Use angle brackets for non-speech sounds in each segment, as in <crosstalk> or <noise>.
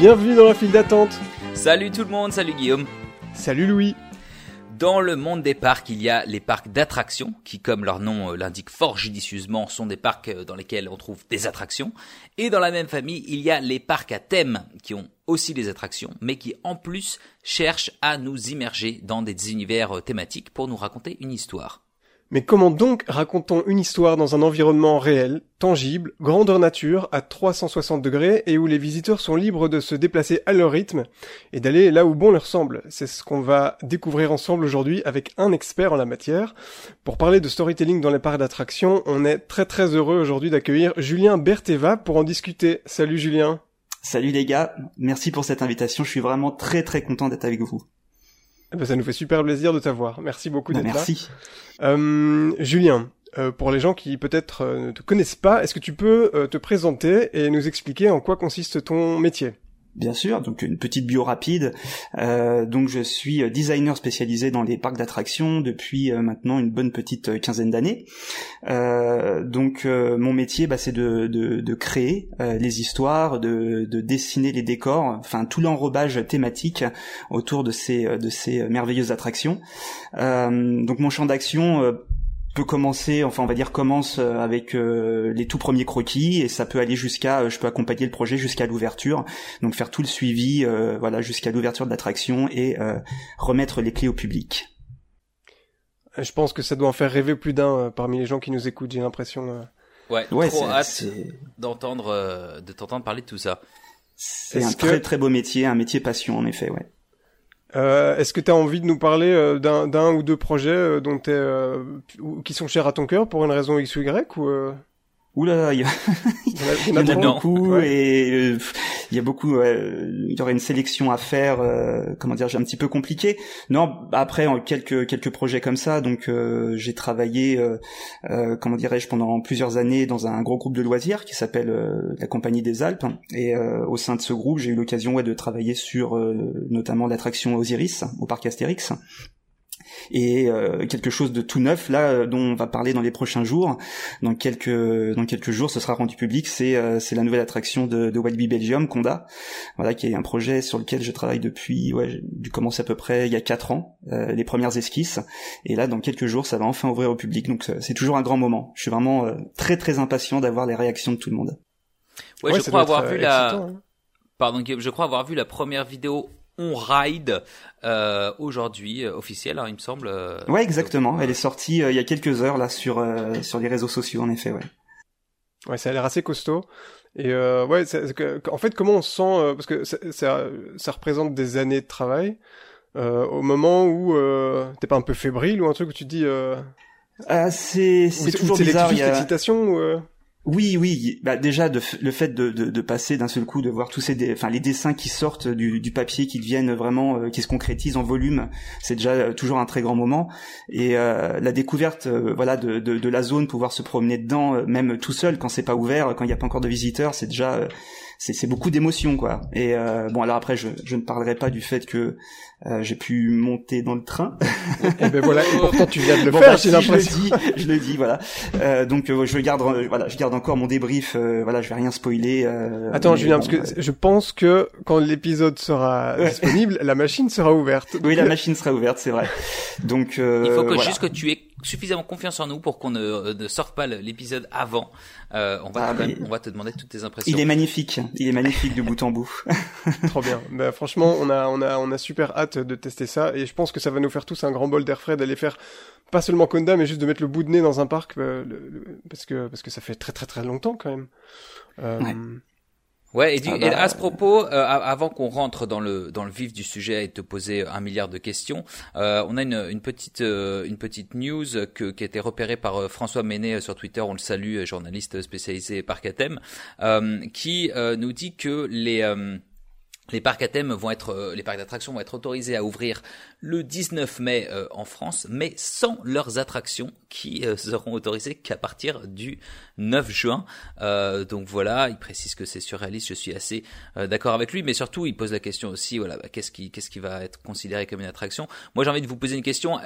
Bienvenue dans la file d'attente. Salut tout le monde, salut Guillaume. Salut Louis. Dans le monde des parcs, il y a les parcs d'attractions, qui, comme leur nom euh, l'indique fort judicieusement, sont des parcs euh, dans lesquels on trouve des attractions. Et dans la même famille, il y a les parcs à thème, qui ont aussi des attractions, mais qui en plus cherchent à nous immerger dans des univers euh, thématiques pour nous raconter une histoire. Mais comment donc racontons une histoire dans un environnement réel, tangible, grandeur nature, à 360 degrés et où les visiteurs sont libres de se déplacer à leur rythme et d'aller là où bon leur semble? C'est ce qu'on va découvrir ensemble aujourd'hui avec un expert en la matière. Pour parler de storytelling dans les parcs d'attractions, on est très très heureux aujourd'hui d'accueillir Julien Berteva pour en discuter. Salut Julien. Salut les gars, merci pour cette invitation, je suis vraiment très très content d'être avec vous. Eh ben, ça nous fait super plaisir de t'avoir. Merci beaucoup d'être là. merci. Euh, Julien, euh, pour les gens qui peut-être euh, ne te connaissent pas, est-ce que tu peux euh, te présenter et nous expliquer en quoi consiste ton métier? Bien sûr, donc une petite bio rapide. Euh, donc je suis designer spécialisé dans les parcs d'attractions depuis euh, maintenant une bonne petite euh, quinzaine d'années. Euh, donc euh, mon métier, bah, c'est de, de, de créer les histoires, de, de dessiner les décors, enfin tout l'enrobage thématique autour de ces de ces merveilleuses attractions. Donc mon champ d'action peut commencer, enfin on va dire commence euh, avec euh, les tout premiers croquis et ça peut aller jusqu'à, euh, je peux accompagner le projet jusqu'à l'ouverture, donc faire tout le suivi, euh, voilà jusqu'à l'ouverture de l'attraction et euh, remettre les clés au public. Euh, Je pense que ça doit en faire rêver plus d'un euh, parmi les gens qui nous écoutent, j'ai l'impression. euh. Ouais, Ouais, trop c'est- hâte d'entendre euh, de t'entendre parler de tout ça. c'est un que- très très beau métier, un métier passion en effet, ouais. Euh, Est-ce que tu as envie de nous parler euh, d'un ou deux projets euh, dont euh, qui sont chers à ton cœur pour une raison X ou Y ou là, il y, <laughs> a- il y en a- beaucoup Ouais. et euh, il y a beaucoup, il y aurait une sélection à faire, euh, comment dire, j'ai un petit peu compliqué. Non, après en quelques quelques projets comme ça, donc euh, j'ai travaillé, euh, euh, comment dirais-je, pendant plusieurs années dans un gros groupe de loisirs qui s'appelle euh, la Compagnie des Alpes. Et euh, au sein de ce groupe, j'ai eu l'occasion ouais, de travailler sur euh, notamment l'attraction Osiris au parc Astérix. Et euh, quelque chose de tout neuf là euh, dont on va parler dans les prochains jours. Dans quelques dans quelques jours, ce sera rendu public. C'est euh, c'est la nouvelle attraction de, de Walibi Belgium, Conda. Voilà, qui est un projet sur lequel je travaille depuis. Ouais, j'ai dû commencer à peu près il y a quatre ans, euh, les premières esquisses. Et là, dans quelques jours, ça va enfin ouvrir au public. Donc euh, c'est toujours un grand moment. Je suis vraiment euh, très très impatient d'avoir les réactions de tout le monde. Ouais, Ouais, je crois avoir être, vu euh, la excitant, hein. Pardon je crois avoir vu la première vidéo on ride euh, aujourd'hui euh, officielle, hein, il me semble. euh, Ouais, exactement. Elle est sortie euh, il y a quelques heures là sur euh, sur les réseaux sociaux, en effet. Ouais. Ouais, ça a l'air assez costaud. Et euh, ouais, c'est- c'est en fait, comment on se sent euh, parce que ça, ça, ça représente des années de travail. Euh, au moment où euh, t'es pas un peu fébrile ou un truc où tu te dis euh, Ah, c'est c'est ou toujours c'est bizarre. a- l'excitation ou, euh, Oui, oui. Bah déjà, le fait de, passer d'un seul coup, de voir tous ces, enfin les dessins qui sortent du, papier, qui deviennent vraiment, euh, qui se concrétisent en volume, c'est déjà euh, toujours un très grand moment. Et euh, la découverte, euh, voilà, de, de, la zone, pouvoir se promener dedans, même tout seul, quand c'est pas ouvert, quand il n'y a pas encore de visiteurs, c'est déjà, c'est c'est beaucoup d'émotions, quoi. Et euh, bon, alors après, je, je ne parlerai pas du fait que euh, j'ai pu monter dans le train. Et ben voilà, et pourtant tu viens de le <laughs> Bon, faire, bah, j'ai si, je le l'impression. dis, je le dis, voilà. Euh, donc euh, je garde, euh, voilà, je garde encore mon débrief. euh, voilà, je vais rien spoiler. euh, Attends, Julien, bon, parce que je pense que quand l'épisode sera Ouais. disponible, la machine sera ouverte. oui, la machine sera ouverte, c'est vrai. Donc euh, Il faut que voilà. juste que tu aies suffisamment confiance en nous pour qu'on ne, ne sorte pas l'épisode avant. Euh, on va Ah, même- on va te demander toutes tes impressions. Il est magnifique, il est magnifique de bout en bout. <laughs> Trop bien. Ben, franchement, on a, on a, on a super hâte de tester ça et je pense que ça va nous faire tous un grand bol d'air frais d'aller faire pas seulement Conda, mais juste de mettre le bout de nez dans un parc euh, le- le- parce que parce que ça fait très très très longtemps quand même. Euh, Ouais. Ouais, et, du, Ah et bah, à ce propos, euh, avant qu'on rentre dans le dans le vif du sujet et te poser un milliard de questions, euh, on a une, une petite euh, une petite news que, qui a été repérée par euh, François Ménet euh, sur Twitter, on le salue, journaliste spécialisé thème, euh, qui euh, nous dit que les euh, les parcs à thème vont être, euh, les parcs d'attractions vont être autorisés à ouvrir le 19 mai euh, en France, mais sans leurs attractions qui euh, seront autorisées qu'à partir du 9 juin. Donc voilà, il précise que c'est surréaliste. Je suis assez d'accord avec lui, mais surtout il pose la question aussi, voilà, bah, qu'est-ce qui, qu'est-ce qui va être considéré comme une attraction? Moi, j'ai envie de vous poser une question.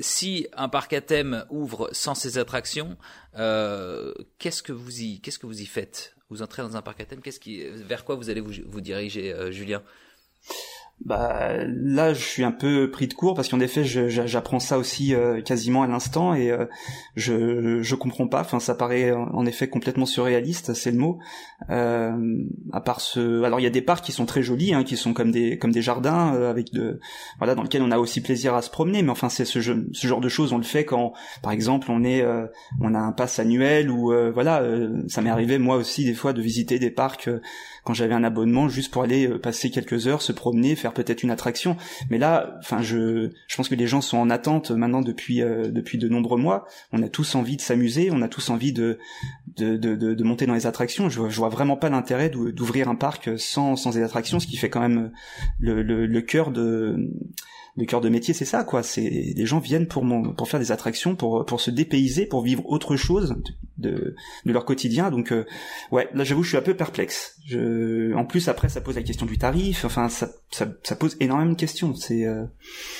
Si un parc à thème ouvre sans ses attractions, qu'est-ce que vous y, qu'est-ce que vous y faites? Vous entrez dans un parc à thème, qu'est-ce qui, vers quoi vous allez vous, vous diriger, Julien? Bah là, je suis un peu pris de court parce qu'en effet, j'apprends ça aussi euh, quasiment à l'instant et euh, je je comprends pas. Enfin, ça paraît en effet complètement surréaliste, c'est le mot. Euh, à part ce, alors il y a des parcs qui sont très jolis, hein, qui sont comme des comme des jardins euh, avec de voilà dans lesquels on a aussi plaisir à se promener. Mais enfin, c'est ce, ce genre de choses, on le fait quand, par exemple, on est on a un pass annuel ou voilà, ça m'est arrivé moi aussi des fois de visiter des parcs quand j'avais un abonnement juste pour aller passer quelques heures, se promener, faire peut-être une attraction. Mais là, enfin, je, je pense que les gens sont en attente maintenant depuis euh, depuis de nombreux mois. On a tous envie de s'amuser, on a tous envie de de, de, de, monter dans les attractions. Je, je vois vraiment pas l'intérêt d'ouvrir un parc sans sans les attractions, ce qui fait quand même le, le, le cœur de le cœur de métier, c'est ça, quoi. C'est les gens viennent pour pour faire des attractions, pour pour se dépayser, pour vivre autre chose de de leur quotidien. Donc euh, ouais, là j'avoue, je suis un peu perplexe. Je, en plus après, ça pose la question du tarif. Enfin, ça ça, ça pose énormément de questions. C'est. Euh...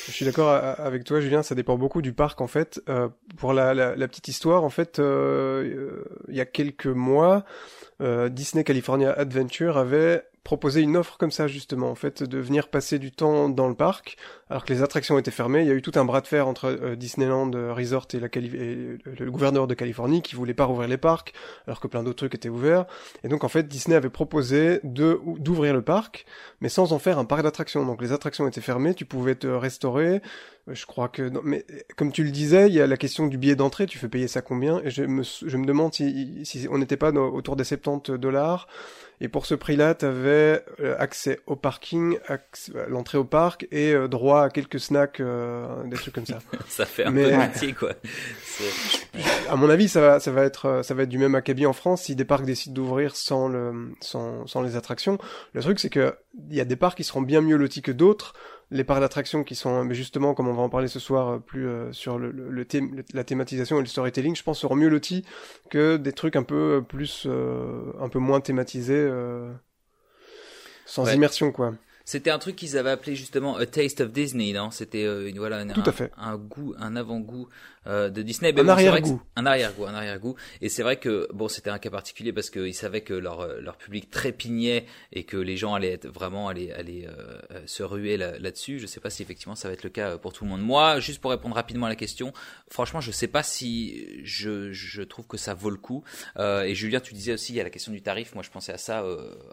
Je suis d'accord avec toi, Julien. Ça dépend beaucoup du parc, en fait. Euh, pour la, la, la, petite histoire, en fait, euh, il y a quelques mois. Euh, Disney California Adventure avait proposer une offre comme ça justement en fait de venir passer du temps dans le parc alors que les attractions étaient fermées il y a eu tout un bras de fer entre euh, Disneyland euh, Resort et, le gouverneur de Californie qui voulait pas rouvrir les parcs alors que plein d'autres trucs étaient ouverts. Et donc en fait Disney avait proposé d'ouvrir le parc mais sans en faire un parc d'attractions. Donc les attractions étaient fermées tu pouvais te restaurer. Euh, je crois que mais comme tu le disais il y a la question du billet d'entrée. Tu fais payer ça combien? Et je me je me demande si, si on n'était pas autour des 70 dollars. Et pour ce prix-là, tu avais accès au parking, l'entrée au parc et droit à quelques snacks, euh, des trucs comme ça. <laughs> ça fait un peu métier, quoi. à mon avis, ça va, ça va être, ça va être du même acabit en France si des parcs décident d'ouvrir sans le, sans, sans les attractions. Le truc, c'est que il y a des parcs qui seront bien mieux lotis que d'autres les parcs d'attractions qui sont, mais justement, comme on va en parler ce soir, euh, plus euh, sur le, le, thème, la thématisation et le storytelling, je pense seront mieux lotis que des trucs un peu plus, euh, un peu moins thématisés, sans immersion, quoi. C'était un truc qu'ils avaient appelé justement A Taste of Disney, non? C'était voilà un, un, goût, un avant-goût euh, de Disney. un arrière-goût. Un arrière-goût, un arrière-goût. Et c'est vrai que bon, c'était un cas particulier parce qu'ils savaient que leur euh, leur public trépignait et que les gens allaient être vraiment aller aller euh, se ruer là-dessus. je sais pas si effectivement ça va être le cas pour tout le monde. Moi, juste pour répondre rapidement à la question, franchement, je sais pas si je je trouve que ça vaut le coup. et Julien, tu disais aussi il y a la question du tarif. Moi, je pensais à ça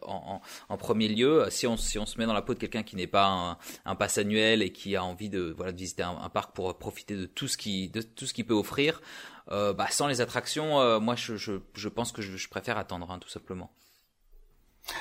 en, en, en, premier lieu. Si on si on se met dans la peau de quelqu'un qui n'est pas un, un pass annuel et qui a envie de voilà de visiter un, un parc pour profiter de tout ce qui de tout ce qu'il peut offrir. Euh, bah, sans les attractions, euh, moi je, je, je, pense que je, je préfère attendre, hein, tout simplement.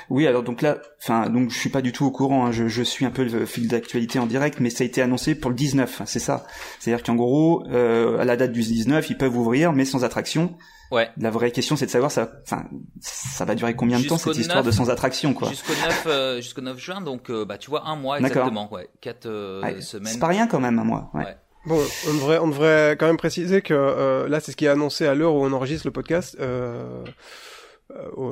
Oui, alors donc là, enfin, donc je suis pas du tout au courant. Hein, je, je, suis un peu le fil d'actualité en direct, mais ça a été annoncé pour le 19, hein, c'est ça. C'est-à-dire qu'en gros, euh, à la date du 19, ils peuvent ouvrir, mais sans attraction. Ouais. La vraie question, c'est de savoir ça, enfin, ça va durer combien de temps cette histoire de sans attraction, quoi. Jusqu'au 9, euh, jusqu'au 9 juin, donc bah tu vois un mois exactement, ouais, quatre semaines. C'est pas rien quand même un mois. ouais. ouais. Bon, on devrait, on devrait quand même préciser que euh, là, c'est ce qui est annoncé à l'heure où on enregistre le podcast. Euh,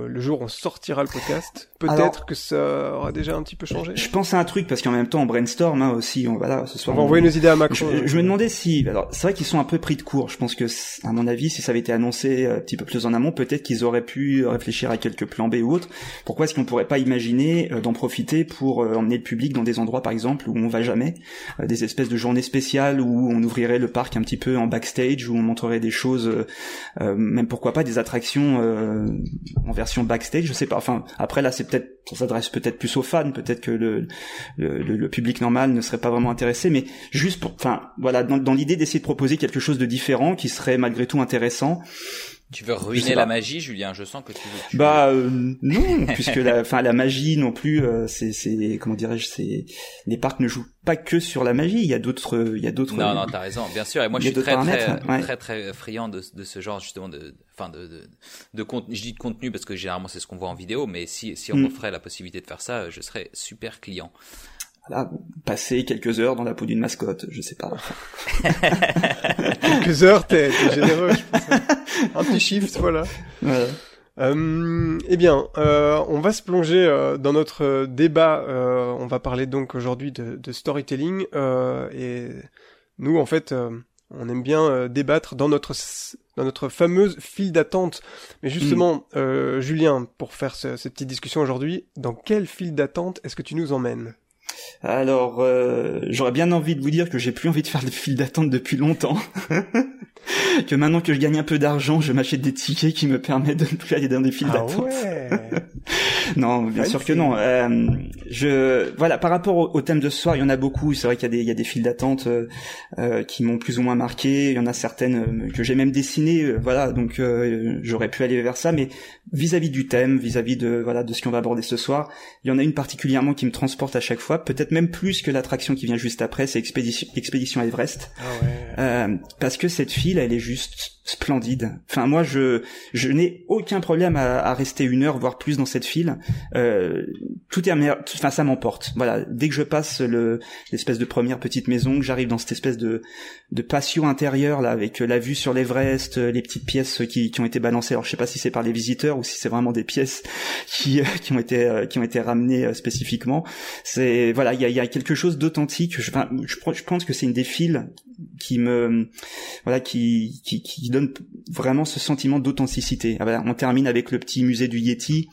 le jour où on sortira le podcast, <laughs> peut-être que ça aura déjà un petit peu changé. Je pense à un truc parce qu'en même temps on brainstorm hein, aussi. On, voilà, ce soir. On va envoyer nos idées à Macron. Je, me demandais si, alors c'est vrai qu'ils sont un peu pris de court. Je pense que, à mon avis, si ça avait été annoncé euh, un petit peu plus en amont, peut-être qu'ils auraient pu réfléchir à quelques plans B ou autres. Pourquoi est-ce qu'on pourrait pas imaginer euh, d'en profiter pour emmener le public dans des endroits, par exemple, où on va jamais, des espèces de journées spéciales où on ouvrirait le parc un petit peu en backstage, où on montrerait des choses, même pourquoi pas des attractions en version backstage, je sais pas. Enfin, après là, c'est peut-être, ça s'adresse peut-être plus aux fans, peut-être que le, le, public normal ne serait pas vraiment intéressé, mais juste pour, enfin, voilà, dans, dans l'idée d'essayer de proposer quelque chose de différent qui serait malgré tout intéressant. Tu veux ruiner la magie, Julien Je sens que tu veux. bah euh, non, <laughs> puisque la, enfin la magie non plus, euh, c'est, c'est, comment dirais-je, c'est les parcs ne jouent pas que sur la magie. Il y a d'autres, il y a d'autres. Non, non, t'as raison, bien sûr. Et moi, je suis très, très, très, très, friand de, de ce genre justement de, enfin de, de, de contenu. Je dis de contenu parce que généralement c'est ce qu'on voit en vidéo, mais si, si on mm. offrait la possibilité de faire ça, je serais super client passer quelques heures dans la peau d'une mascotte, je sais pas. <laughs> quelques heures, t'es généreux, je pense. <laughs> Un petit shift, voilà. Euh, eh bien, euh, on va se plonger euh, dans notre débat. on va parler donc aujourd'hui de, de, storytelling. et nous, en fait, on aime bien débattre dans notre dans notre fameuse file d'attente. Mais justement, mm. Julien, pour faire cette petite discussion aujourd'hui, dans quelle file d'attente est-ce que tu nous emmènes? Alors, euh, j'aurais bien envie de vous dire que j'ai plus envie de faire de file d'attente depuis longtemps. <laughs> que maintenant que je gagne un peu d'argent, je m'achète des tickets qui me permettent de ne plus aller dans des files ah d'attente. <laughs> non, bien sûr que non. Euh, je voilà, par rapport au, thème de ce soir, il y en a beaucoup. C'est vrai qu'il y a des il y a des files d'attente euh, qui m'ont plus ou moins marqué. Il y en a certaines que j'ai même dessinées. Voilà, donc j'aurais pu aller vers ça. Mais vis-à-vis du thème, vis-à-vis de voilà de ce qu'on va aborder ce soir, il y en a une particulièrement qui me transporte à chaque fois, peut-être même plus que l'attraction qui vient juste après, c'est Expédition Expédition Everest. Ah ouais. parce que cette file, elle est juste splendide. Enfin, moi, je je n'ai aucun problème à, à, rester une heure voire plus dans cette file. Euh, tout est enfin ça m'emporte. Voilà, dès que je passe le l'espèce de première petite maison, que j'arrive dans cette espèce de de patio intérieur là avec la vue sur l'Everest, les petites pièces qui qui ont été balancées. Alors je sais pas si c'est par les visiteurs ou si c'est vraiment des pièces <laughs> qui qui ont été qui ont été ramenées euh, spécifiquement. C'est voilà, il y a, y a quelque chose d'authentique. Je, enfin, je, je pense que c'est une des files qui me voilà qui qui, qui donne vraiment ce sentiment d'authenticité. Ah on termine avec le petit musée du Yeti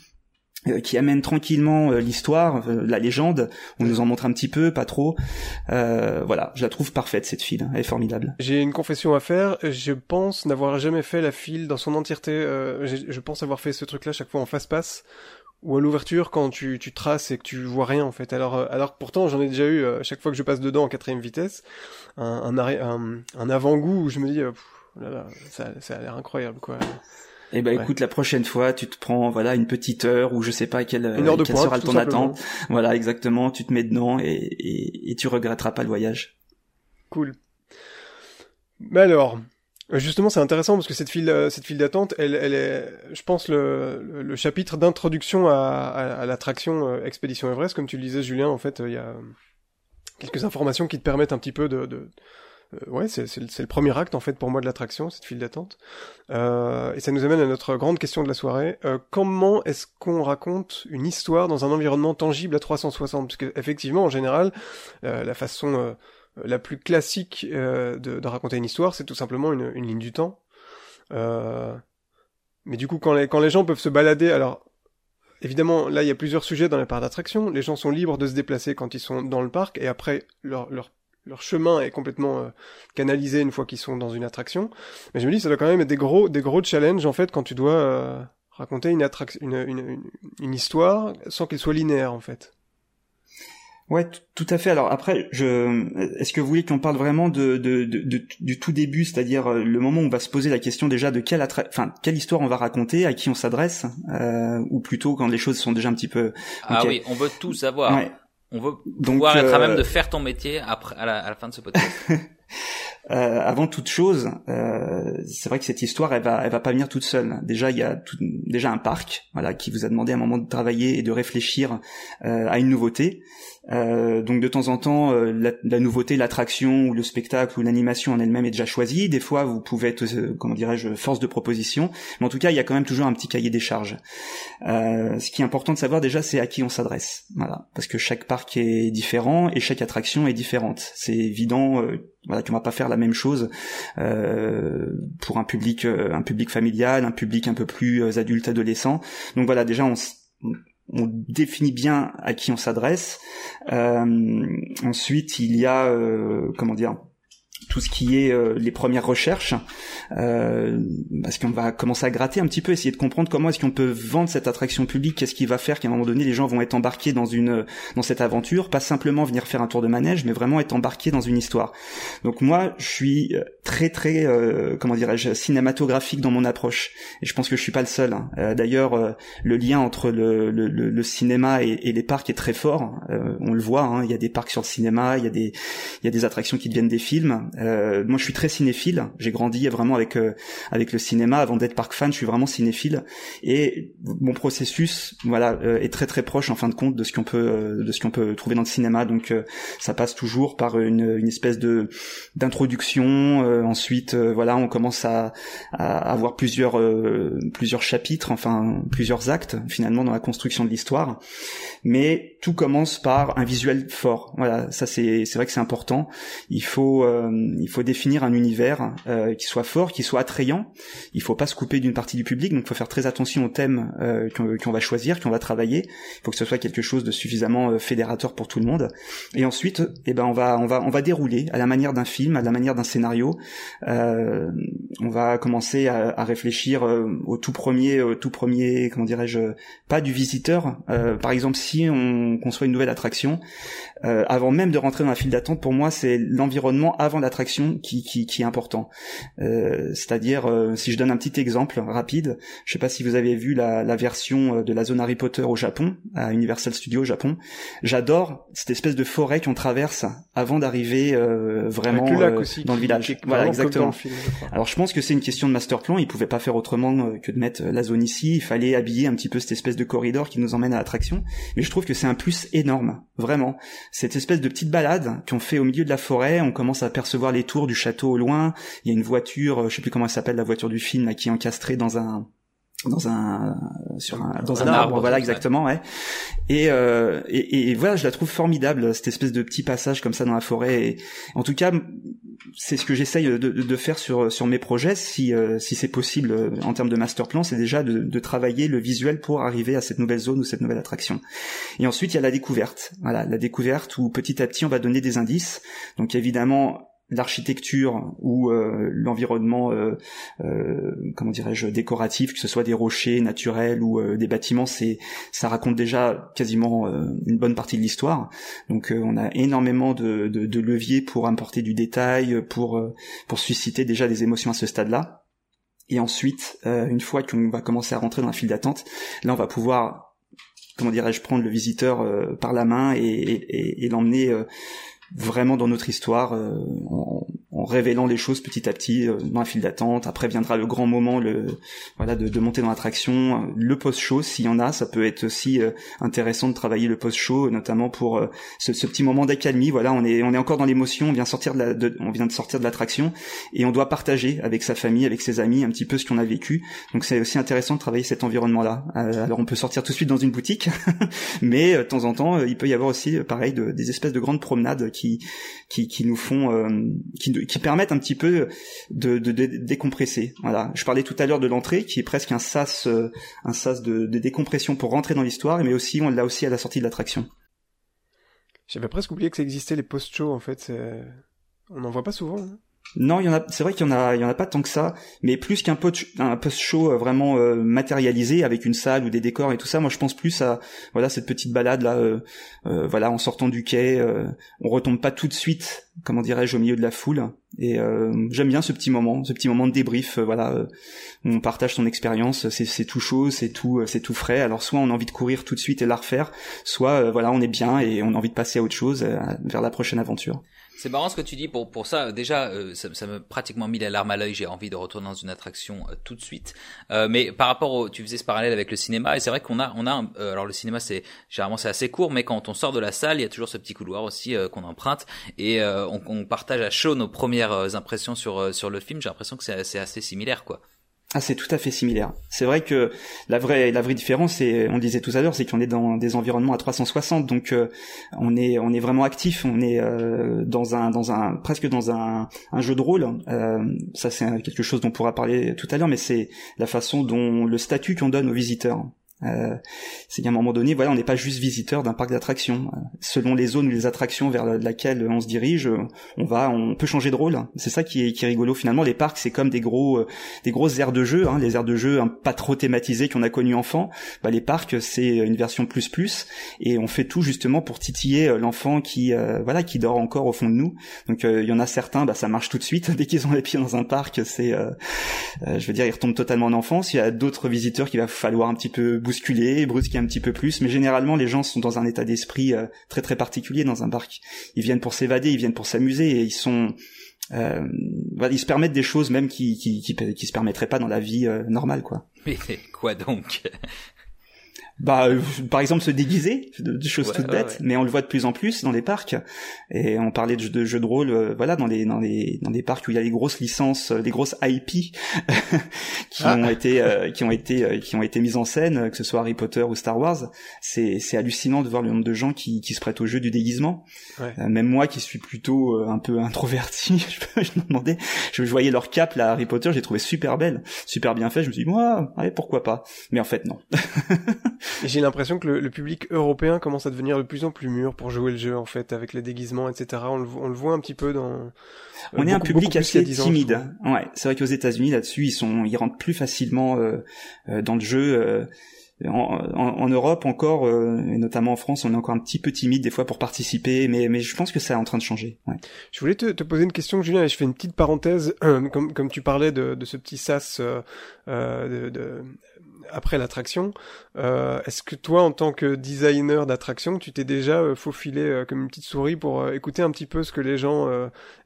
euh, qui amène tranquillement euh, l'histoire, euh, la légende. On nous en montre un petit peu, pas trop. voilà, je la trouve parfaite cette file, elle est formidable. J'ai une confession à faire. Je pense n'avoir jamais fait la file dans son entièreté. je pense avoir fait ce truc-là chaque fois en face passe ou à l'ouverture quand tu, tu traces et que tu vois rien en fait. Alors, alors pourtant j'en ai déjà eu chaque fois que je passe dedans en quatrième vitesse un, un, un, avant-goût où je me dis ça, ça a l'air incroyable, quoi. Eh ben écoute, la prochaine fois, tu te prends voilà une petite heure ou je sais pas quelle, une heure de quelle sera ton attente. Voilà, exactement. Tu te mets dedans et, et, et, tu regretteras pas le voyage. Cool. Mais alors, justement, c'est intéressant parce que cette file, euh, cette file d'attente, elle, elle est, je pense, le, le, chapitre d'introduction à, à, l'attraction euh, Expédition Everest, comme tu le disais, Julien. En fait, il y a quelques informations qui te permettent un petit peu de, de euh, ouais, c'est le premier acte en fait pour moi de l'attraction, cette file d'attente. Euh, et ça nous amène à notre grande question de la soirée. Euh, comment est-ce qu'on raconte une histoire dans un environnement tangible à 360 Parce que effectivement, en général, euh, la façon euh, la plus classique de, raconter une histoire, c'est tout simplement une, ligne du temps. mais du coup, quand les, gens peuvent se balader, alors Évidemment, là, il y a plusieurs sujets dans les parcs d'attraction. Les gens sont libres de se déplacer quand ils sont dans le parc, et après, leur leur chemin est complètement euh, canalisé une fois qu'ils sont dans une attraction. Mais je me dis, ça doit quand même être des gros, des gros challenges en fait quand tu dois euh, raconter une, attraction, une, une, une, histoire sans qu'elle soit linéaire en fait. Ouais, tout à fait. Alors après, je, est-ce que vous voulez qu'on parle vraiment de, de, de, du tout début, c'est-à-dire euh, le moment où on va se poser la question déjà de quelle, enfin, quelle histoire on va raconter, à qui on s'adresse, euh, ou plutôt quand les choses sont déjà un petit peu. Ah oui, on veut tout savoir. Ouais. On veut pouvoir être à même de euh, faire ton métier après à la, à la fin de ce podcast. <laughs> Euh, avant toute chose, euh, c'est vrai que cette histoire, elle va, elle va pas venir toute seule. Déjà, il y a tout, déjà un parc, voilà, qui vous a demandé à un moment de travailler et de réfléchir euh, à une nouveauté. Euh, donc de temps en temps, euh, la, la, nouveauté, l'attraction ou le spectacle ou l'animation en elle-même est déjà choisie. Des fois, vous pouvez être, euh, comment dirais-je, force de proposition. Mais en tout cas, il y a quand même toujours un petit cahier des charges. ce qui est important de savoir déjà, c'est à qui on s'adresse. Voilà, parce que chaque parc est différent et chaque attraction est différente. C'est évident. voilà, qu'on va pas faire la même chose pour un public, un public familial, un public un peu plus adulte, adolescent. Donc voilà, déjà on on définit bien à qui on s'adresse. Euh, ensuite, il y a, euh, comment dire, tout ce qui est euh, les premières recherches, euh, parce qu'on va commencer à gratter un petit peu, essayer de comprendre comment est-ce qu'on peut vendre cette attraction publique, qu'est-ce qui va faire qu'à un moment donné les gens vont être embarqués dans une dans cette aventure, pas simplement venir faire un tour de manège, mais vraiment être embarqués dans une histoire. Donc moi, je suis euh, très très euh, comment dirais-je cinématographique dans mon approche, et je pense que je suis pas le seul. Hein. Euh, d'ailleurs, le lien entre le, le, le cinéma et, les parcs est très fort. on le voit, hein. il y a des parcs sur le cinéma, il y a des il y a des attractions qui deviennent des films. Euh, moi, je suis très cinéphile. J'ai grandi vraiment avec euh, avec le cinéma. Avant d'être park fan, je suis vraiment cinéphile. Et mon processus, voilà, euh, est très très proche en fin de compte de ce qu'on peut de ce qu'on peut trouver dans le cinéma. Donc, ça passe toujours par une, une espèce de d'introduction. ensuite, voilà, on commence à, à avoir plusieurs plusieurs chapitres, enfin plusieurs actes finalement dans la construction de l'histoire. Mais tout commence par un visuel fort. Voilà, ça c'est c'est vrai que c'est important. Il faut euh, il faut définir un univers euh, qui soit fort, qui soit attrayant. Il faut pas se couper d'une partie du public, donc il faut faire très attention au thème euh, qu'on va choisir, qu'on va travailler. Il faut que ce soit quelque chose de suffisamment euh, fédérateur pour tout le monde. Et ensuite, eh ben on va on va on va dérouler à la manière d'un film, à la manière d'un scénario. Euh, on va commencer à, à réfléchir au tout premier, au tout premier, comment dirais-je, pas du visiteur. par exemple, si on conçoit une nouvelle attraction, avant même de rentrer dans la file d'attente, pour moi, c'est l'environnement avant l'attraction qui, qui, qui, est important. Euh, C'est-à-dire, euh, si je donne un petit exemple rapide, je sais pas si vous avez vu la, la, version euh, de la zone Harry Potter au Japon, à Universal Studios au Japon. J'adore cette espèce de forêt qu'on traverse avant d'arriver euh, vraiment euh, dans le village. Voilà, exactement. Alors je pense que c'est une question de master plan. Ils pouvaient pas faire autrement que de mettre la zone ici. Il fallait habiller un petit peu cette espèce de corridor qui nous emmène à l'attraction. Mais je trouve que c'est un plus énorme, vraiment. Cette espèce de petite balade qu'on fait au milieu de la forêt, on commence à apercevoir les tours du château au loin. Il y a une voiture, euh, je sais plus comment elle s'appelle, la voiture du film, là, qui est encastrée dans un dans un sur un dans un, arbre, voilà exactement ouais. Et, euh, et, et voilà je la trouve formidable cette espèce de petit passage comme ça dans la forêt. Et, en tout cas c'est ce que j'essaye de, faire sur sur mes projets. Si euh, si c'est possible euh, en termes de master plan c'est déjà de, de, travailler le visuel pour arriver à cette nouvelle zone ou cette nouvelle attraction. Et ensuite il y a la découverte. Voilà la découverte où petit à petit on va donner des indices. Donc évidemment l'architecture ou euh, l'environnement, euh, euh, comment dirais-je, décoratif, que ce soit des rochers naturels ou des bâtiments, c'est ça raconte déjà quasiment une bonne partie de l'histoire. Donc on a énormément de, leviers pour importer du détail, pour pour susciter déjà des émotions à ce stade-là. Et ensuite, une fois qu'on va commencer à rentrer dans la file d'attente, là on va pouvoir comment dirais-je prendre le visiteur par la main et l'emmener vraiment dans notre histoire euh, en, en, révélant les choses petit à petit euh, dans la file d'attente. Après viendra le grand moment, le voilà, de, de monter dans l'attraction, le post-show s'il y en a. Ça peut être aussi euh, intéressant de travailler le post-show, notamment pour ce, ce, petit moment d'accalmie. Voilà, on est on est encore dans l'émotion, on vient sortir de la, de, on vient de sortir de l'attraction et on doit partager avec sa famille, avec ses amis, un petit peu ce qu'on a vécu. Donc c'est aussi intéressant de travailler cet environnement-là. alors on peut sortir tout de suite dans une boutique, <laughs> mais de temps en temps, il peut y avoir aussi, pareil, de, des espèces de grandes promenades qui qui, nous font euh, qui, qui permettent un petit peu de, décompresser. Voilà. Je parlais tout à l'heure de l'entrée qui est presque un sas euh, un sas de, de, décompression pour rentrer dans l'histoire, mais aussi on l'a aussi à la sortie de l'attraction. J'avais presque oublié que ça existait les post-shows en fait. On n'en voit pas souvent. Hein. Non, il y en a. C'est vrai qu'il y en a, il y en a pas tant que ça, mais plus qu'un post, un post show euh, vraiment euh, matérialisé avec une salle ou des décors et tout ça. Moi, je pense plus à voilà cette petite balade là, euh, voilà en sortant du quai, on retombe pas tout de suite, comment dirais-je, au milieu de la foule. Et j'aime bien ce petit moment, ce petit moment de débrief. voilà, on partage son expérience, c'est tout chaud, c'est tout, c'est tout frais. Alors soit on a envie de courir tout de suite et la refaire, soit voilà on est bien et on a envie de passer à autre chose, vers la prochaine aventure. C'est marrant ce que tu dis pour pour ça. Déjà, euh, ça, ça me pratiquement mis la larme à l'œil. J'ai envie de retourner dans une attraction euh, tout de suite. Euh, mais par rapport au, tu faisais ce parallèle avec le cinéma et c'est vrai qu'on a on a alors le cinéma c'est généralement c'est assez court, mais quand on sort de la salle, il y a toujours ce petit couloir aussi qu'on emprunte et on, on, partage à chaud nos premières impressions sur sur le film. J'ai l'impression que c'est assez similaire quoi. Ah, c'est tout à fait similaire. C'est vrai que la vraie, la vraie différence, c'est, on le disait tout à l'heure, c'est qu'on est dans des environnements à 360, donc euh, on est, on est vraiment actif, on est euh, dans un, dans un, presque dans un, un jeu de rôle. Euh, ça, c'est quelque chose dont on pourra parler tout à l'heure, mais c'est la façon dont le statut qu'on donne aux visiteurs. Euh, c'est qu'à un moment donné, voilà, on n'est pas juste visiteur d'un parc d'attractions. Selon les zones ou les attractions vers laquelle on se dirige, on va, on peut changer de rôle. C'est ça qui est, qui est rigolo finalement. Les parcs, c'est comme des gros, euh, des grosses aires de jeu, hein, les aires de jeu pas trop thématisées qu'on a connues enfant. Bah, les parcs, c'est une version plus plus, et on fait tout justement pour titiller euh, l'enfant qui, voilà, qui dort encore au fond de nous. Donc il y en a certains, bah, ça marche tout de suite <laughs> dès qu'ils ont les pieds dans un parc. C'est, je veux dire, ils retombent totalement en enfance. Il y a d'autres visiteurs qu'il va falloir un petit peu bousculer, brusquer un petit peu plus, mais généralement les gens sont dans un état d'esprit euh, très très particulier dans un parc. Ils viennent pour s'évader, ils viennent pour s'amuser et ils sont euh, ils se permettent des choses même qui qui, se permettraient pas dans la vie euh, normale quoi. Mais quoi donc? Bah, euh, par exemple, se déguiser, de, choses toutes bêtes, mais on le voit de plus en plus dans les parcs. Et on parlait de, jeux de rôle, euh, voilà, dans les dans les dans des parcs où il y a les grosses licences, les grosses IP <laughs> qui ah. ont été qui ont été qui ont été mises en scène, que ce soit Harry Potter ou Star Wars. C'est c'est hallucinant de voir le nombre de gens qui qui se prêtent au jeu du déguisement. même moi, qui suis plutôt un peu <laughs> introverti, je, je me demandais, je, voyais leur cap là, Harry Potter, j'ai trouvé super belle, super bien fait. Je me suis dit, moi, allez, pourquoi pas. Mais en fait, non. <laughs> j'ai l'impression que le, public européen commence à devenir de plus en plus mûr pour jouer le jeu, en fait, avec les déguisements, etc. On le, on le voit un petit peu dans... On est un public assez timide. ouais, c'est vrai qu'aux États-Unis, là-dessus, ils sont, ils rentrent plus facilement euh, euh, dans le jeu. Euh, en, en, Europe encore, et notamment en France, on est encore un petit peu timide des fois pour participer, mais, mais je pense que c'est en train de changer. Ouais. Je voulais te, te, poser une question, Julien, et je fais une petite parenthèse, <clears throat> comme, comme tu parlais de, de ce petit sas de, de, après l'attraction. Euh, Est-ce que toi, en tant que designer d'attraction, tu t'es déjà euh, faufilé euh, comme une petite souris pour euh, écouter un petit peu ce que les gens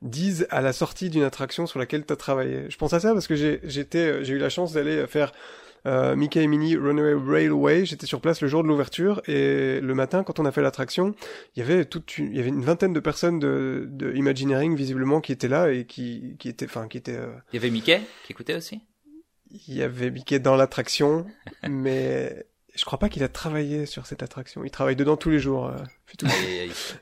disent à la sortie d'une attraction sur laquelle tu as travaillé? Je pense à ça parce que j'ai eu la chance d'aller faire Mickey et Minnie Runaway Railway. J'étais sur place le jour de l'ouverture et le matin, quand on a fait l'attraction, il y avait toute une, il y avait une vingtaine de personnes de, de Imagineering visiblement qui étaient là et qui, qui étaient, enfin, qui étaient. Il y avait Mickey qui écoutait aussi? il y avait Mickey dans l'attraction, <laughs> mais je crois pas qu'il a travaillé sur cette attraction. Il travaille dedans tous les jours. Euh.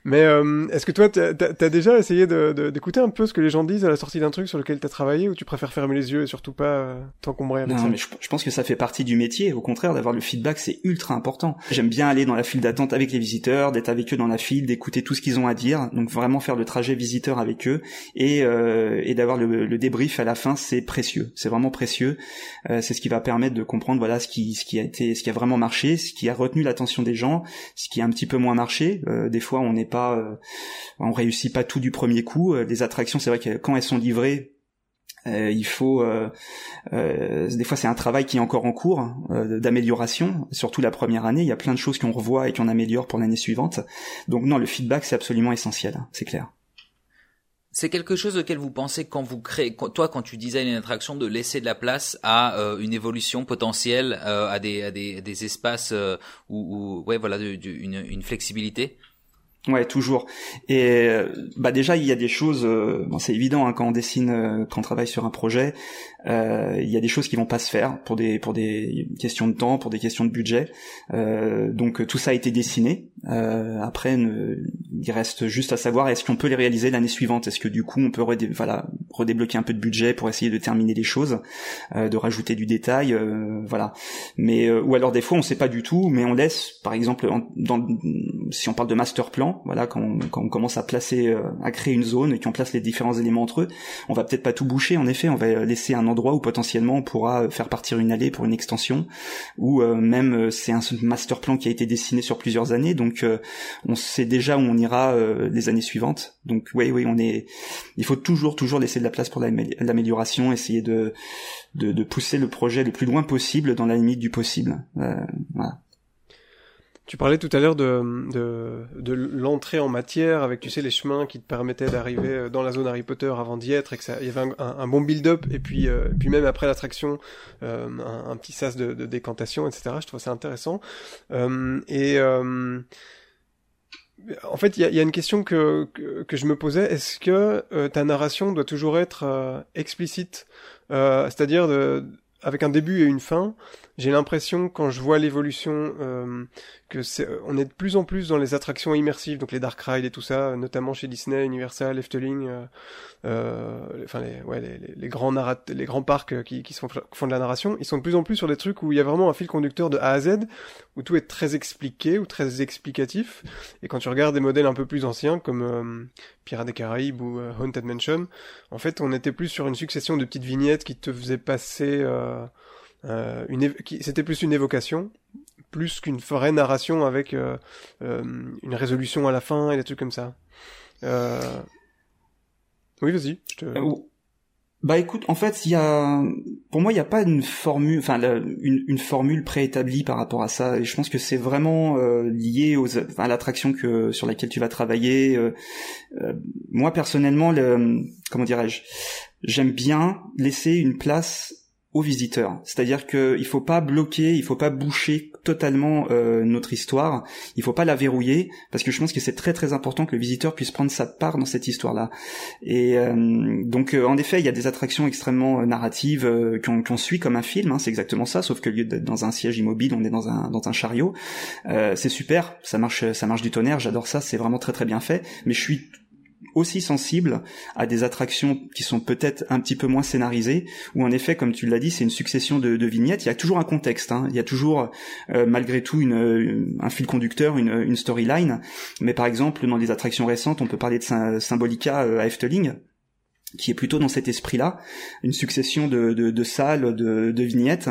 Mais euh, est-ce que toi, t'as as déjà essayé d'écouter un peu ce que les gens disent à la sortie d'un truc sur lequel t'as travaillé, ou tu préfères fermer les yeux et surtout pas euh, t'encombrer avec non, mais je, pense que ça fait partie du métier. Au contraire, d'avoir le feedback, c'est ultra important. J'aime bien aller dans la file d'attente avec les visiteurs, d'être avec eux dans la file, d'écouter tout ce qu'ils ont à dire. Donc vraiment faire le trajet visiteur avec eux et, euh, et d'avoir le, le, débrief à la fin, c'est précieux. C'est vraiment précieux. Euh, c'est ce qui va permettre de comprendre voilà ce qui ce qui a été ce qui a vraiment marché, ce qui a retenu l'attention des gens, ce qui a un petit peu moins marché euh, des fois, on n'est pas, euh, on réussit pas tout du premier coup. Euh, les attractions, c'est vrai que quand elles sont livrées, il faut des fois c'est un travail qui est encore en cours d'amélioration. Surtout la première année il y a plein de choses qu'on revoit et qu'on améliore pour l'année suivante. Donc non le feedback c'est absolument essentiel hein, c'est clair c'est quelque chose auquel vous pensez quand vous créez, toi quand tu designes une attraction, de laisser de la place à une évolution potentielle, à, des, à des, des espaces où, ouais voilà, une, une flexibilité? Ouais, toujours. Et euh, bah déjà, il y a des choses. Euh, bon, c'est évident hein, quand on dessine, euh, quand on travaille sur un projet, il y a des choses qui vont pas se faire pour des pour des questions de temps, pour des questions de budget. donc tout ça a été dessiné. après, il reste juste à savoir est-ce qu'on peut les réaliser l'année suivante? Est-ce que du coup, on peut voilà redébloquer un peu de budget pour essayer de terminer les choses, de rajouter du détail, voilà. Mais ou alors des fois, on sait pas du tout, mais on laisse, par exemple, dans, si on parle de master plan voilà, quand on, commence à placer, euh, à créer une zone et qu'on place les différents éléments entre eux, on va peut-être pas tout boucher. En effet, on va laisser un endroit où potentiellement on pourra faire partir une allée pour une extension, ou euh, même euh, c'est un master plan qui a été dessiné sur plusieurs années, donc on sait déjà où on ira les années suivantes. Donc oui, oui, on est, il faut toujours, toujours laisser de la place pour l'amélioration, essayer de, de, pousser le projet le plus loin possible dans la limite du possible. Tu parlais tout à l'heure de, de, de l'entrée en matière avec, tu sais, les chemins qui te permettaient d'arriver euh, dans la zone Harry Potter avant d'y être et que ça, il y avait un, bon build-up et puis, euh, puis même après l'attraction, euh, un, petit sas de, décantation, etc. Je trouve ça intéressant. Euh, et en fait, il y a, une question que, que, que je me posais. Est-ce que ta narration doit toujours être explicite? C'est-à-dire avec un début et une fin j'ai l'impression quand je vois l'évolution euh, que c'est on est de plus en plus dans les attractions immersives donc les dark rides et tout ça notamment chez Disney Universal Efteling euh, euh, enfin les ouais les, grands narrat les grands parcs qui qui font, font de la narration. Ils sont de plus en plus sur des trucs où il y a vraiment un fil conducteur de A à Z où tout est très expliqué ou très explicatif. Et quand tu regardes des modèles un peu plus anciens comme euh, Pirates des Caraïbes ou euh, Haunted Mansion en fait on était plus sur une succession de petites vignettes qui te faisaient passer euh, une c'était plus une évocation, plus qu'une vraie narration avec euh, euh, une résolution à la fin et des trucs comme ça. Euh... Oui, vas-y. Te... Euh, bah écoute, en fait, il y a, pour moi, il n'y a pas une formule, enfin une, une, formule préétablie par rapport à ça. Et je pense que c'est vraiment lié aux, à l'attraction que sur laquelle tu vas travailler. moi personnellement, le, comment dirais-je, j'aime bien laisser une place aux visiteurs. C'est-à-dire qu'il faut pas bloquer, il faut pas boucher totalement notre histoire. Il faut pas la verrouiller parce que je pense que c'est très très important que le visiteur puisse prendre sa part dans cette histoire-là. Et donc en effet, il y a des attractions extrêmement narratives qu'on suit comme un film. Hein, c'est exactement ça, sauf que lieu d'être dans un siège immobile, on est dans un dans un chariot. c'est super, ça marche ça marche du tonnerre. J'adore ça, c'est vraiment très très bien fait. Mais je suis aussi sensible à des attractions qui sont peut-être un petit peu moins scénarisées, où en effet, comme tu l'as dit, c'est une succession de, vignettes. Il y a toujours un contexte, hein. il y a toujours euh, malgré tout une, un fil conducteur, une, une storyline. Mais par exemple, dans les attractions récentes, on peut parler de Symbolica euh, à Efteling, qui est plutôt dans cet esprit-là, une succession de, de, de salles, de vignettes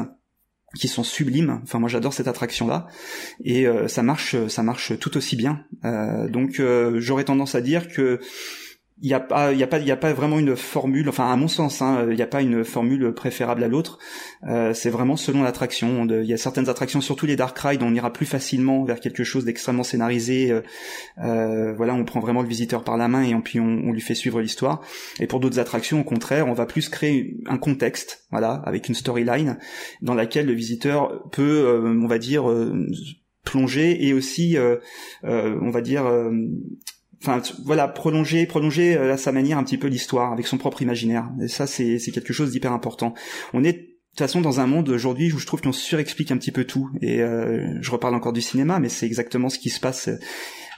qui sont sublimes. Enfin, moi, j'adore cette attraction-là, et euh, ça marche, ça marche tout aussi bien. Euh, donc, euh, j'aurais tendance à dire que il n'y a pas il a pas il a pas vraiment une formule enfin à mon sens hein, il n'y a pas une formule préférable à l'autre. Euh, c'est vraiment selon l'attraction. Il y a certaines attractions surtout les dark rides on ira plus facilement vers quelque chose d'extrêmement scénarisé euh, euh, voilà on prend vraiment le visiteur par la main et puis on, on lui fait suivre l'histoire. Et pour d'autres attractions au contraire on va plus créer un contexte voilà avec une storyline dans laquelle le visiteur peut euh, on va dire euh, plonger et aussi on va dire enfin voilà prolonger prolonger euh, à sa manière un petit peu l'histoire avec son propre imaginaire. Et ça c'est c'est quelque chose d'hyper important. On est de toute façon dans un monde aujourd'hui où je trouve qu'on surexplique un petit peu tout. Et euh, je reparle encore du cinéma mais c'est exactement ce qui se passe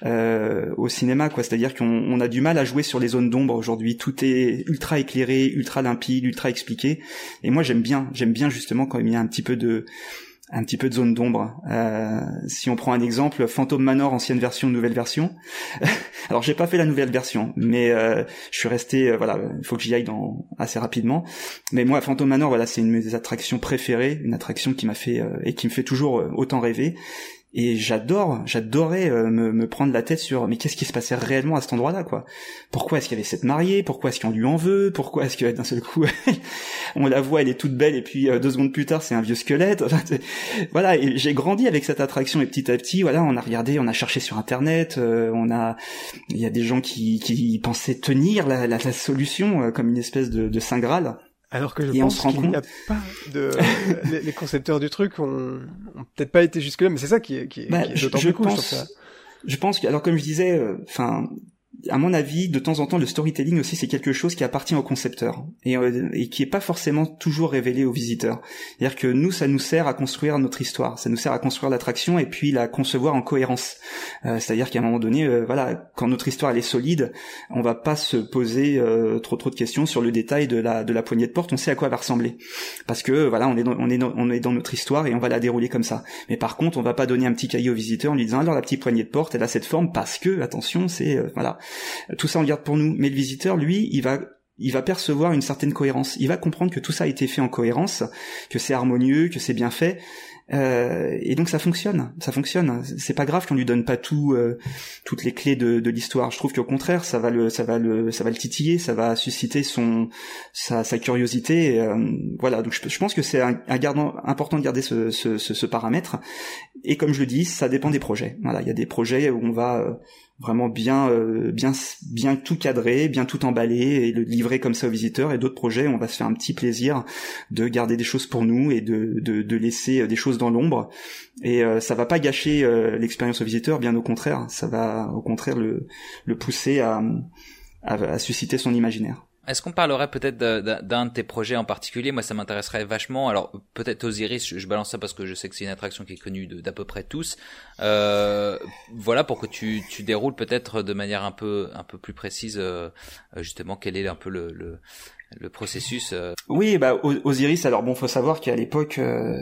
euh, au cinéma quoi. C'est-à-dire qu'on on a du mal à jouer sur les zones d'ombre aujourd'hui. Tout est ultra éclairé ultra limpide ultra expliqué. Et moi j'aime bien j'aime bien justement quand il y a un petit peu de un petit peu de zone d'ombre. Euh, si on prend un exemple, Phantom Manor ancienne version, nouvelle version. <laughs> Alors j'ai pas fait la nouvelle version, mais euh, je suis resté, euh, voilà, il faut que j'y aille dans assez rapidement. Mais moi, Phantom Manor, voilà, c'est une de mes attractions préférées, une attraction qui m'a fait et qui me fait toujours autant rêver et j'adore j'adorais euh, me, prendre la tête sur mais qu'est-ce qui se passait réellement à cet endroit-là quoi? Pourquoi est-ce qu'il y avait cette mariée? Pourquoi est-ce qu'on lui en veut? Pourquoi est-ce que d'un seul coup <laughs> on la voit elle est toute belle et puis euh, deux secondes plus tard c'est un vieux squelette. <laughs> Voilà et j'ai grandi avec cette attraction et petit à petit voilà on a regardé on a cherché sur internet euh, on a il y a des gens qui, pensaient tenir la solution comme une espèce de, de saint graal alors que je pense qu'il n'y a pas de <laughs> les, concepteurs du truc ont, ont peut-être pas été jusque là, mais c'est ça qui est, qui est, bah, je, je pense, je pense que alors comme je disais, euh, enfin à mon avis, de temps en temps, le storytelling aussi, c'est quelque chose qui appartient au concepteur et, euh, et qui est pas forcément toujours révélé aux visiteurs. C'est-à-dire que nous, ça nous sert à construire notre histoire, ça nous sert à construire l'attraction et puis la concevoir en cohérence. Euh, c'est-à-dire qu'à un moment donné, euh, voilà, quand notre histoire elle est solide, on va pas se poser trop trop de questions sur le détail de la de la poignée de porte. On sait à quoi elle va ressembler parce que voilà, on est dans, on est on est dans notre histoire et on va la dérouler comme ça. Mais par contre, on va pas donner un petit cahier au visiteur en lui disant alors la petite poignée de porte, elle a cette forme parce que attention, c'est voilà tout ça on garde pour nous. Mais le visiteur, lui, il va il va percevoir une certaine cohérence. Il va comprendre que tout ça a été fait en cohérence, que c'est harmonieux, que c'est bien fait. Euh, et donc ça fonctionne, ça fonctionne. C'est pas grave qu'on lui donne pas tout, euh, toutes les clés de, de l'histoire. Je trouve qu'au contraire, ça va le, ça va le, ça va le titiller, ça va susciter son, sa, sa curiosité. Euh, voilà. Donc je, pense que c'est un, un important de garder ce, ce, ce, ce, paramètre. Et comme je le dis, ça dépend des projets. Voilà, il y a des projets où on va euh, vraiment bien euh, bien bien tout cadrer, bien tout emballer et le livrer comme ça aux visiteurs. Et d'autres projets on va se faire un petit plaisir de garder des choses pour nous et de de, laisser des choses dans l'ombre. Et euh, ça va pas gâcher euh, l'expérience aux visiteurs bien au contraire. Ça va au contraire le le pousser à, à susciter son imaginaire. Est-ce qu'on parlerait peut-être d'un de tes projets en particulier? Moi, ça m'intéresserait vachement. Alors, peut-être Osiris, je, je, balance ça parce que je sais que c'est une attraction qui est connue d'à peu près tous. Euh, voilà, pour que tu, tu déroules peut-être de manière un peu un peu plus précise, euh, justement, quel est un peu le, le, le processus euh... Oui, bah Osiris. Alors bon, faut savoir qu'à l'époque, euh,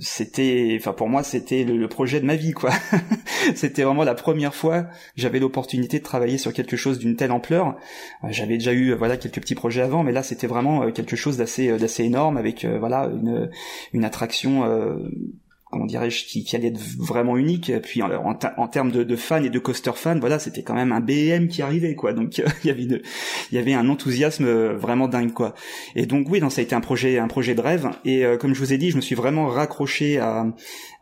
c'était, enfin pour moi, c'était le, projet de ma vie, quoi. <laughs> c'était vraiment la première fois que j'avais l'opportunité de travailler sur quelque chose d'une telle ampleur. Euh, j'avais déjà eu, voilà, quelques petits projets avant, mais là, c'était vraiment euh, quelque chose d'assez, d'assez énorme avec, voilà, une, une attraction comment dirais-je, qui, qui, allait être vraiment unique. Puis en, en, termes de, de, fans et de coaster fans, voilà, c'était quand même un BM qui arrivait, quoi. Donc <laughs> il y avait il y avait un enthousiasme euh, vraiment dingue, quoi. Et donc oui, donc ça a été un projet, un projet de rêve. Et euh, comme je vous ai dit, je me suis vraiment raccroché à,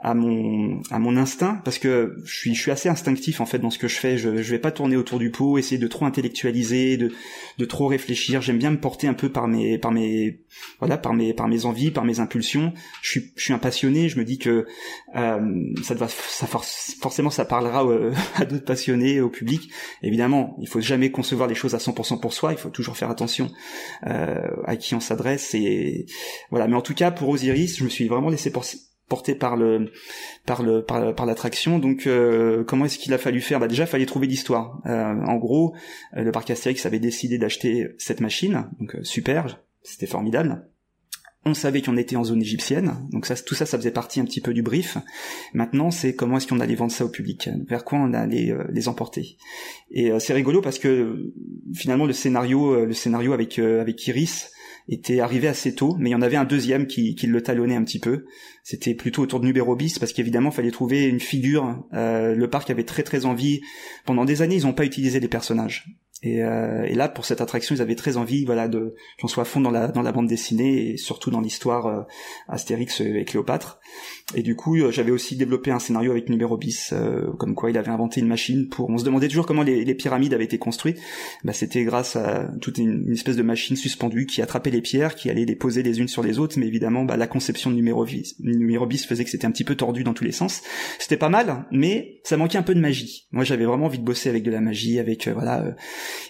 à mon à mon instinct parce que je suis je suis assez instinctif en fait dans ce que je fais je je vais pas tourner autour du pot essayer de trop intellectualiser de de trop réfléchir j'aime bien me porter un peu par mes par mes voilà par mes par mes envies par mes impulsions je suis je suis un passionné je me dis que que ça doit, ça forcément ça parlera <laughs> à d'autres passionnés, au public. Évidemment, il faut jamais concevoir les choses à 100% pour soi. Il faut toujours faire attention à qui on s'adresse et voilà. Mais en tout cas, pour Osiris, je me suis vraiment laissé porté par le par le par, l'attraction. Donc euh, comment est-ce qu'il a fallu faire? Bah déjà fallait trouver l'histoire. Euh, en gros euh, le parc Astérix avait décidé d'acheter cette machine. Donc super c'était formidable. On savait qu'on était en zone égyptienne, donc ça, tout ça, ça faisait partie un petit peu du brief. Maintenant, c'est comment est-ce qu'on allait vendre ça au public, vers quoi on allait les emporter? Et c'est rigolo parce que finalement le scénario, le scénario avec avec Iris, était arrivé assez tôt, mais il y en avait un deuxième qui, le talonnait un petit peu. C'était plutôt autour de Numéro parce qu'évidemment, fallait trouver une figure. Euh, le parc avait très très envie. Pendant des années, ils n'ont pas utilisé les personnages. Et, euh, et, là, pour cette attraction, ils avaient très envie, voilà, de qu'on soit à fond dans la dans la bande dessinée et surtout dans l'histoire euh, Astérix et Cléopâtre. Et du coup, euh, j'avais aussi développé un scénario avec Numéro bis, euh, comme quoi il avait inventé une machine pour. On se demandait toujours comment les, les pyramides avaient été construites. Bah, c'était grâce à toute une, espèce de machine suspendue qui attrapait les pierres, qui allait les poser les unes sur les autres. Mais évidemment, bah, la conception de Numéro bis, Numéro bis faisait que c'était un petit peu tordu dans tous les sens. C'était pas mal, mais ça manquait un peu de magie. Moi, j'avais vraiment envie de bosser avec de la magie, avec voilà.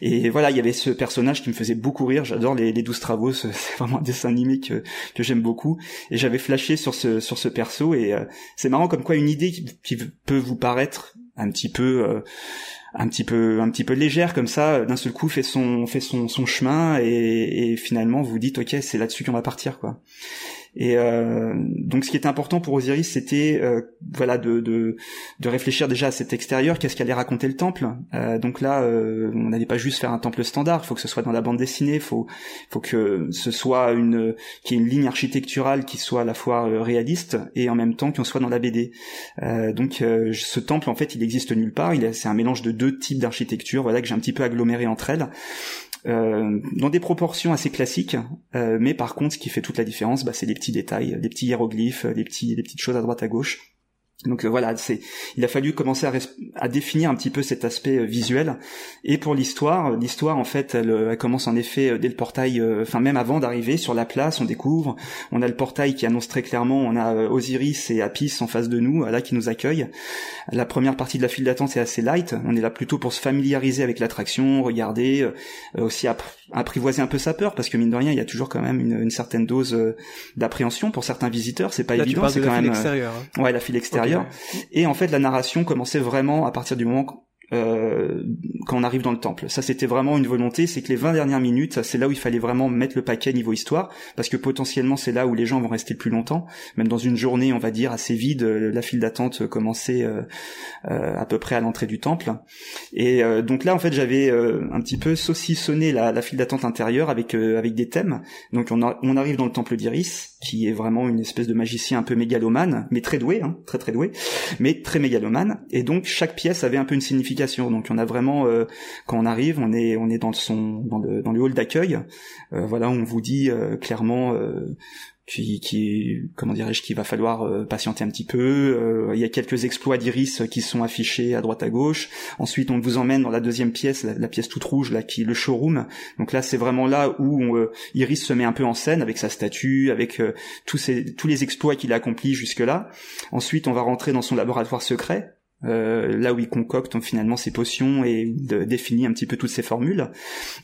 Et voilà, il y avait ce personnage qui me faisait beaucoup rire. J'adore les, les 12 travaux. <laughs> C'est vraiment un dessin animé que, que j'aime beaucoup. Et j'avais flashé sur ce sur ce perso et euh, c'est marrant comme quoi une idée qui, peut vous paraître un petit peu euh, un petit peu un petit peu légère comme ça d'un seul coup fait son fait son, son chemin et, et finalement vous dites ok c'est là-dessus qu'on va partir quoi et euh, donc ce qui était important pour Osiris, c'était euh, voilà de, de, de réfléchir déjà à cet extérieur, qu'est-ce qu'allait raconter le temple. Euh, donc là, on n'allait pas juste faire un temple standard, il faut que ce soit dans la bande dessinée, il faut faut que ce soit une qui ait une ligne architecturale qui soit à la fois réaliste et en même temps qu'on soit dans la BD. donc ce temple en fait, il existe nulle part, il c'est un mélange de deux types d'architecture, voilà que j'ai un petit peu aggloméré entre elles. Euh, dans des proportions assez classiques, euh, mais par contre, ce qui fait toute la différence, bah, c'est les petits détails, les petits hiéroglyphes, petits, les petites choses à droite à gauche. Donc euh, voilà, c'est, il a fallu commencer à, à, définir un petit peu cet aspect euh, visuel. Et pour l'histoire, l'histoire en fait, elle, elle, commence en effet dès le portail, enfin même avant d'arriver sur la place, on découvre, on a le portail qui annonce très clairement, on a Osiris et Apis en face de nous, là qui nous accueillent. La première partie de la file d'attente est assez light, on est là plutôt pour se familiariser avec l'attraction, regarder, aussi apprivoiser un peu sa peur, parce que mine de rien, il y a toujours quand même une, une certaine dose d'appréhension pour certains visiteurs, c'est pas évident, c'est quand même. File extérieure, hein. Ouais, la file extérieure. Et en fait, la narration commençait vraiment à partir du moment euh, quand on arrive dans le temple. Ça, c'était vraiment une volonté, c'est que les 20 dernières minutes, c'est là où il fallait vraiment mettre le paquet niveau histoire, parce que potentiellement c'est là où les gens vont rester plus longtemps. Même dans une journée, on va dire, assez vide, la file d'attente commençait euh, euh, à peu près à l'entrée du temple. Et euh, donc là, en fait, j'avais un petit peu saucissonné la, la file d'attente intérieure avec avec des thèmes. Donc on, on arrive dans le temple d'Iris, qui est vraiment une espèce de magicien un peu mégalomane, mais très doué, hein, très très doué, mais très mégalomane. Et donc chaque pièce avait un peu une signification donc on a vraiment euh, quand on arrive, on est on est dans son dans le dans le hall d'accueil. Euh, voilà, on vous dit euh, clairement qui, comment dirais-je qu'il va falloir patienter un petit peu. il y a quelques exploits d'Iris qui sont affichés à droite à gauche. Ensuite, on vous emmène dans la deuxième pièce, la, pièce toute rouge là, qui est le showroom. Donc là, c'est vraiment là où Iris se met un peu en scène avec sa statue, avec tous tous les exploits qu'il a accomplis jusque là. Ensuite, on va rentrer dans son laboratoire secret euh, là où il concocte finalement ses potions et définit un petit peu toutes ses formules.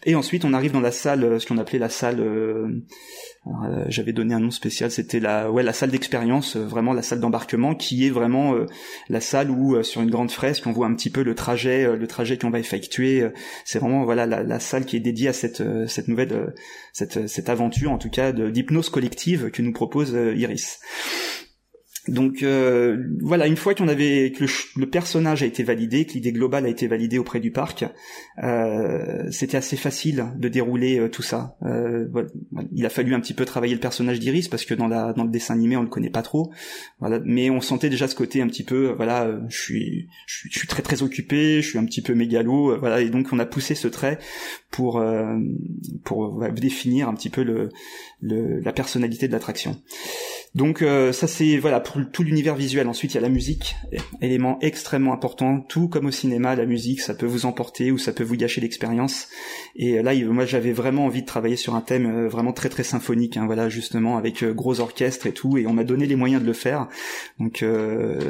Et ensuite, on arrive dans la salle, ce qu'on appelait la salle. Euh, euh, j'avais donné un nom spécial, c'était la, ouais, la salle d'expérience, vraiment la salle d'embarquement, qui est vraiment la salle où, sur une grande fresque, on voit un petit peu le trajet, le trajet qu'on va effectuer. C'est vraiment voilà la, la, salle qui est dédiée à cette cette nouvelle, cette cette aventure en tout cas d'hypnose collective que nous propose Iris. Donc euh, voilà, une fois qu'on avait que le, personnage a été validé, que l'idée globale a été validée auprès du parc, euh, c'était assez facile de dérouler euh, tout ça. il a fallu un petit peu travailler le personnage d'Iris parce que dans la dans le dessin animé on le connaît pas trop. Voilà, mais on sentait déjà ce côté un petit peu, voilà, je suis je suis, très très occupé, je suis un petit peu mégalo, voilà, et donc on a poussé ce trait pour pour définir un petit peu le, le la personnalité de l'attraction. Donc euh, ça c'est voilà pour tout l'univers visuel. Ensuite il y a la musique, élément extrêmement important. Tout comme au cinéma, la musique ça peut vous emporter ou ça peut vous gâcher l'expérience. Et là moi j'avais vraiment envie de travailler sur un thème euh, vraiment très très symphonique. Hein, voilà justement avec euh, gros orchestre et tout. Et on m'a donné les moyens de le faire. Donc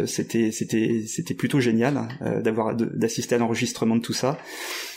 c'était c'était c'était plutôt génial d'avoir d'assister à l'enregistrement de tout ça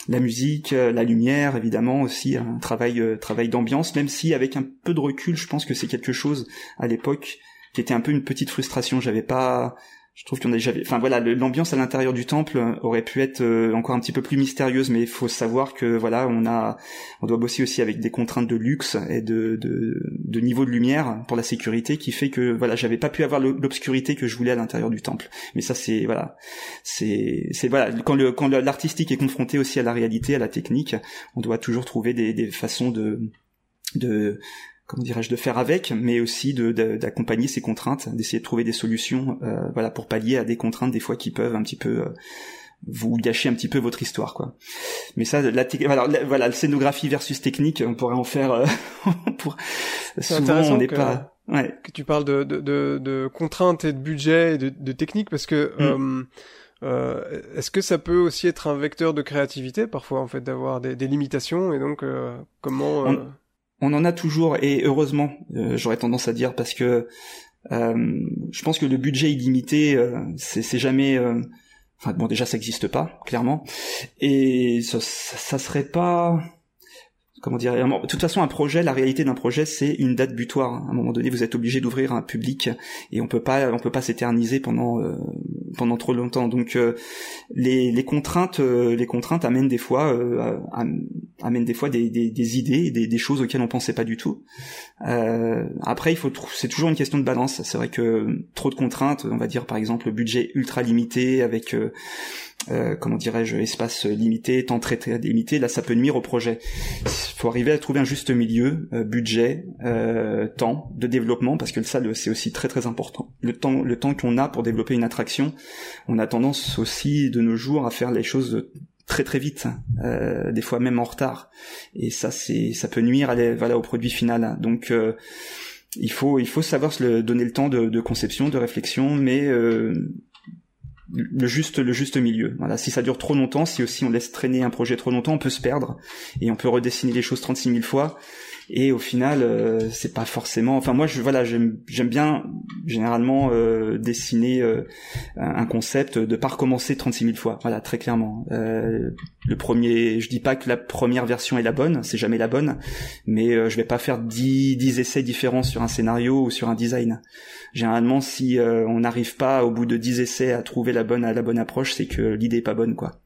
la musique, la lumière, évidemment aussi un travail travail d'ambiance. Même si avec un peu de recul, je pense que c'est quelque chose à l'époque qui était un peu une petite frustration. J'avais pas, je trouve qu'on a déjà, enfin voilà, l'ambiance à l'intérieur du temple aurait pu être euh, encore un petit peu plus mystérieuse, mais il faut savoir que voilà, on a, on doit bosser aussi avec des contraintes de luxe et de, de, niveau de lumière pour la sécurité, qui fait que voilà, j'avais pas pu avoir l'obscurité que je voulais à l'intérieur du temple. Mais ça, c'est voilà, c'est c'est voilà, quand le quand l'artistique est confronté aussi à la réalité, à la technique, on doit toujours trouver des, des façons de de comment dirais-je, de faire avec, mais aussi d'accompagner ces contraintes, d'essayer de trouver des solutions, euh, voilà, pour pallier à des contraintes des fois qui peuvent un petit peu euh, vous gâcher un petit peu votre histoire, quoi. Mais ça, la, alors, voilà, la scénographie versus technique, on pourrait en faire. Euh, <laughs> pour souvent, on n'est pas. Ouais. Que tu parles de, de, de, de, contraintes et de budget et de, de technique parce que. Mm. Euh, Est-ce que ça peut aussi être un vecteur de créativité parfois en fait d'avoir des, des, limitations et donc comment on en a toujours et heureusement, euh, j'aurais tendance à dire parce que euh, je pense que le budget illimité, euh, c'est jamais. Enfin bon, déjà ça n'existe pas clairement, et ça, ça, serait pas comment dire de toute façon un projet la réalité d'un projet c'est une date butoir à un moment donné vous êtes obligé d'ouvrir un public et on peut pas on peut pas s'éterniser pendant pendant trop longtemps. Donc euh, les, les, contraintes, euh, les contraintes amènent des fois, euh, amènent des fois des, des, des idées, des, des, choses auxquelles on pensait pas du tout. après, il faut, c'est toujours une question de balance. C'est vrai que trop de contraintes, on va dire par exemple le budget ultra limité avec euh, comment dirais-je, espace limité, temps très très limité, là ça peut nuire au projet. Il faut arriver à trouver un juste milieu, euh, budget, euh, temps de développement, parce que ça c'est aussi très très important. Le temps, le temps qu'on a pour développer une attraction, on a tendance aussi de nos jours à faire les choses très très vite, des fois même en retard, et ça c'est ça peut nuire à voilà, au produit final. Donc il faut il faut savoir se donner le temps de, de conception, de réflexion, mais le juste le juste milieu. Voilà, si ça dure trop longtemps, si aussi on laisse traîner un projet trop longtemps, on peut se perdre et on peut redessiner les choses 36 000 fois. Et au final euh, c'est pas forcément enfin moi je voilà j'aime j'aime bien généralement euh, dessiner euh, un concept de pas recommencer 36 000 fois. Voilà très clairement le premier je dis pas que la première version est la bonne c'est jamais la bonne mais je vais pas faire 10 10 essais différents sur un scénario ou sur un design généralement si on n'arrive pas au bout de 10 essais à trouver la bonne la bonne approche c'est que l'idée est pas bonne quoi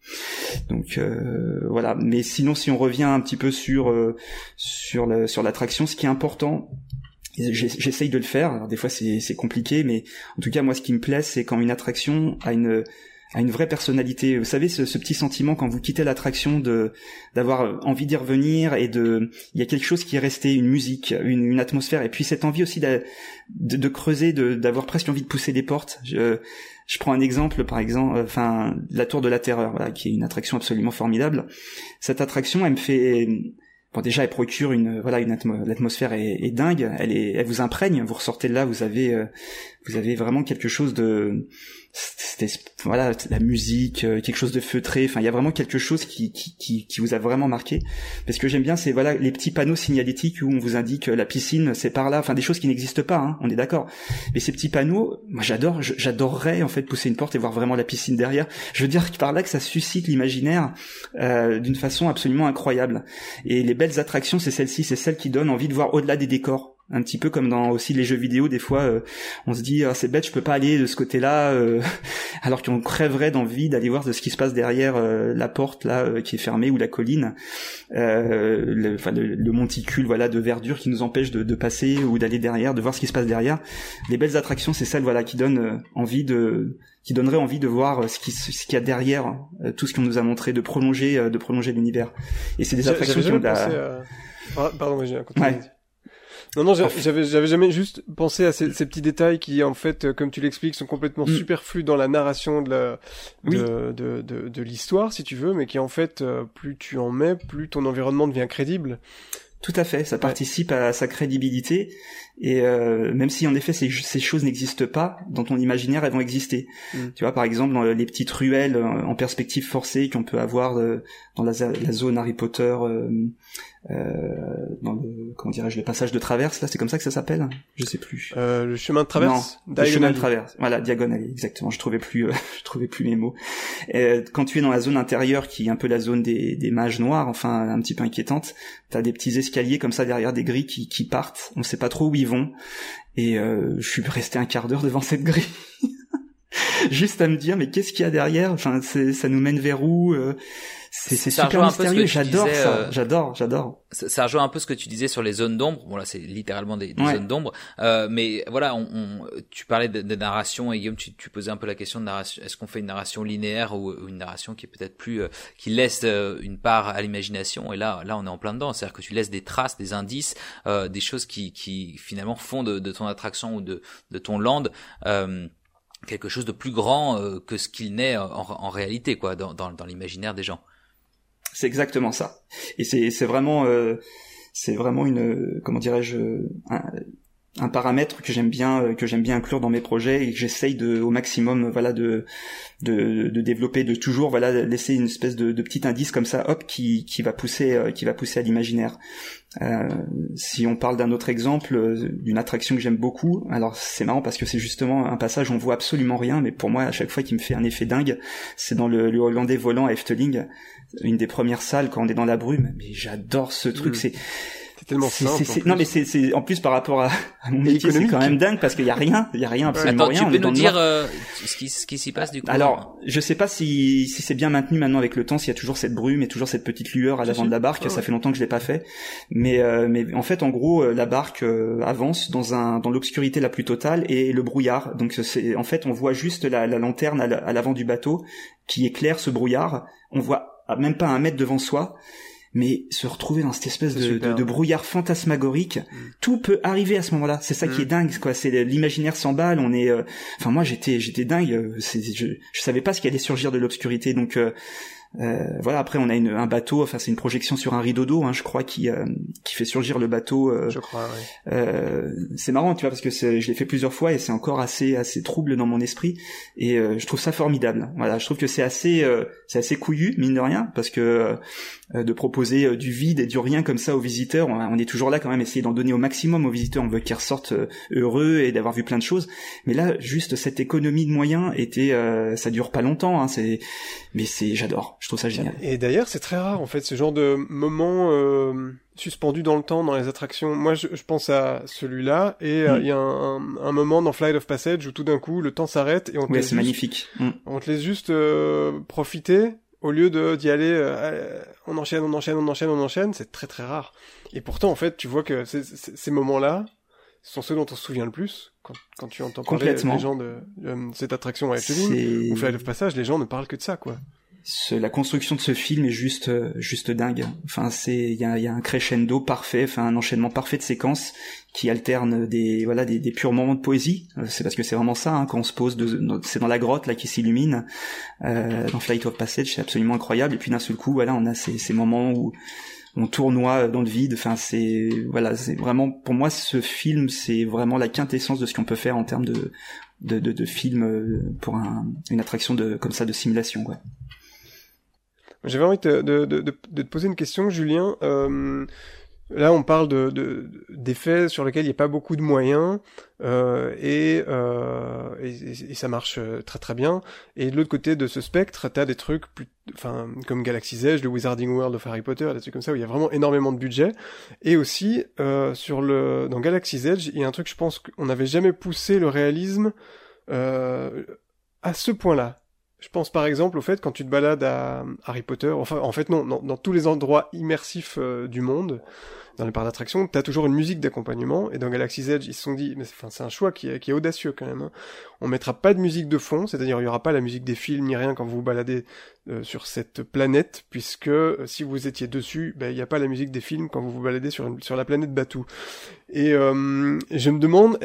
donc voilà mais sinon si on revient un petit peu sur sur l'attraction. Ce qui est important, j'essaye de le faire. Des fois c'est compliqué, mais en tout cas moi ce qui me plaît, c'est quand une attraction a une a une vraie personnalité. Vous savez ce, petit sentiment quand vous quittez l'attraction de d'avoir envie d'y revenir et de il y a quelque chose qui est resté, une musique, une, une atmosphère et puis cette envie aussi de, de, de creuser, d'avoir presque envie de pousser des portes. Je, je prends un exemple, par exemple, enfin la Tour de la Terreur, voilà, qui est une attraction absolument formidable. Cette attraction, elle me fait Bon, déjà, elle procure une, voilà, une l'atmosphère est, est, dingue. Elle est, elle vous imprègne. Vous ressortez de là, vous avez, euh, vous avez vraiment quelque chose de, c'était voilà la musique euh, quelque chose de feutré. Enfin il y a vraiment quelque chose qui, qui, qui, qui vous a vraiment marqué. Parce que j'aime bien c'est voilà les petits panneaux signalétiques où on vous indique euh, la piscine c'est par là. Enfin des choses qui n'existent pas hein, on est d'accord. Mais ces petits panneaux moi j'adore j'adorerais en fait pousser une porte et voir vraiment la piscine derrière. Je veux dire par là que ça suscite l'imaginaire euh, d'une façon absolument incroyable. Et les belles attractions c'est celles-ci c'est celles qui donnent envie de voir au-delà des décors un petit peu comme dans aussi les jeux vidéo des fois euh, on se dit ah, c'est bête je peux pas aller de ce côté là euh, <laughs> alors qu'on crèverait d'envie d'aller voir de ce qui se passe derrière euh, la porte là qui est fermée ou la colline. Le, enfin le, monticule voilà de verdure qui nous empêche de, de passer ou d'aller derrière de voir ce qui se passe derrière. Les belles attractions c'est celles voilà qui donnent envie de qui donnerait envie de voir ce qui ce qu'il y a derrière tout ce qu'on nous a montré de prolonger de prolonger l'univers. Et c'est des attractions qui ont de la... Pardon, j'ai ouais. Non, non, j'avais, j'avais jamais juste pensé à ces, ces, petits détails qui, en fait, euh, comme tu l'expliques, sont complètement mm. superflus dans la narration de la, de, de, de, de l'histoire, si tu veux, mais qui, en fait, euh, plus tu en mets, plus ton environnement devient crédible. Tout à fait, ça participe à sa crédibilité et euh, même si en effet ces, ces choses n'existent pas, dans ton imaginaire elles vont exister. Mm. Tu vois par exemple dans les petites ruelles euh, en perspective forcée qu'on peut avoir dans la, la, zone Harry Potter, euh, dans le comment dirais-je le passage de traverse là, c'est comme ça que ça s'appelle? Je sais plus. Euh, le chemin de traverse. Non, le chemin de traverse. Voilà, diagonale, exactement. Je trouvais plus, <laughs> je trouvais plus mes mots. Quand tu es dans la zone intérieure, qui est un peu la zone des, des mages noirs, enfin un petit peu inquiétante, t'as des petits escaliers comme ça derrière des grilles qui, qui partent. On sait pas trop où ils vont. Et euh, je suis resté un quart d'heure devant cette grille. <laughs> Juste à me dire, mais qu'est-ce qu'il y a derrière? Enfin, ça nous mène vers où? Euh, c'est super mystérieux. J'adore ça. Euh, j'adore, j'adore. Ça, rejoint un peu ce que tu disais sur les zones d'ombre. Bon là, c'est littéralement des, zones d'ombre. Euh, mais voilà, on, on, tu parlais de, de, narration et Guillaume, tu, tu, posais un peu la question de narration. Est-ce qu'on fait une narration linéaire ou, une narration qui est peut-être plus, euh, qui laisse euh, une part à l'imagination? Et là, là, on est en plein dedans. C'est-à-dire que tu laisses des traces, des indices, des choses qui, qui finalement font de, de ton attraction ou de, de ton land. quelque chose de plus grand que ce qu'il n'est en, en, réalité, quoi, dans, dans, dans l'imaginaire des gens. C'est exactement ça. Et c'est vraiment euh, c'est vraiment une comment dirais-je un, un, paramètre que j'aime bien euh, que j'aime bien inclure dans mes projets et que j'essaye de au maximum voilà de, de de développer de toujours voilà laisser une espèce de, de petit indice comme ça hop qui qui va pousser euh, qui va pousser à l'imaginaire. Euh, si on parle d'un autre exemple euh, d'une attraction que j'aime beaucoup, alors c'est marrant parce que c'est justement un passage où on voit absolument rien, mais pour moi à chaque fois qui me fait un effet dingue, c'est dans le, le Hollandais volant à Efteling une des premières salles quand on est dans la brume. Mais j'adore ce truc. Mm. C'est c'est tellement simple. non mais c'est c'est en plus par rapport à, mon métier c'est quand même dingue parce qu'il y a rien, il y a rien absolument Attends, rien. Tu peux nous dire euh, ce qui ce qui s'y passe du coup Alors je sais pas si si c'est bien maintenu maintenant avec le temps, s'il y a toujours cette brume et toujours cette petite lueur à l'avant de la barque. Ah ça fait longtemps que je l'ai pas fait, mais euh, mais en fait en gros euh, la barque avance dans un dans l'obscurité la plus totale et le brouillard. Donc c'est en fait on voit juste la, la lanterne à l'avant du bateau qui éclaire ce brouillard. On voit même pas un mètre devant soi mais se retrouver dans cette espèce de, de, brouillard fantasmagorique, mm. tout peut arriver à ce moment-là. C'est ça qui mm. est dingue, quoi. C'est l'imaginaire s'emballe. On est, euh, enfin moi j'étais, j'étais dingue. Euh, je, je savais pas ce qui allait surgir de l'obscurité, donc euh, euh, voilà. Après, on a une, un bateau. Enfin, c'est une projection sur un rideau d'eau, hein, je crois, qui euh, qui fait surgir le bateau. Euh, je crois. c'est marrant, tu vois, parce que je l'ai fait plusieurs fois et c'est encore assez assez trouble dans mon esprit. Et je trouve ça formidable. Voilà, je trouve que c'est assez c'est assez couillu mine de rien, parce que de proposer du vide et du rien comme ça aux visiteurs, on, est toujours là quand même essayer d'en donner au maximum aux visiteurs. On veut qu'ils ressortent heureux et d'avoir vu plein de choses. Mais là, juste cette économie de moyens était, ça dure pas longtemps. Hein, c'est mais c'est j'adore je trouve ça génial. Et d'ailleurs, c'est très rare en fait ce genre de moment euh, suspendu dans le temps dans les attractions. Moi, je, je pense à celui-là et euh, mm. il y a un, un, moment dans Flight of Passage où tout d'un coup le temps s'arrête et on te laisse c'est magnifique. Mm. On te laisse juste euh, profiter au lieu de d'y aller. Euh, on enchaîne, on enchaîne, on enchaîne, on enchaîne. C'est très très rare. Et pourtant, en fait, tu vois que ces moments-là sont ceux dont on se souvient le plus quand, quand tu entends parler les gens de, cette attraction à Efteling ou Flight of Passage. Les gens ne parlent que de ça, quoi la construction de ce film est juste euh, juste dingue. Enfin, c'est il y a, y a, un crescendo parfait, enfin un enchaînement parfait de séquences qui alternent des voilà des, des purs moments de poésie. Euh, c'est parce que c'est vraiment ça hein, quand on se pose, c'est dans la grotte là qui s'illumine. Euh, dans Flight of Passage, c'est absolument incroyable. Et puis d'un seul coup, voilà, on a ces, ces moments où on tournoie dans le vide. Enfin, c'est voilà, c'est vraiment pour moi ce film, c'est vraiment la quintessence de ce qu'on peut faire en termes de de, de, de film euh, pour un, une attraction de comme ça de simulation. J'avais envie de, te poser une question, Julien. Euh, là, on parle de d'effets sur lesquels il n'y a pas beaucoup de moyens euh, et, euh, et, ça marche très très bien. Et de l'autre côté de ce spectre, tu as des trucs enfin comme Galaxy's Edge, le Wizarding World of Harry Potter, des trucs comme ça où il y a vraiment énormément de budget. Et aussi sur le dans Galaxy's Edge, il y a un truc, je pense qu'on n'avait jamais poussé le réalisme à ce point-là. Je pense par exemple au fait quand tu te balades à Harry Potter, enfin en fait non, dans, tous les endroits immersifs euh, du monde, dans les parcs d'attractions, t'as toujours une musique d'accompagnement. Et dans Galaxy's Edge, ils se sont dit, mais c'est un choix qui est, audacieux quand même. Hein. On mettra pas de musique de fond, c'est-à-dire il y aura pas la musique des films ni rien quand vous vous baladez euh, sur cette planète, puisque euh, si vous étiez dessus, ben, il n'y a pas la musique des films quand vous vous baladez sur, sur la planète Batuu. Et je me demande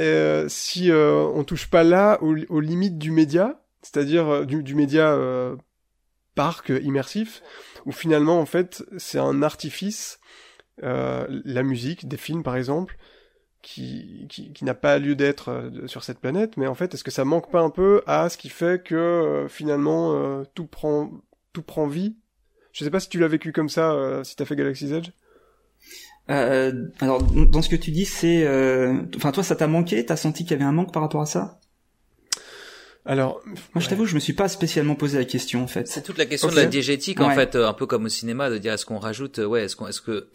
si on touche pas là aux limites du média c'est-à-dire euh, du, du, média euh, parc immersif, où finalement en fait c'est un artifice la musique des films par exemple qui, qui, qui n'a pas lieu d'être sur cette planète, mais en fait, est-ce que ça manque pas un peu à ce qui fait que finalement tout prend tout prend vie? Je sais pas si tu l'as vécu comme ça, si t'as fait Galaxy's Edge. Euh, alors, dans ce que tu dis, c'est, euh, enfin, toi, ça t'a manqué? T'as senti qu'il y avait un manque par rapport à ça? Alors, moi, je t'avoue, je me suis pas spécialement posé la question en fait. C'est toute la question de la diégétique en fait, euh, un peu comme au cinéma, de dire est-ce qu'on rajoute, euh, ouais, est-ce qu'on, est-ce que,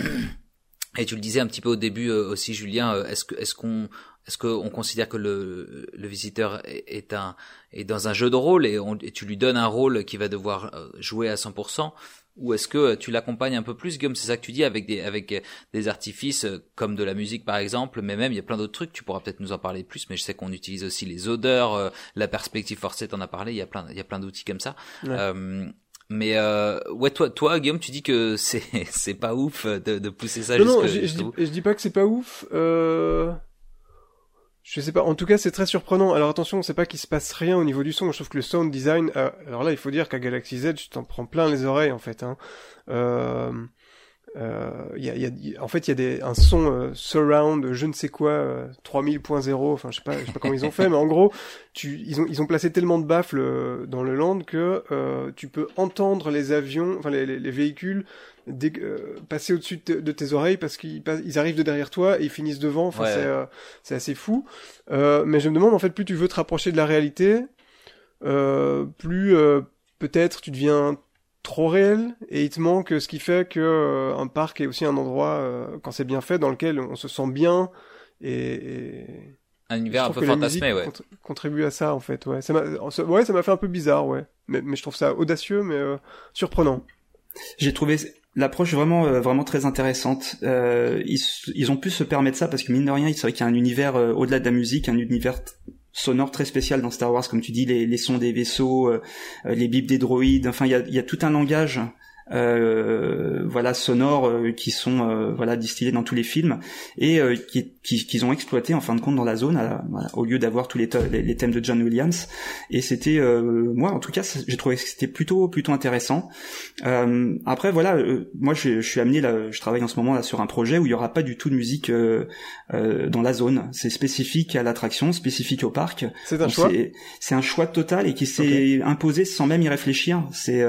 <clears throat> et tu le disais un petit peu au début aussi, Julien, est-ce que, est-ce qu'on, est-ce qu'on considère que le, le visiteur est, un est dans un jeu de rôle et, on, et tu lui donnes un rôle qui va devoir jouer à 100% ou est-ce que tu l'accompagnes un peu plus, Guillaume? C'est ça que tu dis avec des avec des artifices euh, comme de la musique par exemple, mais même il y a plein d'autres trucs. Tu pourras peut-être nous en parler plus, mais je sais qu'on utilise aussi les odeurs, euh, la perspective forcée. T'en as parlé. Il y a plein il y a plein d'outils comme ça. Euh, mais euh, ouais, toi, toi, Guillaume, tu dis que <laughs> c'est c'est pas ouf de, de pousser ça. Non, non, je, je, dis, je dis pas que c'est pas ouf. Euh... Je sais pas. En tout cas, c'est très surprenant. Alors attention, c'est pas qu'il se passe rien au niveau du son. Je trouve que le sound design. Euh, alors là, il faut dire qu'à Galaxy Z, tu t'en prends plein les oreilles en fait. Hein. Euh, y a, y a, en fait, il y a des, un son euh, surround, je ne sais quoi, 3000.0. Enfin, je sais pas, je sais pas comment ils ont fait, mais en gros, tu, ils ont, ils ont placé tellement de baffles dans le land que tu peux entendre les avions, enfin les, les, les véhicules euh, passer au-dessus de, tes oreilles parce qu'ils ils arrivent de derrière toi et ils finissent devant. Enfin, c'est, euh, c'est assez fou. Euh, mais je me demande en fait, plus tu veux te rapprocher de la réalité, plus peut-être tu deviens trop réel et il te manque ce qui fait que un parc est aussi un endroit quand c'est bien fait dans lequel on se sent bien et, un univers un peu fantasmé ouais. contribue à ça en fait ouais. Ça m'a ouais ça m'a fait un peu bizarre ouais. Mais, mais je trouve ça audacieux mais surprenant. J'ai trouvé l'approche vraiment euh, vraiment très intéressante. Euh, ils, ils, ont pu se permettre ça parce que mine de rien, c'est vrai qu'il y a un univers euh, au-delà de la musique, un univers sonore très spécial dans Star Wars, comme tu dis, les, les sons des vaisseaux, euh, les bips des droïdes. Enfin, il y a, y a tout un langage euh, voilà sonores euh, qui sont euh, voilà distillés dans tous les films et qui qu'ils ont exploité en fin de compte dans la zone au lieu d'avoir tous les, les, thèmes de John Williams. Et c'était moi en tout cas j'ai trouvé que c'était plutôt plutôt intéressant. Après voilà moi je, je, suis amené là je travaille en ce moment là sur un projet où il y aura pas du tout de musique dans la zone. C'est spécifique à l'attraction spécifique au parc. C'est un choix c'est un choix total et qui s'est imposé sans même y réfléchir. C'est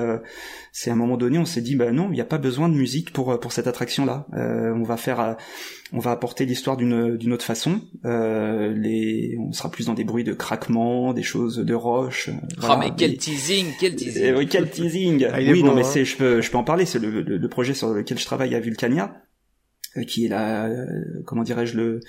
c'est à un moment donné, on s'est dit, bah non, il n'y a pas besoin de musique pour pour cette attraction là. Euh, on va faire, euh, on va apporter l'histoire d'une d'une autre façon. Euh, les, on sera plus dans des bruits de craquement, des choses de roches. oh mais quel teasing, quel teasing. oui, quel teasing. Ah, oui, non mais hein. c'est, je peux je peux en parler. C'est le, le, le, projet sur lequel je travaille à Vulcania qui est la comment dirais-je le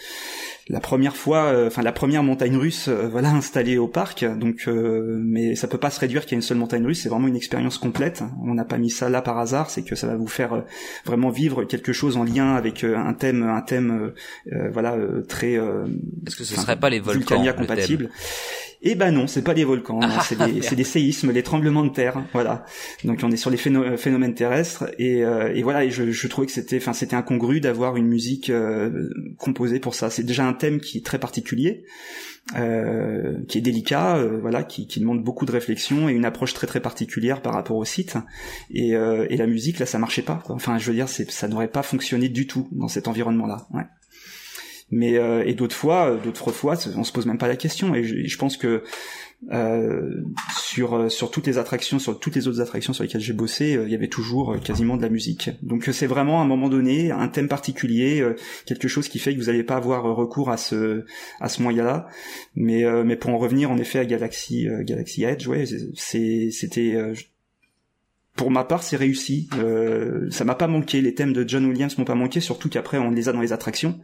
la première fois, euh, enfin la première montagne russe, euh, voilà installée au parc. Donc, euh, mais ça peut pas se réduire qu'il y ait une seule montagne russe. C'est vraiment une expérience complète. On n'a pas mis ça là par hasard. C'est que ça va vous faire vraiment vivre quelque chose en lien avec un thème, un thème, voilà très. Est-ce que ce serait pas les volcans compatible eh ben non, c'est pas des volcans, ah, c'est des, <laughs> des, séismes, des tremblements de terre, voilà. Donc on est sur les phénomènes terrestres et, et voilà. Et je, je trouvais que c'était, enfin c'était incongru d'avoir une musique composée pour ça. C'est déjà un thème qui est très particulier, euh, qui est délicat, euh, voilà, qui, demande beaucoup de réflexion et une approche très très particulière par rapport au site. Et, euh, la musique là, ça marchait pas. Enfin, je veux dire, ça n'aurait pas fonctionné du tout dans cet environnement-là. Mais et d'autres fois, d'autres fois, on se pose même pas la question. Et je pense que euh, sur euh, sur toutes les attractions, sur toutes les autres attractions sur lesquelles j'ai bossé, euh, il y avait toujours quasiment de la musique. Donc c'est vraiment à un moment donné un thème particulier, quelque chose qui fait que vous n'allez pas avoir recours à ce à ce moyen-là. Mais mais pour en revenir en effet à Galaxy Galaxy Edge, ouais, c'est c'était pour ma part, c'est réussi. Euh, ça m'a pas manqué. Les thèmes de John Williams m'ont pas manqué, surtout qu'après on les a dans les attractions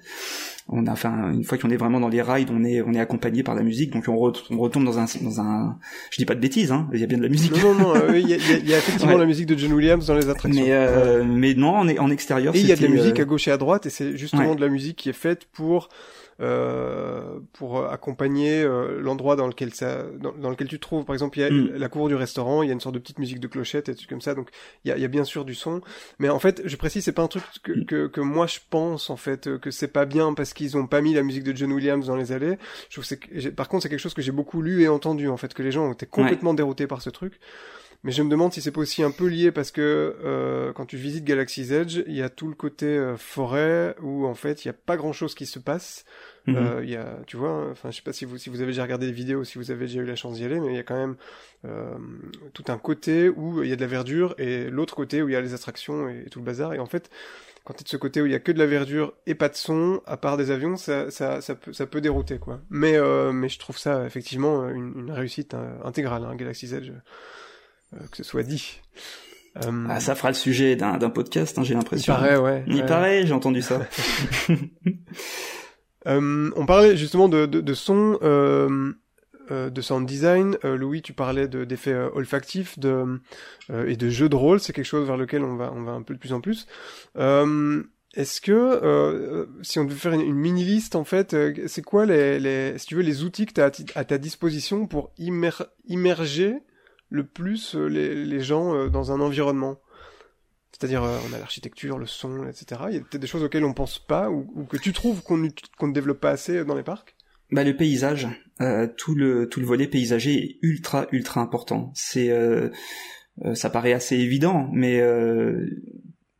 on a enfin une fois qu'on est vraiment dans les rides on est on est accompagné par la musique donc on, retombe dans un dans un je dis pas de bêtises hein il y a bien de la musique. Non non non il y, a, y, a, <laughs> effectivement la musique de John Williams dans les attractions. Mais euh, mais non en, en extérieur et il y a de la musique euh, à gauche et à droite et c'est justement de la musique qui est faite pour euh, pour accompagner euh, l'endroit dans lequel ça, dans, lequel tu te trouves. Par exemple, il y a mm. la cour du restaurant, il y a une sorte de petite musique de clochette et trucs comme ça. Donc il y a, y a, bien sûr du son, mais en fait, je précise, c'est pas un truc que, mm. que, que, moi je pense en fait que c'est pas bien parce qu'ils ont pas mis la musique de John Williams dans les allées. Je trouve c'est par contre c'est quelque chose que j'ai beaucoup lu et entendu en fait que les gens ont été complètement déroutés par ce truc. Mais je me demande si c'est pas aussi un peu lié parce que euh, quand tu visites Galaxy's Edge, il y a tout le côté euh, forêt où en fait il y a pas grand chose qui se passe. Mhm. Euh, il y a, tu vois, hein, enfin je sais pas si vous si vous avez déjà regardé des vidéos, si vous avez déjà eu la chance d'y aller, mais il y a quand même euh, tout un côté où il y a de la verdure et l'autre côté où il y a les attractions et, et tout le bazar. Et en fait, quand tu es de ce côté où il y a que de la verdure et pas de son, à part des avions, ça, ça, ça, peut, ça peut dérouter, quoi. Mais, euh, mais je trouve ça effectivement une, une réussite intégrale, hein, Galaxy's Edge, que ce soit dit. Euh, Ah, ça fera le sujet d'un podcast, hein, j'ai il l'impression. paraît, ouais. Il ouais. paraît, j'ai entendu ça. <laughs> <laughs> Euh, on parlait justement de, de, de son, euh, euh, de sound design. Euh, Louis, tu parlais de- d'effets euh, olfactifs de, euh, et de jeux de rôle. C'est quelque chose vers lequel on va, on va un peu de plus en plus. Euh, Est-ce que, euh, si on devait faire une, une mini liste, en fait, euh, c'est quoi les, les, si tu veux, les outils que tu as à, ta disposition pour immer, immerger le plus euh, les, gens euh, dans un environnement c'est-à-dire, euh, on a l'architecture, le son, etc. Il y a peut-être des choses auxquelles on pense pas ou, que tu trouves qu'on ne développe pas assez dans les parcs? Bah le paysage, tout le tout le volet paysager est ultra ultra important. C'est ça paraît assez évident, mais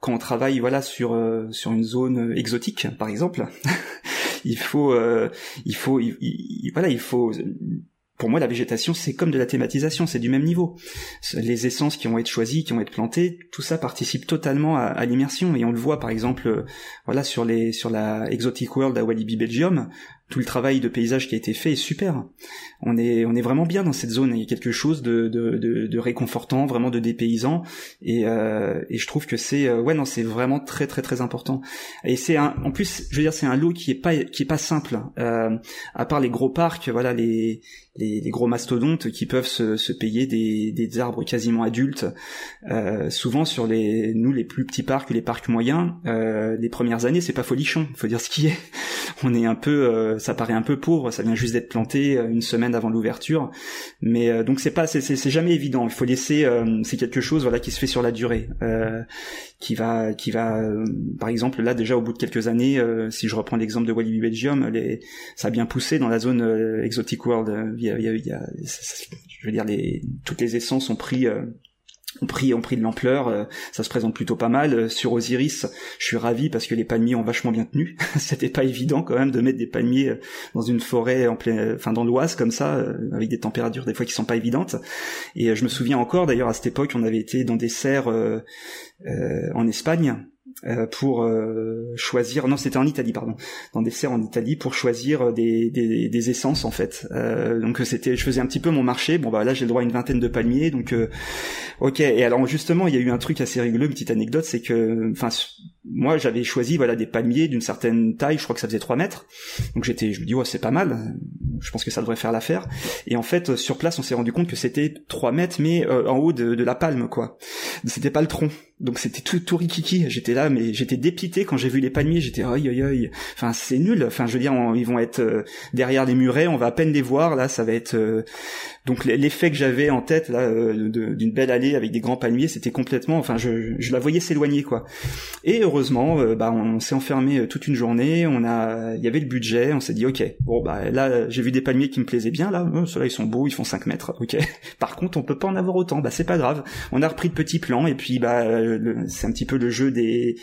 quand on travaille voilà sur sur une zone exotique par exemple, <laughs> il faut il faut il, il- voilà il faut pour moi, la végétation, c'est comme de la thématisation, c'est du même niveau. Les essences qui vont être choisies, qui vont être plantées, tout ça participe totalement à, l'immersion. Et on le voit, par exemple, euh, voilà, sur les, sur la Exotic World à Walibi Belgium, tout le travail de paysage qui a été fait est super. On est, on est vraiment bien dans cette zone. Il y a quelque chose de, de, réconfortant, vraiment de dépaysant. Et, euh, et je trouve que c'est, euh, ouais, non, c'est vraiment très, très, très important. Et c'est un, en plus, je veux dire, c'est un lot qui est pas, qui est pas simple. Euh, à part les gros parcs, voilà, les, les, gros mastodontes qui peuvent se, se payer des, des arbres quasiment adultes. Euh, souvent sur les, nous les plus petits parcs, les parcs moyens, les premières années, c'est pas folichon. Faut dire ce qui est. <laughs> On est un peu, ça paraît un peu pauvre. Ça vient juste d'être planté euh, une semaine avant l'ouverture. Mais euh, donc c'est pas, c'est, jamais évident. Il faut laisser, euh, c'est quelque chose, voilà, qui se fait sur la durée, euh, qui va, qui va, euh, par exemple, là déjà au bout de quelques années, euh, si je reprends l'exemple de Walibi Belgium, les, ça a bien poussé dans la zone euh, Exotic World. Il y a, il y a- je veux dire, les, toutes les essences ont pris. Ont pris, ont pris de l'ampleur, euh, ça se présente plutôt pas mal. Euh, Sur Osiris, je suis ravi parce que les palmiers ont vachement bien tenu. <laughs> C'était pas évident quand même de mettre des palmiers euh, dans une forêt en plein, enfin dans l'Oise comme ça, avec des températures des fois qui sont pas évidentes. Et je me souviens encore, d'ailleurs à cette époque, on avait été dans des serres en Espagne euh, pour euh, choisir. Non, c'était en Italie, pardon. Dans des serres en Italie pour choisir euh, des, des, des essences en fait. Euh, donc c'était, je faisais un petit peu mon marché. Bon bah là j'ai le droit à une vingtaine de palmiers, donc euh, ok. Et alors justement, il y a eu un truc assez rigolo, une petite anecdote, c'est que, enfin, moi j'avais choisi voilà des palmiers d'une certaine taille. Je crois que ça faisait 3 mètres. Donc j'étais, je me dis ouais c'est pas mal. Je pense que ça devrait faire l'affaire. Et en fait sur place, on s'est rendu compte que c'était 3 mètres, mais euh, en haut de, la palme quoi. C'était pas le tronc. Donc c'était tout, tout rikiki. J'étais là, mais j'étais dépité quand j'ai vu les palmiers. J'étais aïe aïe aïe. Enfin c'est nul. Enfin je veux dire, ils vont être euh, derrière les murets. On va à peine les voir. Là, ça va être. euh, Donc l'effet que j'avais en tête là euh, d'une belle allée avec des grands palmiers, c'était complètement. Enfin je, je la voyais s'éloigner quoi. Et heureusement, euh, bah on s'est enfermé euh, toute une journée. On a, il y avait le budget. On s'est dit ok. Bon bah là j'ai vu des palmiers qui me plaisaient bien là. Oh, Ceux-là ils sont beaux, ils font 5 mètres. Ok. <laughs> Par contre on peut pas en avoir autant. Bah c'est pas grave. On a repris de petits plans et puis bah c'est un petit peu le jeu des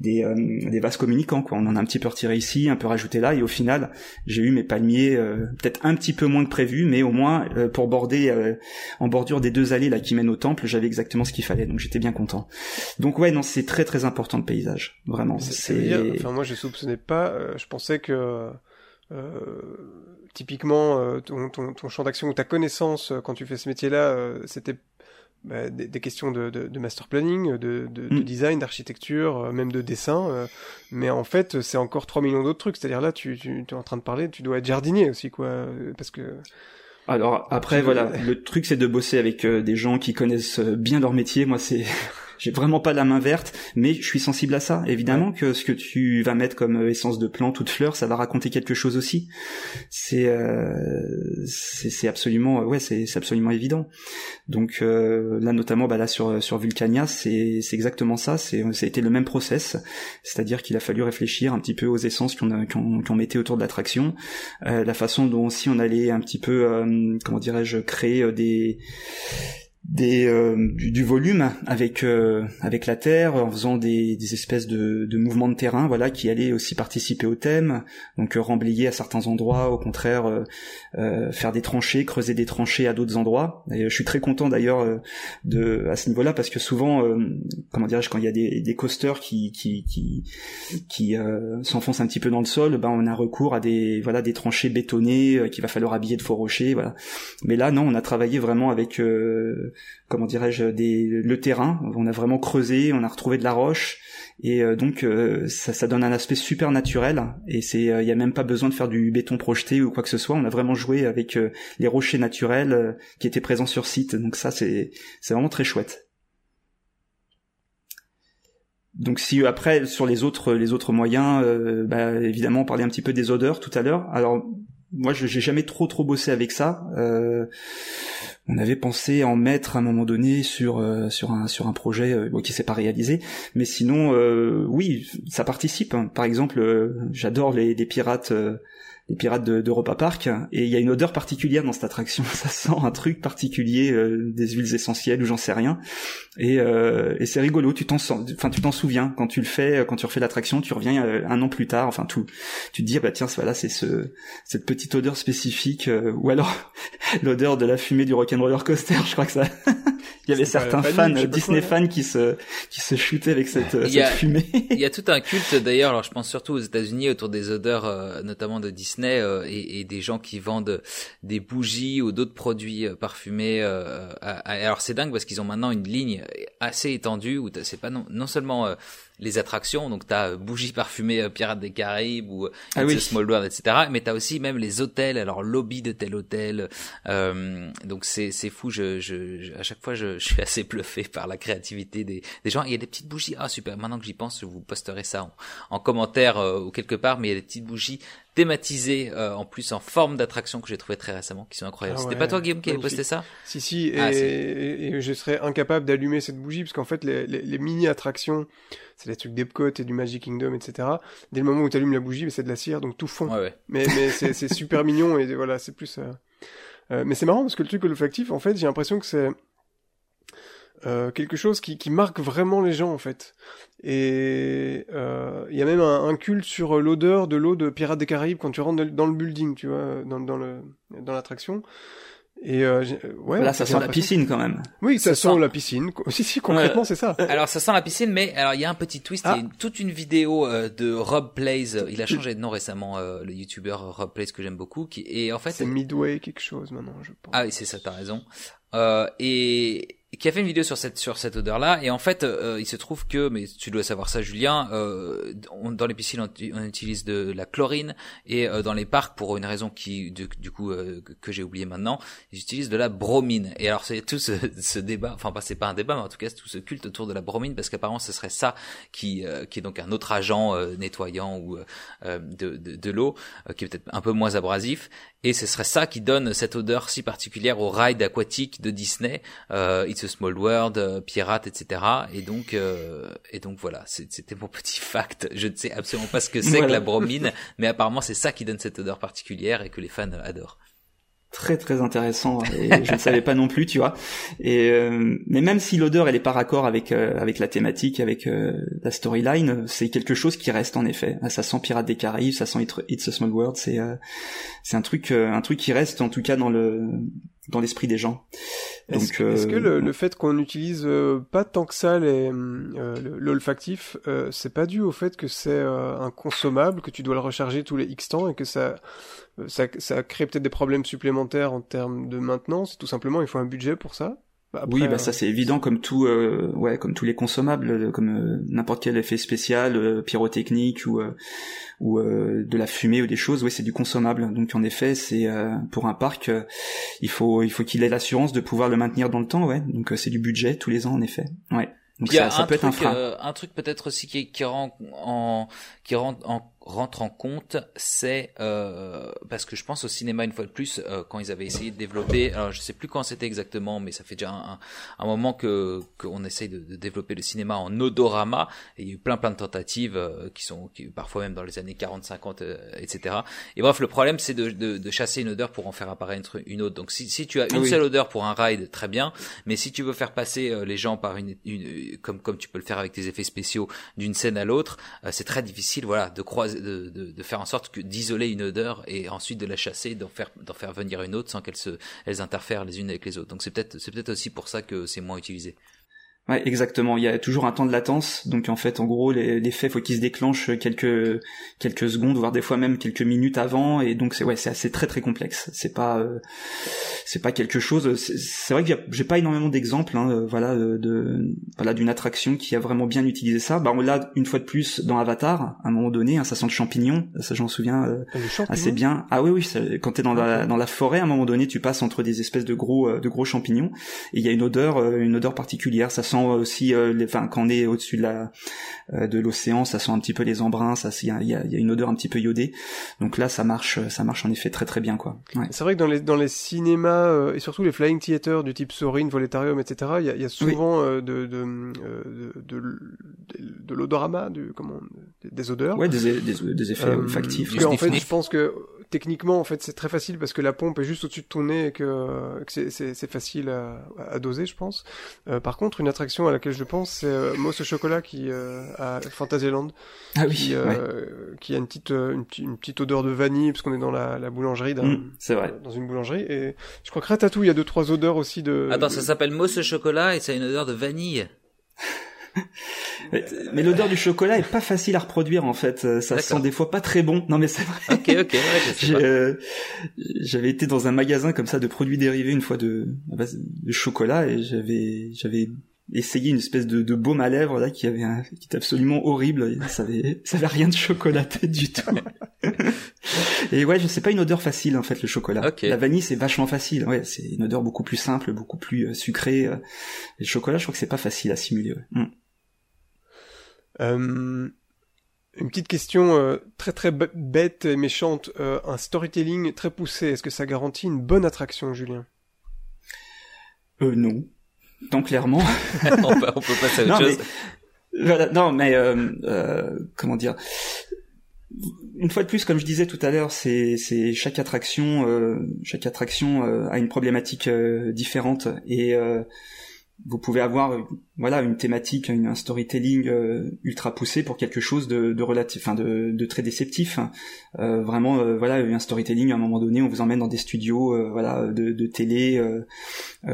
des, des vases communicants quoi. On en a un petit peu retiré ici, un peu rajouté là et au final j'ai eu mes palmiers peut-être un petit peu moins que prévu, mais au moins border euh, en bordure des deux allées là qui mènent au temple, j'avais exactement ce qu'il fallait, donc j'étais bien content. Donc ouais non c'est très très important le paysage, vraiment. C'est enfin moi je soupçonnais pas, euh, je pensais que euh, typiquement ton, ton, ton champ d'action ou ta connaissance quand tu fais ce métier-là, c'était bah, des, des questions de, de, de master planning, de, Mm. design, d'architecture, euh, même de dessin. euh, mais en fait, c'est encore 3 millions d'autres trucs. C'est-à-dire là, tu, tu, tu es en train de parler, tu dois être jardinier aussi, quoi. Parce que Alors après voilà, le truc c'est de bosser avec euh, des gens qui connaissent euh, bien leur métier. Moi c'est <laughs> j'ai vraiment pas la main verte, mais je suis sensible à ça. Évidemment que ce que tu vas mettre comme euh, essence de plante ou de fleurs, ça va raconter quelque chose aussi. C'est euh, c'est absolument ouais c'est absolument évident. Donc euh, là notamment bah là sur sur Vulcania, c'est c'est exactement ça. C'est ça a été le même process, c'est-à-dire qu'il a fallu réfléchir un petit peu aux essences qu'on qu'on mettait autour de l'attraction, euh, la façon dont aussi on allait un petit peu euh, comment dirais-je créer euh, des des euh, du, volume avec euh, avec la terre en faisant des, des espèces de, de, mouvements de terrain voilà qui allaient aussi participer au thème. Donc euh, remblayer à certains endroits au contraire faire des tranchées creuser des tranchées à d'autres endroits. Et je suis très content d'ailleurs de à ce niveau-là parce que souvent comment dirais-je quand il y a des, des coasters qui qui qui, qui s'enfoncent un petit peu dans le sol ben on a recours à des voilà des tranchées bétonnées qu'il va falloir habiller de faux rochers voilà. Mais là non on a travaillé vraiment avec comment dirais-je, des, le terrain. On a vraiment creusé, on a retrouvé de la roche, et euh, donc euh, ça, donne un aspect super naturel. Et c'est, il n'y a même pas besoin de faire du béton projeté ou quoi que ce soit. On a vraiment joué avec euh, les rochers naturels qui étaient présents sur site. Donc ça, c'est, c'est vraiment très chouette. Donc si après sur les autres les autres moyens, bah, évidemment on parlait un petit peu des odeurs tout à l'heure. Alors moi je j'ai jamais trop trop bossé avec ça. Euh, on avait pensé en mettre à un moment donné sur euh, sur un sur un projet euh, qui s'est pas réalisé, mais sinon euh, oui ça participe. Hein. Par exemple, j'adore les, les pirates les pirates d'Europa Park et il y a une odeur particulière dans cette attraction. <laughs> Ça sent un truc particulier euh, des huiles essentielles ou j'en sais rien. Et, euh, et c'est rigolo tu t'en enfin tu t'en souviens quand tu le fais quand tu refais l'attraction tu reviens euh, un an plus tard enfin tout tu te dis bah tiens voilà c'est ce cette petite odeur spécifique ou alors <laughs> l'odeur de la fumée du rock'n'roller coaster je crois que ça <laughs> il y avait certains fans Disney fans qui se qui se shootaient avec cette, cette fumée. il y a tout un culte d'ailleurs alors je pense surtout aux États-Unis autour des odeurs notamment de Disney euh, et, des gens qui vendent des bougies ou d'autres produits euh, parfumés. Euh, alors c'est dingue parce qu'ils ont maintenant une ligne assez étendue où c'est pas non, seulement les attractions. Donc t'as as bougies parfumées Pirates des Caraïbes ou ah Small World, etc. Mais t'as aussi même les hôtels, alors lobby de tel hôtel. donc c'est c'est fou. Je, je, à chaque fois je, je, suis assez bluffé par la créativité des, des gens. Il y a des petites bougies. Ah super. Maintenant que j'y pense, je vous posterai ça en, en commentaire ou quelque part. Mais il y a des petites bougies thématisés euh, en plus en forme d'attraction que j'ai trouvé très récemment qui sont incroyables. Ah C'était pas toi Guillaume qui avait posté ça Si si ah, et, je serais incapable d'allumer cette bougie parce qu'en fait les, les, mini attractions c'est des trucs d'Epcot et du Magic Kingdom etc. Dès le moment où tu allumes la bougie c'est de la cire donc tout fond. Mais mais c'est super <laughs> mignon et voilà c'est plus euh, euh... mais c'est marrant parce que le truc olfactif en fait j'ai l'impression que c'est euh, quelque chose qui, qui, marque vraiment les gens en fait. Et euh, il y a même un, un culte sur l'odeur de l'eau de Pirates des Caraïbes quand tu rentres dans le building, tu vois, dans, dans le dans l'attraction. Et euh, ouais, là, ça sent la piscine quand même. Oui, ça, sent, la piscine. Si, si, concrètement, c'est ça. Alors, ça sent la piscine, mais alors il y a un petit twist. Il y a ah. toute une vidéo euh, de Rob Plays. Il a changé de nom récemment, euh, le youtubeur Rob Plays que j'aime beaucoup. Qui et en fait, c'est Midway quelque chose maintenant, je pense. Ah oui, c'est ça, t'as raison. Euh, et qui a fait une vidéo sur cette sur cette odeur là et en fait euh, il se trouve que mais tu dois savoir ça Julien euh, dans les piscines on, utilise de la chlorine et euh, dans les parcs pour une raison qui du, coup euh, que j'ai oublié maintenant ils utilisent de la bromine. Et alors c'est tout ce, ce, débat enfin pas c'est pas un débat mais en tout cas tout ce culte autour de la bromine parce qu'apparemment ce serait ça qui qui est donc un autre agent nettoyant ou de, de, de l'eau qui est peut-être un peu moins abrasif. Et ce serait ça qui donne cette odeur si particulière au ride aquatique de Disney, euh, It's a Small World, euh, Pirate, etc. Et donc, euh, et donc voilà, c'était mon <laughs> petit fact. Je ne sais absolument pas ce que c'est que la bromine, <laughs> mais apparemment c'est ça qui donne cette odeur particulière et que les fans adorent très très intéressant et je ne savais pas non plus tu vois et euh, mais même si l'odeur elle est pas raccord avec euh, avec la thématique avec euh, la storyline c'est quelque chose qui reste en effet ça sent Pirates des Caraïbes ça sent It's a Small World c'est c'est un truc un truc qui reste en tout cas dans le dans l'esprit des gens. Est-ce est que le, fait qu'on n'utilise pas tant que ça les l'olfactif, c'est pas dû au fait que c'est un consommable, que tu dois le recharger tous les X temps et que ça euh, ça, ça crée peut-être des problèmes supplémentaires en termes de maintenance? Tout simplement, il faut un budget pour ça? Oui, bah ça euh, c'est évident comme tout, euh, ouais, comme tous les consommables, comme n'importe quel effet spécial, pyrotechnique ou ou de la fumée ou des choses. Oui, c'est du consommable. Donc en effet, c'est pour un parc, il faut il faut qu'il ait l'assurance de pouvoir le maintenir dans le temps. Ouais, donc c'est du budget tous les ans en effet. Ouais. Donc ça, ça peut être un frein. un truc peut-être aussi qui, qui rend en qui rend en rentre en compte, c'est euh, parce que je pense au cinéma une fois de plus euh, quand ils avaient essayé de développer. Alors je sais plus quand c'était exactement, mais ça fait déjà un, un moment que qu'on essaye de, de, développer le cinéma en odorama. Et il y a eu plein plein de tentatives euh, qui sont qui, parfois même dans les années 40-50, etc. Et bref, le problème c'est de, de, de, chasser une odeur pour en faire apparaître une autre. Donc si, si tu as une seule odeur pour un ride, très bien. Mais si tu veux faire passer les gens par une, une comme comme tu peux le faire avec tes effets spéciaux d'une scène à l'autre, c'est très difficile, voilà, de croiser de, faire en sorte que d'isoler une odeur et ensuite de la chasser, d'en faire d'en faire venir une autre sans qu'elles se elles interfèrent les unes avec les autres. Donc c'est peut-être aussi pour ça que c'est moins utilisé. Ouais, exactement. Il y a toujours un temps de latence, donc en fait, en gros, l'effet faut qu'il se déclenche quelques quelques secondes, voire des fois même quelques minutes avant, et donc c'est ouais, c'est assez très très complexe. C'est pas euh, c'est pas quelque chose. C'est vrai que j'ai pas énormément d'exemples, hein, euh, voilà, de voilà d'une attraction qui a vraiment bien utilisé ça. Bah on l'a une fois de plus dans Avatar, à un moment donné, hein, ça sent le champignon, ça j'en souviens euh, assez bien. Ah oui oui, quand t'es dans la dans la forêt, à un moment donné, tu passes entre des espèces de gros de gros champignons, et il y a une odeur une odeur particulière. Ça sent aussi, euh, enfin quand on est au-dessus de la euh, de l'océan, ça sent un petit peu les embruns, ça il y a, y a, une odeur un petit peu iodée. Donc là, ça marche, ça marche en effet très très bien quoi. C'est vrai que dans les dans les cinémas euh, et surtout les flying theaters du type Sorin, Voletarium, etc. Il y a, y a, souvent de de, de, de, de l'odorama, du comment des odeurs. Ouais, des, des, des effets olfactifs. en fait, je pense que techniquement, en fait, c'est très facile parce que la pompe est juste au-dessus de ton nez et que, que c'est facile à, à, doser, je pense. Euh, par contre, une attraction à laquelle je pense, c'est euh, Mousse au chocolat qui euh, à Fantasyland, ah oui, qui, euh, qui a une petite une, une, petite odeur de vanille parce qu'on est dans la, la boulangerie, mmh, c'est vrai, dans une boulangerie. Et je crois que Ratatouille, il y a deux trois odeurs aussi de. Attends, ça s'appelle Mousse au chocolat et ça a une odeur de vanille <laughs> mais l'odeur du chocolat est pas facile à reproduire en fait. Ça sent des fois pas très bon. Non mais c'est vrai. Ok ok. Ouais, <laughs> euh, J'avais été dans un magasin comme ça de produits dérivés une fois de, de chocolat et j'avais j'avais essayé une espèce de, de baume à lèvres là qui avait un, qui était absolument horrible. Ça avait <laughs> ça avait rien de chocolaté du tout. et ouais, je sais pas une odeur facile en fait le chocolat. La vanille c'est vachement facile. Ouais, c'est une odeur beaucoup plus simple, beaucoup plus euh, sucrée. Le chocolat, je crois que c'est pas facile à simuler. Ouais. Mm. Euh, une petite question euh, très très bête et méchante. Euh, un storytelling très poussé, est-ce que ça garantit une bonne attraction, Julien? Euh, non. Donc clairement. <laughs> <laughs> on, peut, on, peut, passer à autre non, chose. Mais, voilà, non, mais euh, euh, comment dire? Une fois de plus, comme je disais tout à l'heure, c'est, c'est chaque attraction, euh, chaque attraction a une problématique différente et vous pouvez avoir euh, voilà une thématique, un storytelling euh, ultra poussé pour quelque chose de, de relatif, enfin de, de, très déceptif. Euh, vraiment, euh, voilà, un storytelling à un moment donné, on vous emmène dans des studios, voilà, de, de télé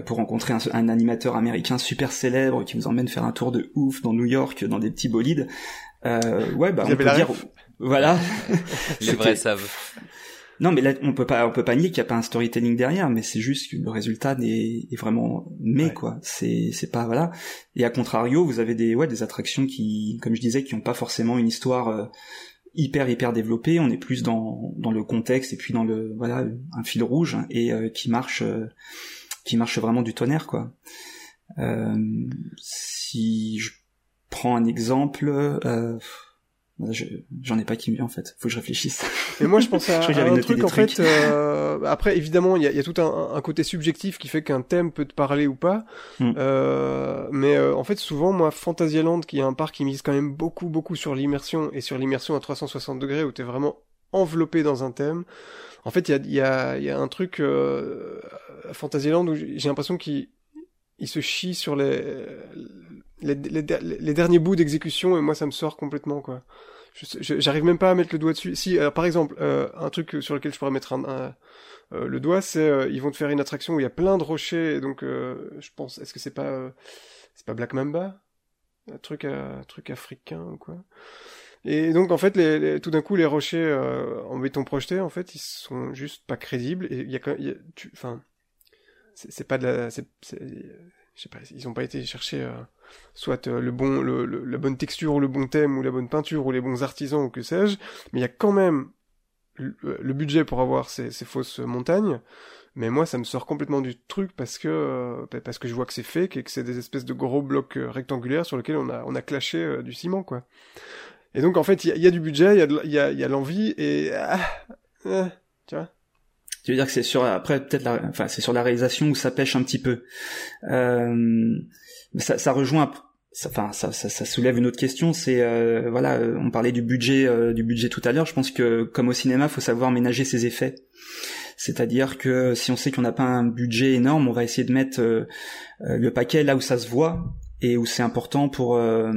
pour rencontrer un, un, animateur américain super célèbre qui vous emmène faire un tour de ouf dans New York, dans des petits bolides. ouais, bah on peut dire, voilà. <laughs> Les vrais savent. Non, mais là, on peut pas, on peut pas nier qu'il n'y a pas un storytelling derrière, mais c'est juste que le résultat est, est vraiment mais quoi. C'est, c'est pas voilà. Et à contrario, vous avez des, ouais, des attractions qui, comme je disais, qui ont pas forcément une histoire euh, hyper hyper développée. On est plus dans dans le contexte et puis dans le voilà un fil rouge et euh, qui marche, euh, qui marche vraiment du tonnerre quoi. si je prends un exemple J'en ai pas qui me en fait. Faut que je réfléchisse. Et moi je pense <laughs> à, un truc en fait. Euh, après évidemment il y a, y a, tout un, un, côté subjectif qui fait qu'un thème peut te parler ou pas. Mm. Euh, mais euh, en fait souvent moi Fantasyland qui est un parc qui mise quand même beaucoup beaucoup sur l'immersion et sur l'immersion à 360 degrés où t'es vraiment enveloppé dans un thème. En fait il y a, y, a, y a un truc euh, à Fantasyland où j'ai l'impression qu'il il se chie sur les les, derniers bouts d'exécution et moi ça me sort complètement quoi. J'arrive même pas à mettre le doigt dessus. Si, alors, par exemple, euh, un truc sur lequel je pourrais mettre un, euh, le doigt, c'est euh, ils vont te faire une attraction où il y a plein de rochers. Donc, je pense, est-ce que c'est pas, c'est pas Black Mamba, un truc, un truc africain ou quoi? Et donc, en fait, tout d'un coup, les rochers en béton projeté, en fait, ils sont juste pas crédibles. Et il y a enfin, c'est pas de la, je sais pas, ils ont pas été chercher soit euh, le bon, le, la bonne texture ou le bon thème ou la bonne peinture ou les bons artisans ou que sais-je, mais il y a quand même le, budget pour avoir ces, ces, fausses montagnes. Mais moi, ça me sort complètement du truc parce que euh, parce que je vois que c'est fake et que c'est des espèces de gros blocs euh, rectangulaires sur lesquels on a on a clashé du ciment quoi. Et donc en fait, il y, a du budget, il y a, y a, l'envie et ah, ah, tu vois. Tu veux dire que c'est sur après peut-être la, enfin c'est sur la réalisation où ça pêche un petit peu. Euh, ça, ça rejoint enfin ça, ça, ça, soulève une autre question c'est euh, voilà on parlait du budget euh, du budget tout à l'heure je pense que comme au cinéma faut savoir ménager ses effets. C'est-à-dire que si on sait qu'on n'a pas un budget énorme on va essayer de mettre euh, le paquet là où ça se voit et où c'est important pour euh,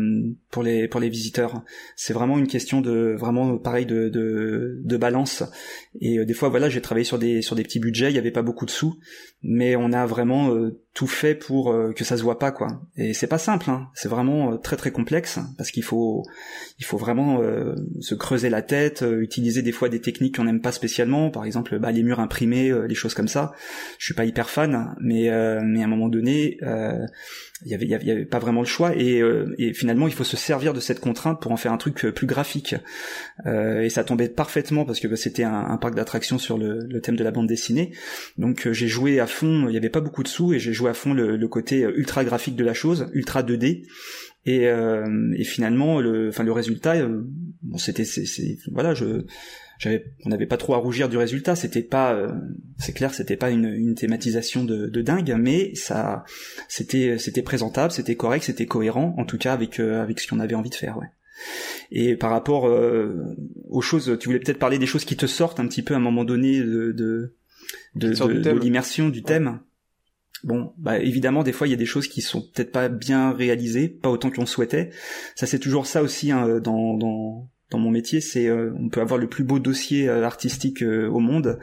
pour les pour les visiteurs. C'est vraiment une question de vraiment pareil de de, de balance. Et euh, des fois voilà, j'ai travaillé sur des sur des petits budgets, il y avait pas beaucoup de sous, mais on a vraiment euh, tout fait pour que ça se voit pas quoi. Et c'est pas simple, hein. c'est vraiment très très complexe parce qu'il faut il faut vraiment se creuser la tête, utiliser des fois des techniques qu'on n'aime pas spécialement, par exemple bah, les murs imprimés, les choses comme ça. Je suis pas hyper fan, mais mais à un moment donné il y avait, il y avait pas vraiment le choix et, euh, et, finalement il faut se servir de cette contrainte pour en faire un truc euh, plus graphique. Euh, et ça tombait parfaitement parce que bah, c'était un, un, parc d'attractions sur le, thème de la bande dessinée. Donc j'ai joué à fond il y avait pas beaucoup de sous et j'ai joué à fond le, côté ultra graphique de la chose ultra 2D et, et finalement le le résultat bon c'était voilà je on n'avait pas trop à rougir du résultat. C'était pas, euh, c'est clair, c'était pas une, thématisation de, dingue, mais ça, c'était, c'était présentable, c'était correct, c'était cohérent, en tout cas avec euh, avec ce qu'on avait envie de faire, ouais. Et par rapport euh, aux choses, tu voulais peut-être parler des choses qui te sortent un petit peu à un moment donné de de, de, l'immersion du thème. Bon, bah évidemment, des fois, il y a des choses qui sont peut-être pas bien réalisées, pas autant qu'on souhaitait. Ça, c'est toujours ça aussi hein, dans, dans dans mon métier, c'est euh, on peut avoir le plus beau dossier euh, artistique euh, au monde.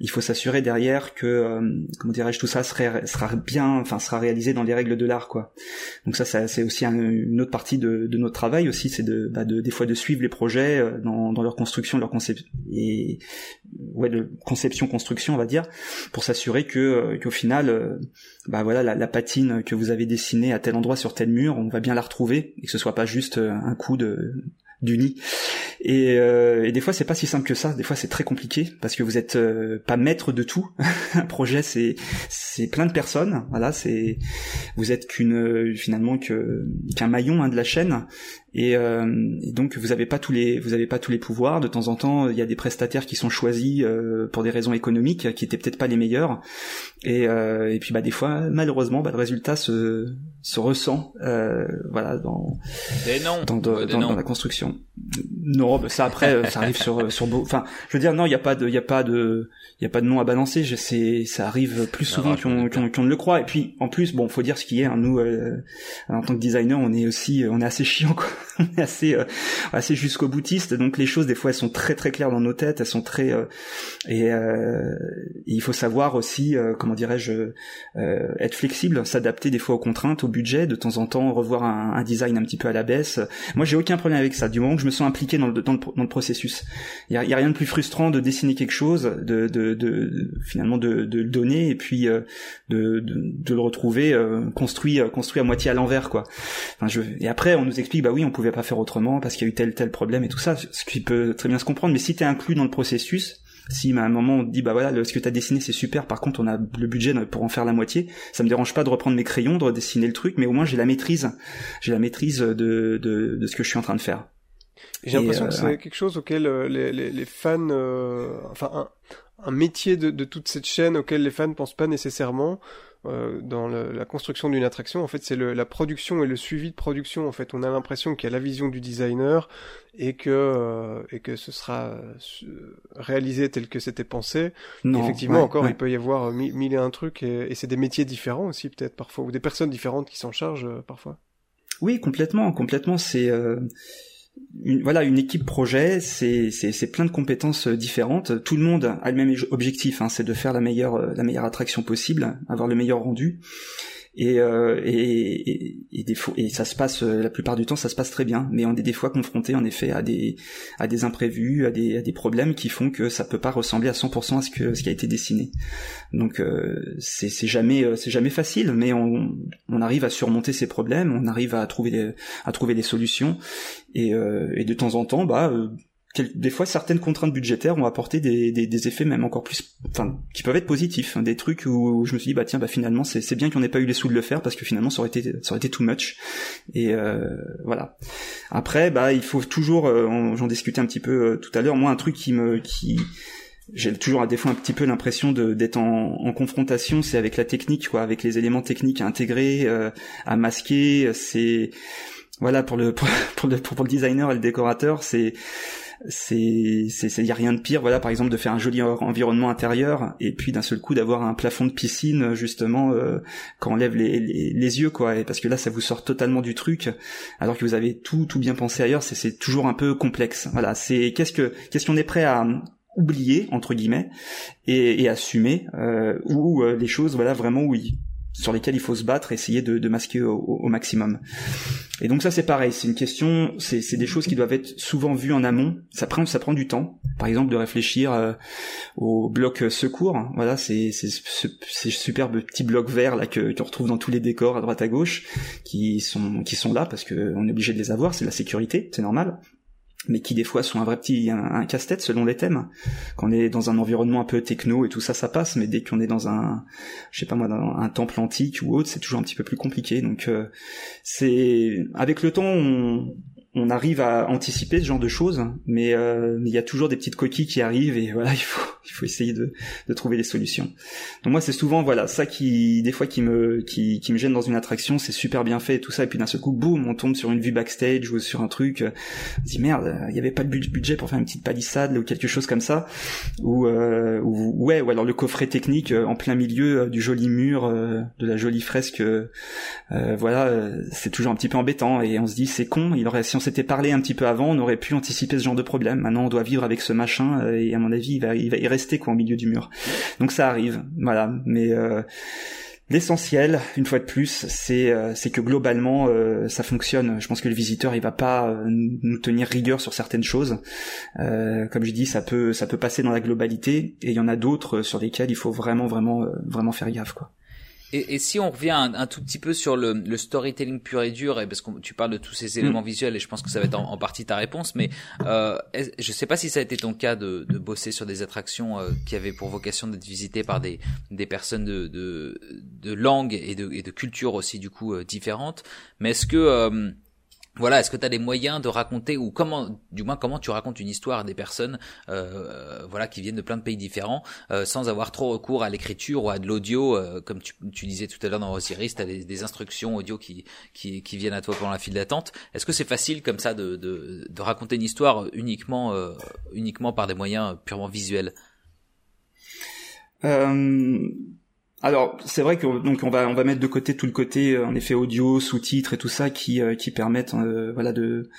Il faut s'assurer derrière que comment dirais-je tout ça sera, sera bien, enfin sera réalisé dans les règles de l'art quoi. Donc ça, c'est aussi une autre partie de, notre travail aussi, c'est de, bah, de des fois de suivre les projets dans, leur construction, leur conception et ouais de conception construction on va dire, pour s'assurer que qu'au final, bah voilà la, patine que vous avez dessinée à tel endroit sur tel mur, on va bien la retrouver et que ce soit pas juste un coup de du nid. Et, euh, et des fois, c'est pas si simple que ça. Des fois, c'est très compliqué parce que vous êtes euh, pas maître de tout. <laughs> un projet, c'est c'est plein de personnes. Voilà, c'est vous êtes qu'une finalement que qu'un maillon hein, de la chaîne. Et, euh, et, donc vous avez pas tous les vous avez pas tous les pouvoirs. De temps en temps, il y a des prestataires qui sont choisis euh, pour des raisons économiques, qui étaient peut-être pas les meilleurs. Et, euh, et puis bah des fois, malheureusement, bah, le résultat se se ressent euh, voilà dans dans, dans, dans, la construction. Non, bah, ça après euh, ça arrive sur sur enfin je veux dire non, il y a pas de il y a pas de il y a pas de nom à balancer, je sais ça arrive plus souvent qu'on qu'on ne le croit et puis en plus bon, faut dire ce qui est hein, nous en tant que designer, on est aussi on est assez chiant quoi. <laughs> assez euh, assez jusqu'au boutiste. Donc les choses des fois elles sont très très claires dans nos têtes elles sont très euh, et, euh, il faut savoir aussi comment dirais-je être flexible s'adapter des fois aux contraintes au budget de temps en temps revoir un, design un petit peu à la baisse. Moi j'ai aucun problème avec ça. Du moment que je me sens impliqué dans le dans le, processus. Il y a, rien de plus frustrant de dessiner quelque chose de de, de, finalement de, de le donner et puis de, de, le retrouver construit construit à moitié à l'envers quoi. Enfin je et après on nous explique bah oui pouvait pas faire autrement parce qu'il y a eu tel tel problème et tout ça, ce qui peut très bien se comprendre. Mais si t'es inclus dans le processus, si à un moment on te dit bah voilà ce que t'as dessiné c'est super, par contre on a le budget pour en faire la moitié, ça me dérange pas de reprendre mes crayons, de redessiner le truc, mais au moins j'ai la maîtrise, j'ai la maîtrise de, de, de ce que je suis en train de faire. J'ai l'impression que euh, c'est quelque chose auquel euh, les, les, les fans, euh, enfin un, un métier de, de toute cette chaîne auquel les fans pensent pas nécessairement. Euh, dans la construction d'une attraction, en fait, c'est la production et le suivi de production. En fait, on a l'impression qu'il y a la vision du designer et que euh, et que ce sera euh, réalisé tel que c'était pensé. Effectivement, encore, il peut y avoir mille, et un trucs et, et c'est des métiers différents aussi peut-être parfois ou des personnes différentes qui s'en chargent parfois. Oui, complètement, complètement. C'est une, voilà, une équipe projet, c'est plein de compétences euh, différentes. Tout le monde a le même objectif, hein, c'est de faire euh, la meilleure attraction possible, avoir le meilleur rendu. Et, euh, et, et, des fois, et ça se passe la plupart du temps ça se passe très bien. Mais on est des fois confronté en effet à des à des imprévus à des, à des problèmes qui font que ça peut pas ressembler à 100% à ce que ce qui a été dessiné. Donc euh, c'est jamais c'est jamais facile mais on, on arrive à surmonter ces problèmes on arrive à trouver des, à trouver des solutions. Et, euh, et de temps en temps bah des fois certaines contraintes budgétaires ont apporté des, des, effets même encore plus, enfin, qui peuvent être positifs, des trucs où je me suis dit bah tiens bah finalement c'est, bien qu'on ait pas eu les sous de le faire parce que finalement ça aurait été ça aurait été too much et euh, voilà. Après bah il faut toujours, euh, j'en discutais un petit peu euh, tout à l'heure, moi un truc qui me qui j'ai toujours des fois un petit peu l'impression d'être en, confrontation, c'est avec la technique, quoi, avec les éléments techniques à intégrer, euh, à masquer. C'est voilà pour le pour, le pour le designer et le décorateur, c'est c'est c'est y a rien de pire voilà par exemple de faire un joli environnement intérieur et puis d'un seul coup d'avoir un plafond de piscine justement euh, quand on lève les, les, yeux quoi. Et parce que là ça vous sort totalement du truc alors que vous avez tout tout bien pensé ailleurs c'est c'est toujours un peu complexe. Voilà c'est qu'est-ce que qu'est-ce qu'on est prêt à oublier entre guillemets et, et assumer euh, ou euh, les choses voilà vraiment oui sur lesquels il faut se battre, essayer de, de masquer au, au, maximum. Et donc ça c'est pareil, c'est une question, c'est des choses qui doivent être souvent vues en amont. Ça prend ça prend du temps. Par exemple de réfléchir euh, au bloc secours. Voilà, c'est ces superbes petits blocs verts là que qu'on retrouve dans tous les décors à droite à gauche, qui sont qui sont là parce que on est obligé de les avoir, c'est la sécurité, c'est normal mais qui des fois sont un vrai petit un, casse-tête selon les thèmes. Quand on est dans un environnement un peu techno et tout ça, ça passe, mais dès qu'on est dans un, je sais pas moi, dans un temple antique ou autre, c'est toujours un petit peu plus compliqué. Donc euh, c'est avec le temps, on, on arrive à anticiper ce genre de choses, mais euh, il y a toujours des petites coquilles qui arrivent et <laughs> voilà, il faut il faut essayer de, de trouver des solutions. Donc moi c'est souvent voilà ça qui des fois qui me qui, qui me gêne dans une attraction, c'est super bien fait et tout ça et puis d'un seul coup boum on tombe sur une vue backstage ou sur un truc, on se dit merde il y avait pas de budget pour faire une petite palissade ou quelque chose comme ça ou, euh, ou ouais ou alors le coffret technique euh, en plein milieu euh, du joli mur de la jolie fresque voilà c'est toujours un petit peu embêtant et on se dit c'est con il aurait s'était parlé un petit peu avant, on aurait pu anticiper ce genre de problème. Maintenant, on doit vivre avec ce machin euh, et à mon avis, il va, il va y rester quoi au milieu du mur. Donc ça arrive, voilà. Mais euh, l'essentiel, une fois de plus, c'est euh, que globalement ça fonctionne. Je pense que le visiteur, il va pas nous tenir rigueur sur certaines choses. comme je dis, ça peut ça peut passer dans la globalité et il y en a d'autres sur lesquelles il faut vraiment vraiment vraiment faire gaffe quoi. Et, et, si on revient un, tout petit peu sur le, le, storytelling pur et dur, et parce que tu parles de tous ces éléments mm. visuels, et je pense que ça va être en, partie ta réponse, mais euh, je sais pas si ça a été ton cas de, de bosser sur des attractions euh, qui avaient pour vocation d'être visitées par des, des personnes de, de, de langue et de, et de culture aussi du coup euh, différentes, mais est-ce que voilà, est-ce que tu as des moyens de raconter ou comment, du moins comment tu racontes une histoire à des personnes, euh, voilà, qui viennent de plein de pays différents, euh, sans avoir trop recours à l'écriture ou à de l'audio, euh, comme tu, disais tout à l'heure dans Osiris, tu as des, instructions audio qui, qui, viennent à toi pendant la file d'attente. Est-ce que c'est facile comme ça de, de, de raconter une histoire uniquement, euh, uniquement par des moyens purement visuels? Alors c'est vrai que donc on va on va mettre de côté tout le côté euh, en effet audio, sous-titres et tout ça qui euh, qui permettent euh, voilà de,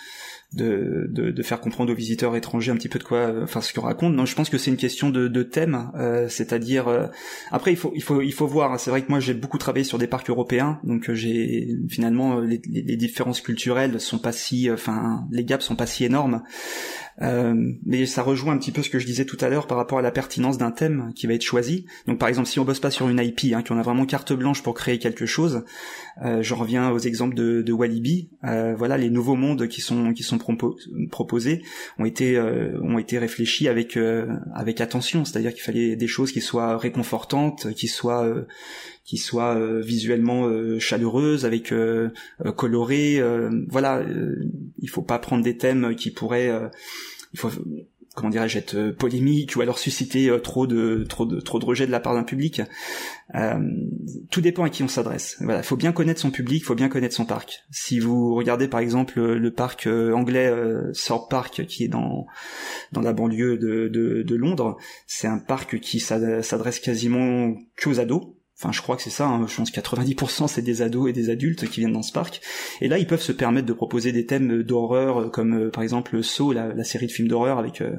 de, de de faire comprendre aux visiteurs étrangers un petit peu de quoi enfin ce qu'on raconte. Non, je pense que c'est une question de, de thème, c'est-à-dire après il faut il faut il faut voir. Hein. c'est vrai que moi j'ai beaucoup travaillé sur des parcs européens, donc j'ai finalement les, les, différences culturelles sont pas si enfin les gaps sont pas si énormes. Euh, mais ça rejoint un petit peu ce que je disais tout à l'heure par rapport à la pertinence d'un thème qui va être choisi. Donc par exemple, si on bosse pas sur une IP, hein, qu'on a vraiment carte blanche pour créer quelque chose, euh, je reviens aux exemples de, de Walibi. Euh, voilà, les nouveaux mondes qui sont qui sont proposés ont été euh, ont été réfléchis avec euh, avec attention. C'est-à-dire qu'il fallait des choses qui soient réconfortantes, qui soient qui soient visuellement chaleureuses, avec colorées. voilà, il faut pas prendre des thèmes qui pourraient comment dirais-je être euh, polémique ou alors susciter euh, trop de trop de trop de rejet de la part d'un public. Euh, tout dépend à qui on s'adresse. Voilà, il faut bien connaître son public, faut bien connaître son parc. Si vous regardez par exemple le parc anglais euh, Park qui est dans dans la banlieue de de, de Londres, c'est un parc qui s'adresse quasiment qu'aux ados Enfin, je crois que c'est ça. Hein. Je pense que 90% c'est des ados et des adultes qui viennent dans ce parc. Et là, ils peuvent se permettre de proposer des thèmes d'horreur, euh, comme euh, par exemple Saw, la, la, série de films d'horreur avec euh,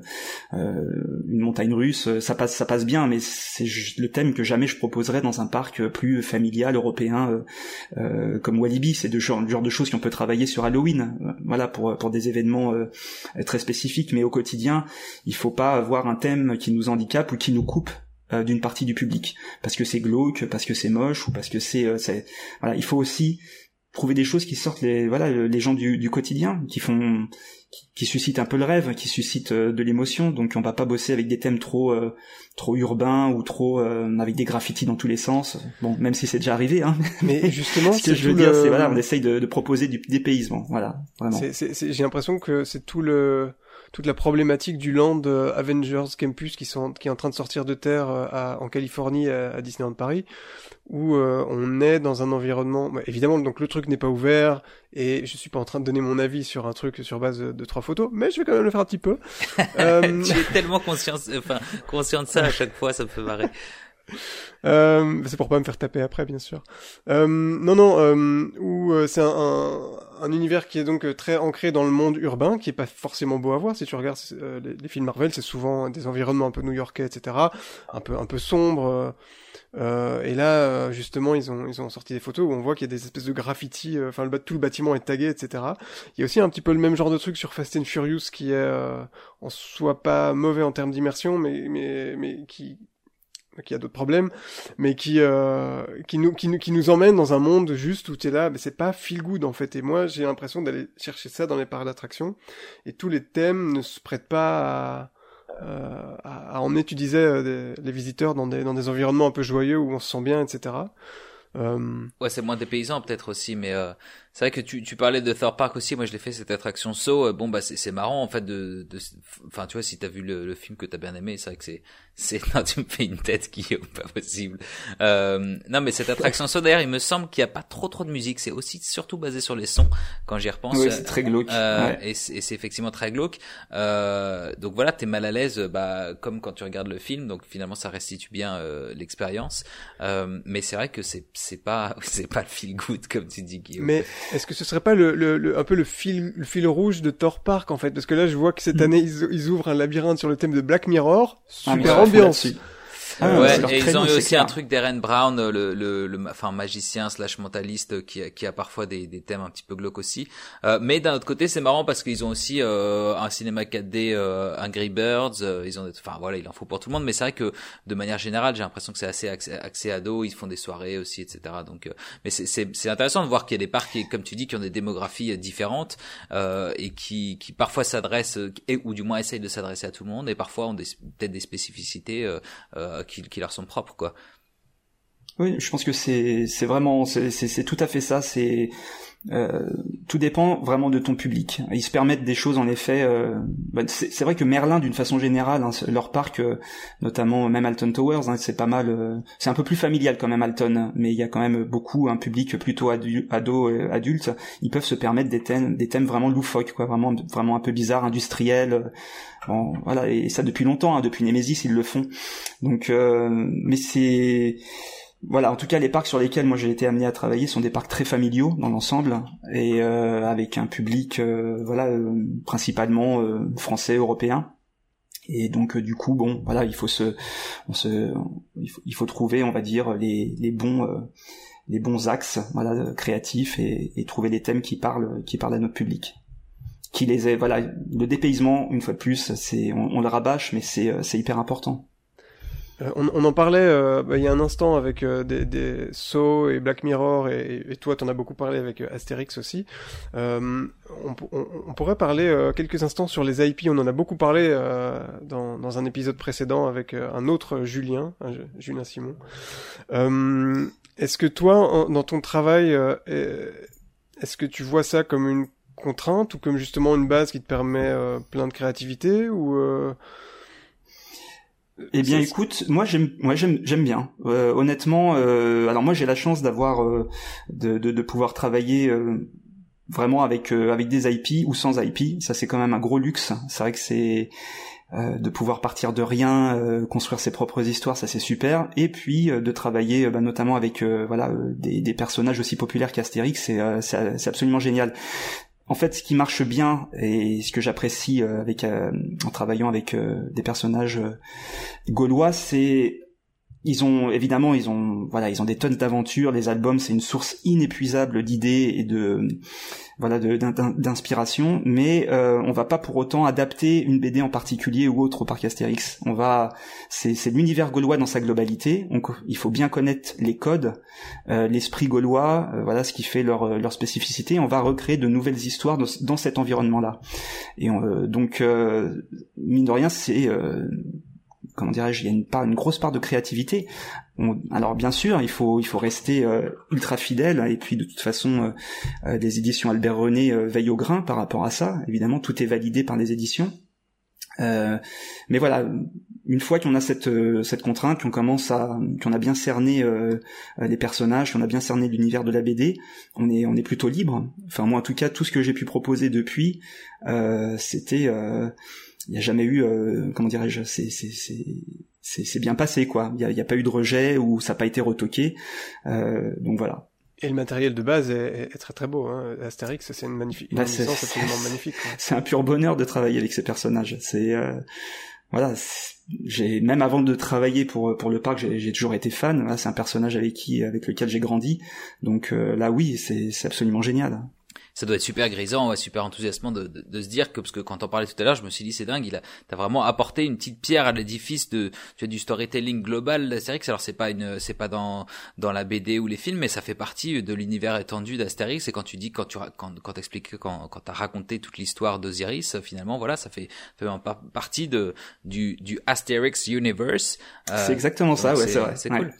une montagne russe. Ça passe, ça passe bien, mais c'est le thème que jamais je proposerais dans un parc plus familial européen comme Walibi. C'est le genre, de choses qu'on peut travailler sur Halloween, voilà, pour pour des événements très spécifiques. Mais au quotidien, il faut pas avoir un thème qui nous handicape ou qui nous coupe d'une partie du public parce que c'est glauque, parce que c'est moche ou parce que c'est, euh, voilà, il faut aussi trouver des choses qui sortent les voilà les gens du, du quotidien, qui font qui, suscitent un peu le rêve, qui suscitent de l'émotion. Donc on va pas bosser avec des thèmes trop trop urbains ou trop avec des graffitis dans tous les sens. Bon, même si c'est déjà arrivé. Hein. Mais <laughs> justement, ce que je veux dire, c'est voilà, on essaye de, de proposer du dépaysement. Voilà, vraiment. J'ai l'impression que c'est tout le toute la problématique du land euh, Avengers Campus qui, sont, qui est en train de sortir de terre euh, en Californie à, Disneyland Paris, où euh, on est dans un environnement. Bah, évidemment, donc le truc n'est pas ouvert et je suis pas en train de donner mon avis sur un truc sur base de, trois photos, mais je vais quand même le faire un petit peu. <laughs> euh... J'ai tellement conscience, enfin conscient de ça à chaque fois, ça me fait marrer. <laughs> Euh, c'est pour pas me faire taper après, bien sûr. Euh, non, non, euh, où euh, c'est un, un, un, univers qui est donc euh, très ancré dans le monde urbain, qui est pas forcément beau à voir. Si tu regardes euh, les, les, films Marvel, c'est souvent des environnements un peu new-yorkais, etc., un peu un peu sombres. et là, justement, ils ont ils ont sorti des photos où on voit qu'il y a des espèces de graffitis. Enfin, tout le bâtiment est tagué, etc. Il y a aussi un petit peu le même genre de truc sur Fast and Furious qui est en soi pas mauvais en termes d'immersion, mais mais mais qui qui a d'autres problèmes, mais qui euh, qui nous qui nous qui nous emmène dans un monde juste où tu es là, mais c'est pas feel good en fait. Et moi, j'ai l'impression d'aller chercher ça dans les parcs d'attraction, et tous les thèmes ne se prêtent pas à, euh, à, emmener, tu disais, euh, les visiteurs dans des dans des environnements un peu joyeux où on se sent bien, etc. Euh... Ouais, c'est moins des paysans peut-être aussi, mais euh, c'est vrai que tu, tu parlais de Thor Park aussi. Moi, je l'ai fait cette attraction So. bon, bah c'est marrant en fait de, enfin tu vois, si t'as vu le, le, film que t'as bien aimé, c'est vrai que c'est c'est <laughs> non tu me fais une tête qui est pas possible euh, non mais cette attraction so d'ailleurs il me semble qu'il y a pas trop trop de musique c'est aussi surtout basé sur les sons quand j'y repense oui, c'est très glauque euh, et c'est effectivement très glauque euh, donc voilà t'es mal à l'aise bah comme quand tu regardes le film donc finalement ça restitue bien euh, l'expérience euh, mais c'est vrai que c'est c'est pas <laughs> c'est pas le feel good comme tu dis Guillaume mais est-ce que ce serait pas le, le, un peu le fil le fil rouge de Thor Park en fait? Parce que là je vois que cette mm. année ils, ils ouvrent un labyrinthe sur le thème de Black Mirror ah, super ambiance. Ah, ouais, et ils ont eu aussi un truc d'Eren Brown, le, le, le, enfin magicien slash mentaliste, qui, qui a parfois des, des thèmes un petit peu glauques aussi. Euh, mais d'un autre côté, c'est marrant parce qu'ils ont aussi euh, un cinéma 4D, euh, Angry Birds. Euh, ils ont, enfin voilà, il en faut pour tout le monde. Mais c'est vrai que de manière générale, j'ai l'impression que c'est assez accès, accès ado. Ils font des soirées aussi, etc. Donc, euh, mais c'est, intéressant de voir qu'il y a des parcs, qui, comme tu dis, qui ont des démographies différentes et qui, qui parfois s'adressent, ou du moins essayent de s'adresser à tout le monde, et parfois ont peut-être des spécificités. Qui, qui leur sont propres, quoi. Oui, je pense que c'est c'est vraiment c'est tout à fait ça. C'est euh, tout dépend vraiment de ton public. Ils se permettent des choses en effet. Euh, bah, c'est vrai que Merlin, d'une façon générale, hein, leur parc, euh, notamment même Alton Towers, hein, c'est pas mal. Euh, c'est un peu plus familial quand même Alton, mais il y a quand même beaucoup un public plutôt adu ado, adulte. Ils peuvent se permettre des thèmes, vraiment loufoques, quoi, vraiment vraiment un peu bizarres, industriels. Bon, voilà, et ça depuis longtemps, hein, depuis Nemesis, ils le font. Donc, mais c'est voilà, en tout cas, les parcs sur lesquels moi j'ai été amené à travailler sont des parcs très familiaux dans l'ensemble et euh, avec un public, euh, voilà, euh, principalement français, européen. Et donc du coup, bon, voilà, il faut se, on se, il faut, trouver, on va dire, les, les bons, les bons axes, voilà, créatifs et, et, trouver des thèmes qui parlent, qui parlent à notre public qui les est, voilà, le dépaysement, une fois de plus, c'est, on, on le rabâche, mais c'est, c'est hyper important. Euh, on, on, en parlait euh, bah, il y a un instant avec euh, des, des Saw et Black Mirror et, et toi t'en as beaucoup parlé avec Astérix aussi. On, on, pourrait parler quelques instants sur les IP. On en a beaucoup parlé dans, dans, un épisode précédent avec un autre Julien, Julien Simon. est-ce que toi, dans ton travail, est-ce que tu vois ça comme une contrainte ou comme justement une base qui te permet plein de créativité ou eh bien, écoute, moi j'aime, moi j'aime, j'aime bien. Euh, honnêtement, euh, alors moi j'ai la chance d'avoir, euh, de, de, de, pouvoir travailler euh, vraiment avec euh, avec des IP ou sans IP. Ça c'est quand même un gros luxe. C'est vrai que c'est de pouvoir partir de rien, construire ses propres histoires, ça c'est super. Et puis de travailler bah, notamment avec voilà des, des, personnages aussi populaires qu'Astérix, c'est c'est absolument génial en fait, ce qui marche bien et ce que j'apprécie euh, avec euh, en travaillant avec euh, des personnages gaulois, c'est ils ont évidemment ils ont voilà ils ont des tonnes d'aventures les albums c'est une source inépuisable d'idées et de voilà d'inspiration mais euh, on va pas pour autant adapter une BD en particulier ou autre au parc Astérix. On va c'est l'univers gaulois dans sa globalité. Donc il faut bien connaître les codes euh, l'esprit gaulois euh, voilà ce qui fait leur leur spécificité. On va recréer de nouvelles histoires dans, dans cet environnement là et donc mine de rien c'est comment dirais-je, il y a une part, une grosse part de créativité. alors bien sûr, il faut il faut rester euh, ultra fidèle et puis de toute façon, euh, euh les éditions Albert René euh, veillent au grain par rapport à ça. Évidemment, tout est validé par les éditions. mais voilà, une fois qu'on a cette cette contrainte, qu'on commence à qu'on a bien cerné les personnages, qu'on a bien cerné l'univers de la BD, on est on est plutôt libre. Enfin moi en tout cas, tout ce que j'ai pu proposer depuis, c'était il n'y a jamais eu, euh, comment dirais-je, c'est c'est bien passé quoi. Il n'y a, a, pas eu de rejet ou ça n'a pas été retoqué. Euh, donc voilà. Et le matériel de base est, est très très beau. Hein. Astérix, c'est une magnifique, une bah, licence absolument <laughs> magnifique. C'est un pur bonheur de travailler avec ces personnages. C'est euh, voilà. J'ai même avant de travailler pour pour le parc, j'ai toujours été fan. C'est un personnage avec qui, avec lequel j'ai grandi. Donc euh, là, oui, c'est absolument génial ça doit être super grisant, ouais, super enthousiasmant de, de, de, se dire que parce que quand on parlait tout à l'heure, je me suis dit c'est dingue, il a t'as vraiment apporté une petite pierre à l'édifice de tu as du storytelling global d'Astérix. Alors c'est pas une c'est pas dans dans la BD ou les films, mais ça fait partie de l'univers étendu d'Astérix. Et quand tu dis quand tu quand quand t'expliques quand quand t'as raconté toute l'histoire d'Osiris, finalement voilà, ça fait fait partie de du du Astérix universe. Euh, c'est exactement ça, ouais, c'est vrai. C'est cool.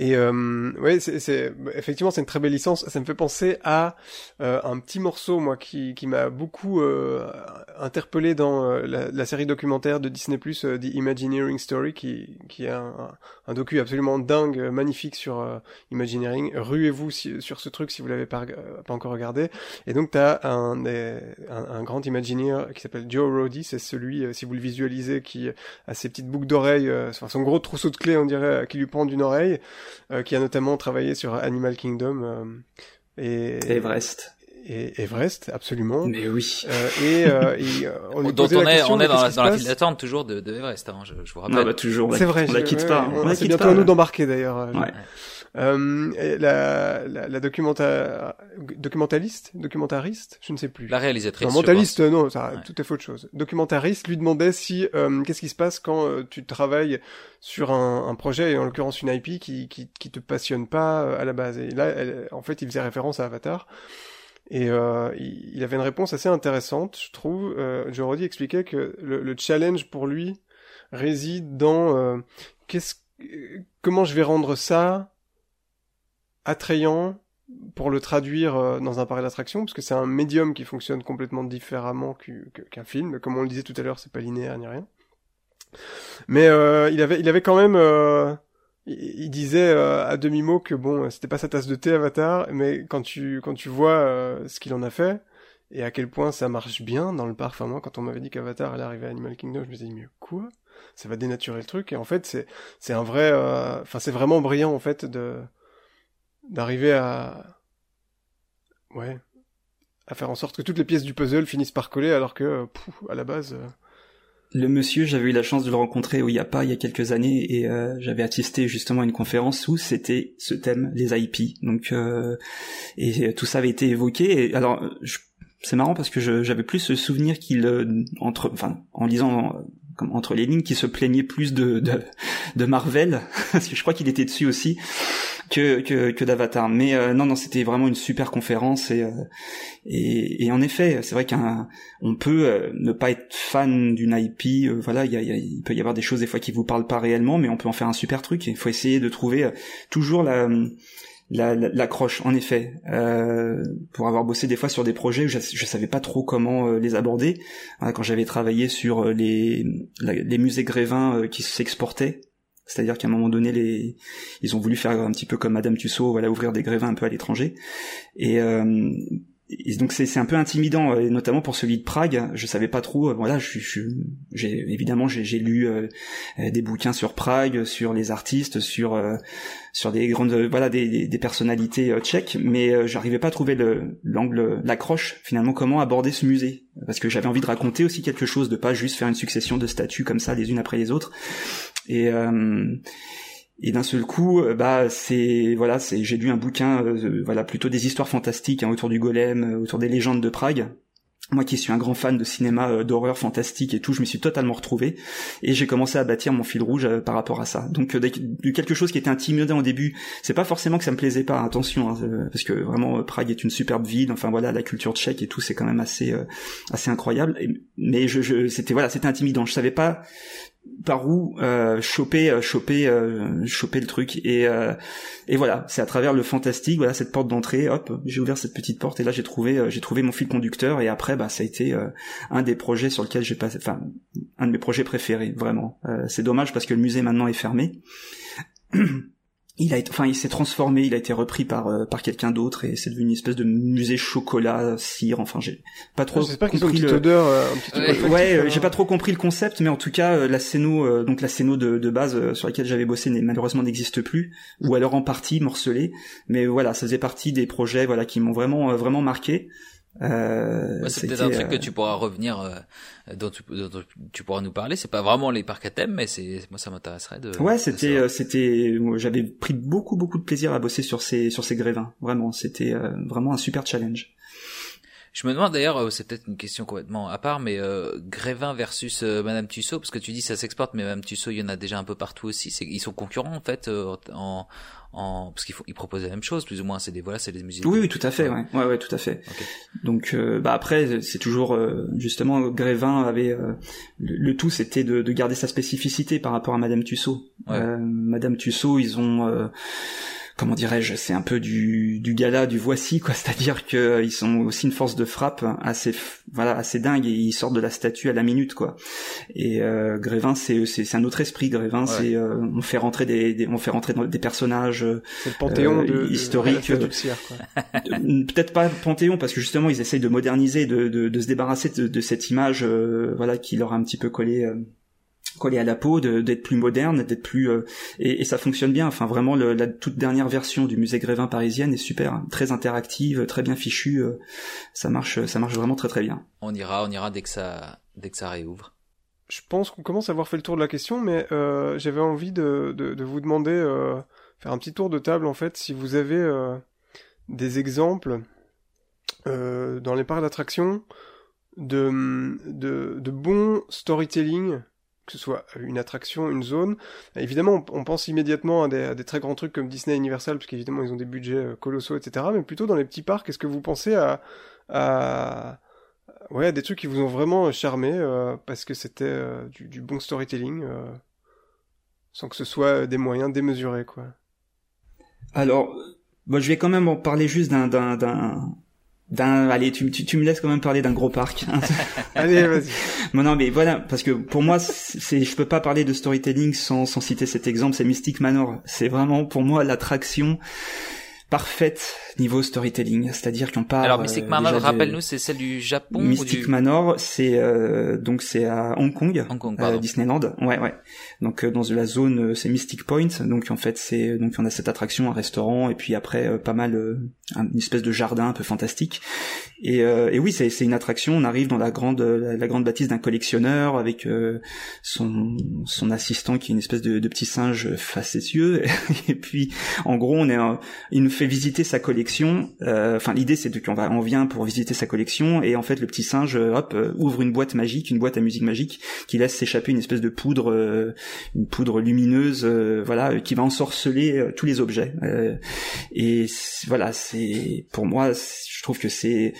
Et euh, ouais, c'est effectivement c'est une très belle licence. Ça me fait penser à euh, un petit morceau moi qui, qui m'a beaucoup euh, interpellé dans euh, la, la, série documentaire de Disney Plus euh, The Imagineering Story qui qui est un, un, docu absolument dingue, magnifique sur Imagineering. Ruez-vous sur ce truc si vous l'avez pas, pas encore regardé. Et donc t'as un, un, un grand Imagineer qui s'appelle Joe Roddy, c'est celui si vous le visualisez qui a ses petites boucles d'oreilles, enfin son gros trousseau de clés on dirait qui lui pend d'une oreille. Euh, qui a notamment travaillé sur Animal Kingdom euh, et Everest. Et Everest, absolument. Mais oui. Euh, et, euh, et on, <laughs> on, on est, on est dans, la, dans la file d'attente toujours de, de Everest. Hein, je, je vous rappelle. Ah bah toujours. C'est vrai. On la quitte pas. On, c'est bientôt à nous d'embarquer d'ailleurs. Ouais. Euh, la, la, la documenta... documentaliste, documentariste, je ne sais plus. La réalisatrice. Non, mentaliste, non, ça, ouais. tout est autre chose. Documentariste lui demandait si euh, qu'est-ce qui se passe quand euh, tu travailles sur un, un, projet et en l'occurrence une IP qui, qui qui te passionne pas euh, à la base. Et là, elle, en fait, il faisait référence à Avatar. Et euh, il avait une réponse assez intéressante, je trouve. Euh, Jordi expliquait que le, le, challenge pour lui réside dans euh, qu'est-ce, comment je vais rendre ça attrayant pour le traduire euh, dans un parc d'attraction, parce que c'est un médium qui fonctionne complètement différemment qu'un film. Comme on le disait tout à l'heure, c'est pas linéaire ni rien. Mais euh, il avait, il avait quand même, euh, il, disait euh, à demi mot que bon, c'était pas sa tasse de thé Avatar, mais quand tu quand tu vois euh, ce qu'il en a fait et à quel point ça marche bien dans le parc. Enfin moi, quand on m'avait dit qu'Avatar allait arriver à Animal Kingdom, je me disais mais quoi? Ça va dénaturer le truc. Et en fait, c'est c'est un vrai, enfin c'est vraiment brillant en fait de d'arriver à ouais à faire en sorte que toutes les pièces du puzzle finissent par coller alors que à la base euh... le monsieur j'avais eu la chance de le rencontrer où il y a pas il y a quelques années et euh, j'avais assisté justement à une conférence où c'était ce thème les IP donc euh, et tout ça avait été évoqué et alors c'est marrant parce que j'avais plus ce souvenir qu'il euh, entre enfin en lisant comme entre les lignes qui se plaignait plus de de, de Marvel <laughs> parce que je crois qu'il était dessus aussi que que, que d'Avatar. Mais euh, non, non, c'était vraiment une super conférence et euh, et, et, en effet, c'est vrai qu'on peut euh, ne pas être fan d'une IP. voilà, il, y a, il peut y avoir des choses des fois qui vous parlent pas réellement, mais on peut en faire un super truc. Il faut essayer de trouver toujours la l'accroche en effet euh, pour avoir bossé des fois sur des projets où je, je savais pas trop comment les aborder quand j'avais travaillé sur les les musées grévins qui s'exportaient c'est-à-dire qu'à un moment donné, ils ont voulu faire un petit peu comme Madame Tussaud, voilà, ouvrir des grévins un peu à l'étranger. Et, euh... donc c'est un peu intimidant, et notamment pour celui de Prague. Je savais pas trop. Euh, voilà, je, je, évidemment j'ai lu euh, des bouquins sur Prague, sur les artistes, sur euh, sur des grandes voilà des, des personnalités tchèques, mais j'arrivais pas à trouver l'angle, l'accroche finalement comment aborder ce musée parce que j'avais envie de raconter aussi quelque chose, de pas juste faire une succession de statues comme ça les unes après les autres Et et d'un seul coup, bah c'est voilà, c'est j'ai lu un bouquin, voilà plutôt des histoires fantastiques hein, autour du golem, autour des légendes de Prague moi qui suis un grand fan de cinéma euh, d'horreur fantastique et tout, je me suis totalement retrouvé et j'ai commencé à bâtir mon fil rouge euh, par rapport à ça. Donc euh, quelque chose qui était intimidant au début, c'est pas forcément que ça me plaisait pas, attention, hein, parce que vraiment Prague est une superbe ville. Enfin voilà, la culture tchèque et tout, c'est quand même assez assez incroyable. mais je, je c'était voilà, c'était intimidant. Je savais pas par où euh, choper euh, choper euh, choper le truc. Et euh, et voilà c'est à travers le fantastique voilà cette porte d'entrée hop j'ai ouvert cette petite porte et là j'ai trouvé j'ai trouvé mon fil conducteur. Et après bah ça a été un des projets sur lequel j'ai passé enfin un de mes projets préférés vraiment. C'est dommage parce que le musée maintenant est fermé <clears throat> il a été, enfin, il s'est transformé, il a été repris par euh, par quelqu'un d'autre et c'est devenu une espèce de musée chocolat, cire. Enfin, j'ai pas trop compris le. Odeur, euh, ouais, euh, j'ai pas trop compris le concept, mais en tout cas, la scéno, donc la scéno de, de base sur laquelle j'avais bossé, malheureusement n'existe plus, ou alors en partie morcelée. Mais voilà, ça faisait partie des projets, voilà, qui m'ont vraiment vraiment marqué. Euh, c'est peut-être un truc que tu pourras revenir, euh, dont, tu, dont, tu, pourras nous parler. C'est pas vraiment les parcs à thème, mais c'est moi ça m'intéresserait de. Ouais, c'était euh, c'était j'avais pris beaucoup beaucoup de plaisir à bosser sur ces sur ces grévins. Vraiment, c'était euh, vraiment un super challenge. Je me demande d'ailleurs, c'est peut-être une question complètement à part, mais euh, Grévin versus Madame Tussaud, parce que tu dis ça s'exporte, mais Madame Tussaud, il y en a déjà un peu partout aussi. Ils sont concurrents en fait en, en parce qu'ils ils proposent la même chose plus ou moins c'est des voilà c'est des musiques oui oui tout à fait ouais. Ouais ouais, tout à fait. Donc euh, bah après c'est toujours euh, justement Grévin avait euh, le, tout c'était de, de, garder sa spécificité par rapport à Madame Tussaud. Madame Tussaud ils ont comment dirais-je, c'est un peu du, du gala, du voici quoi. <laughs> C'est-à-dire que euh, ils sont aussi une force de frappe assez, voilà, assez dingue et ils sortent de la statue à la minute quoi. Et euh, Grévin, c'est c'est un autre esprit. Grévin, c'est euh, on fait rentrer des, on fait rentrer des personnages le panthéon de, historiques. <laughs> Peut-être pas le panthéon parce que justement ils essayent de moderniser, de, de, de se débarrasser de, de cette image, voilà, qui leur a un petit peu collé collé à la peau, d'être plus moderne, d'être plus euh, et, et, ça fonctionne bien. Enfin vraiment le, la toute dernière version du musée Grévin parisienne est super, hein. très interactive, très bien fichue. Euh, ça marche, ça marche vraiment très très bien. On ira, on ira dès que ça, dès que ça réouvre. Je pense qu'on commence à avoir fait le tour de la question, mais euh, j'avais envie de, de, de, vous demander, euh, faire un petit tour de table en fait, si vous avez euh, des exemples dans les parcs d'attractions de, de, de bons storytelling que ce soit une attraction, une zone. Évidemment, on, pense immédiatement à des, très grands trucs comme Disney Universal, parce qu'évidemment, ils ont des budgets euh, colossaux, etc. Mais plutôt dans les petits parcs, est-ce que vous pensez à, des trucs qui vous ont vraiment charmé, euh, parce que c'était euh, du, bon storytelling, sans que ce soit des moyens démesurés, quoi? Alors, je vais quand même en parler juste d'un d'un allez tu, tu, tu, me laisses quand même parler d'un gros parc. <laughs> Allez vas-y. <laughs> Non non mais voilà parce que pour moi c'est je peux pas parler de storytelling sans, sans citer cet exemple c'est Mystic Manor. C'est vraiment pour moi l'attraction parfaite niveau storytelling, c'est-à-dire qu'on parle. Alors Mystic euh, Manor, rappelle-nous, c'est celle du Japon Mystic Manor, c'est euh, donc c'est à Hong Kong, Hong Kong euh, Disneyland, ouais ouais. Donc dans la zone, c'est Mystic Point, donc en fait c'est donc on a cette attraction, un restaurant et puis après pas mal une espèce de jardin un peu fantastique. Et, et oui, c'est c'est une attraction. On arrive dans la grande la, grande bâtisse d'un collectionneur avec son son assistant qui est une espèce de, de petit singe facétieux. <laughs> et puis en gros on est il nous fait visiter sa collection euh, enfin, l'idée c'est qu'on vient pour visiter sa collection et en fait le petit singe, euh, euh, ouvre une boîte magique, une boîte à musique magique, qui laisse s'échapper une espèce de poudre, une poudre lumineuse, voilà, qui va ensorceler tous les objets. et voilà, c'est pour moi, je trouve que c'est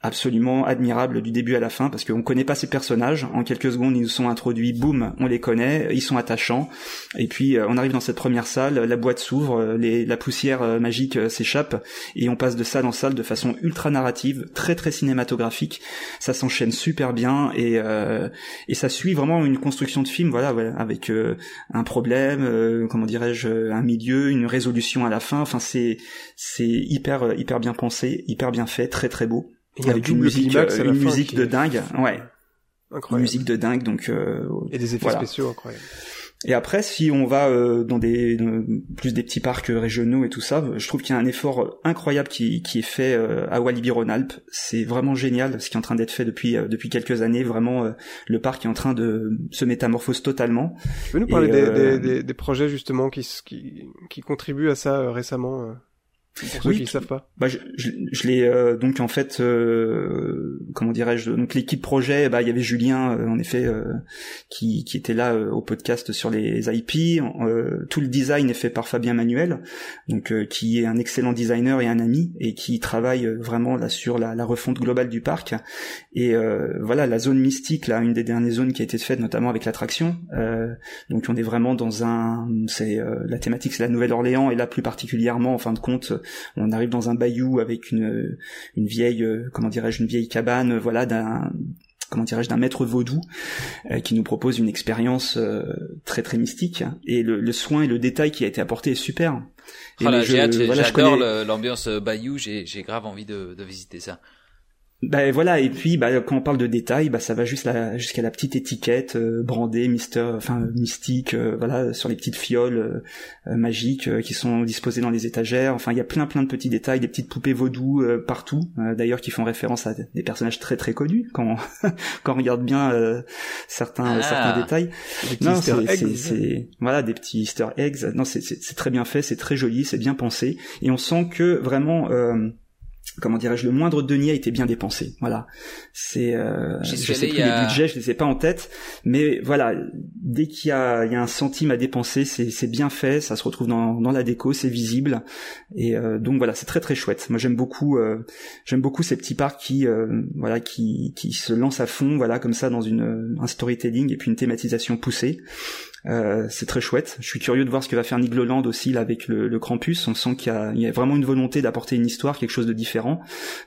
absolument admirable du début à la fin parce qu'on connaît pas ces personnages. En quelques secondes, ils nous sont introduits, boum, on les connaît, ils sont attachants. Et puis euh, on arrive dans cette première salle, la boîte s'ouvre, euh, la poussière euh, magique s'échappe et on passe de salle en salle de façon ultra narrative, très très cinématographique. Ça s'enchaîne super bien et et ça suit vraiment une construction de film, voilà, avec un problème, comment dirais-je, un milieu, une résolution à la fin. Enfin, c'est c'est hyper hyper bien pensé, hyper bien fait, très très beau avec une musique, euh, une musique de dingue, ouais. Incroyable. Une musique de dingue, donc. Euh, et des effets spéciaux incroyables. Et après, si on va euh, dans des plus des petits parcs régionaux et tout ça, je trouve qu'il y a un effort incroyable qui, qui est fait à Walibi-Rhône-Alpes. C'est vraiment génial ce qui est en train d'être fait depuis depuis quelques années. Vraiment, le parc est en train de se métamorphose totalement. Tu peux nous parler des, des, des, projets justement qui, qui, qui contribuent à ça récemment pour ceux oui, qui savent pas. Bah, je, je, je l'ai euh, donc en fait, euh, comment dirais-je, donc l'équipe projet, bah il y avait Julien euh, en effet euh, qui, qui était là au podcast sur les IP. tout le design est fait par Fabien Manuel, donc qui est un excellent designer et un ami et qui travaille vraiment là sur la, la refonte globale du parc. Et voilà la zone mystique là, une des dernières zones qui a été faite notamment avec l'attraction. donc on est vraiment dans un, c'est la thématique c'est la Nouvelle-Orléans et là plus particulièrement en fin de compte on arrive dans un bayou avec une, une vieille, euh, comment dirais-je, une vieille cabane, euh, voilà, d'un comment dirais-je d'un maître vaudou euh, qui nous propose une expérience très très mystique et le, soin et le détail qui a été apporté est super. Oh j'adore l'ambiance bayou, j'ai grave envie de visiter ça. Ben voilà et puis bah, quand on parle de détails bah ça va juste jusqu'à la petite étiquette euh, brandée Mister enfin mystique euh, voilà sur les petites fioles euh, magiques qui sont disposées dans les étagères. Enfin il y a plein plein de petits détails des petites poupées vaudou partout d'ailleurs qui font référence à des personnages très très connus quand <laughs> quand on regarde bien certains ah. certains détails. Non c'est voilà des petits Easter eggs. Non c'est c'est très bien fait c'est très joli c'est bien pensé. Et on sent que vraiment comment dirais-je le moindre denier a été bien dépensé. Voilà. C'est euh, je sais plus les budgets je les ai pas en tête mais voilà dès qu'il y a il y a un centime à dépenser c'est c'est bien fait ça se retrouve dans dans la déco c'est visible. Et euh, donc voilà c'est très très chouette. Moi j'aime beaucoup euh, j'aime beaucoup ces petits parcs qui euh, voilà qui qui se lancent à fond voilà comme ça dans une un storytelling et puis une thématisation poussée euh, c'est très chouette. Je suis curieux de voir ce que va faire Nigloland aussi là avec le, le Krampus. On sent qu'il y, y a, vraiment une volonté d'apporter une histoire, quelque chose de différent.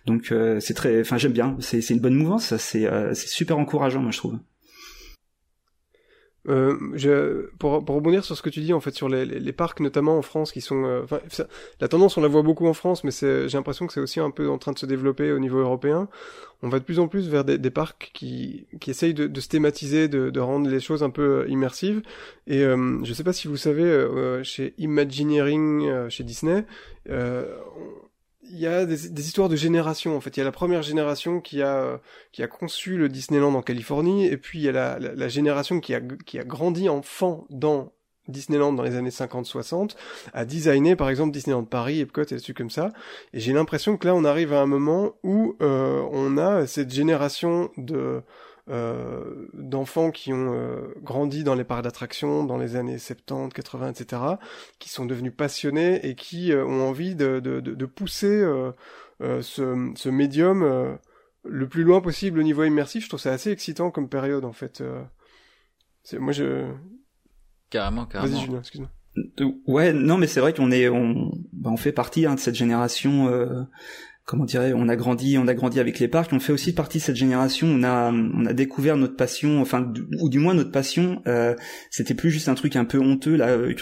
Donc euh, c'est très, enfin j'aime bien. C'est une bonne mouvance. C'est euh, super encourageant, moi je trouve. Euh, je, pour, pour, rebondir sur ce que tu dis en fait sur les, les, les parcs notamment en France qui sont euh, la tendance on la voit beaucoup en France mais j'ai l'impression que c'est aussi un peu en train de se développer au niveau européen. On va de plus en plus vers des, des parcs qui, qui essayent de, de se thématiser de, de, rendre les choses un peu euh, immersives. Et euh, je sais pas si vous savez euh, chez Imagineering chez Disney il y a des, des, histoires de génération en fait. Il y a la première génération qui a qui a conçu le Disneyland en Californie, et puis il y a la, la, génération qui a qui a grandi enfant dans Disneyland dans les années 50-60, a designé par exemple Disneyland Paris, Epcot et des trucs comme ça. Et j'ai l'impression que là on arrive à un moment où euh, on a cette génération de euh, d'enfants qui ont euh, grandi dans les parcs d'attractions dans les années 70, 80, etc., qui sont devenus passionnés et qui euh, ont envie de, de, de, pousser ce, ce médium le plus loin possible au niveau immersif. Je trouve ça assez excitant comme période en fait. c'est moi je carrément carrément. Vas-y Julien, excuse-moi. Ouais, non, mais c'est vrai qu'on est, on, bah, on fait partie hein, de cette génération comment dirais on a grandi on a grandi avec les parcs. On fait aussi partie de cette génération. On a on a découvert notre passion enfin ou du moins notre passion euh, c'était plus juste un truc un peu honteux là euh,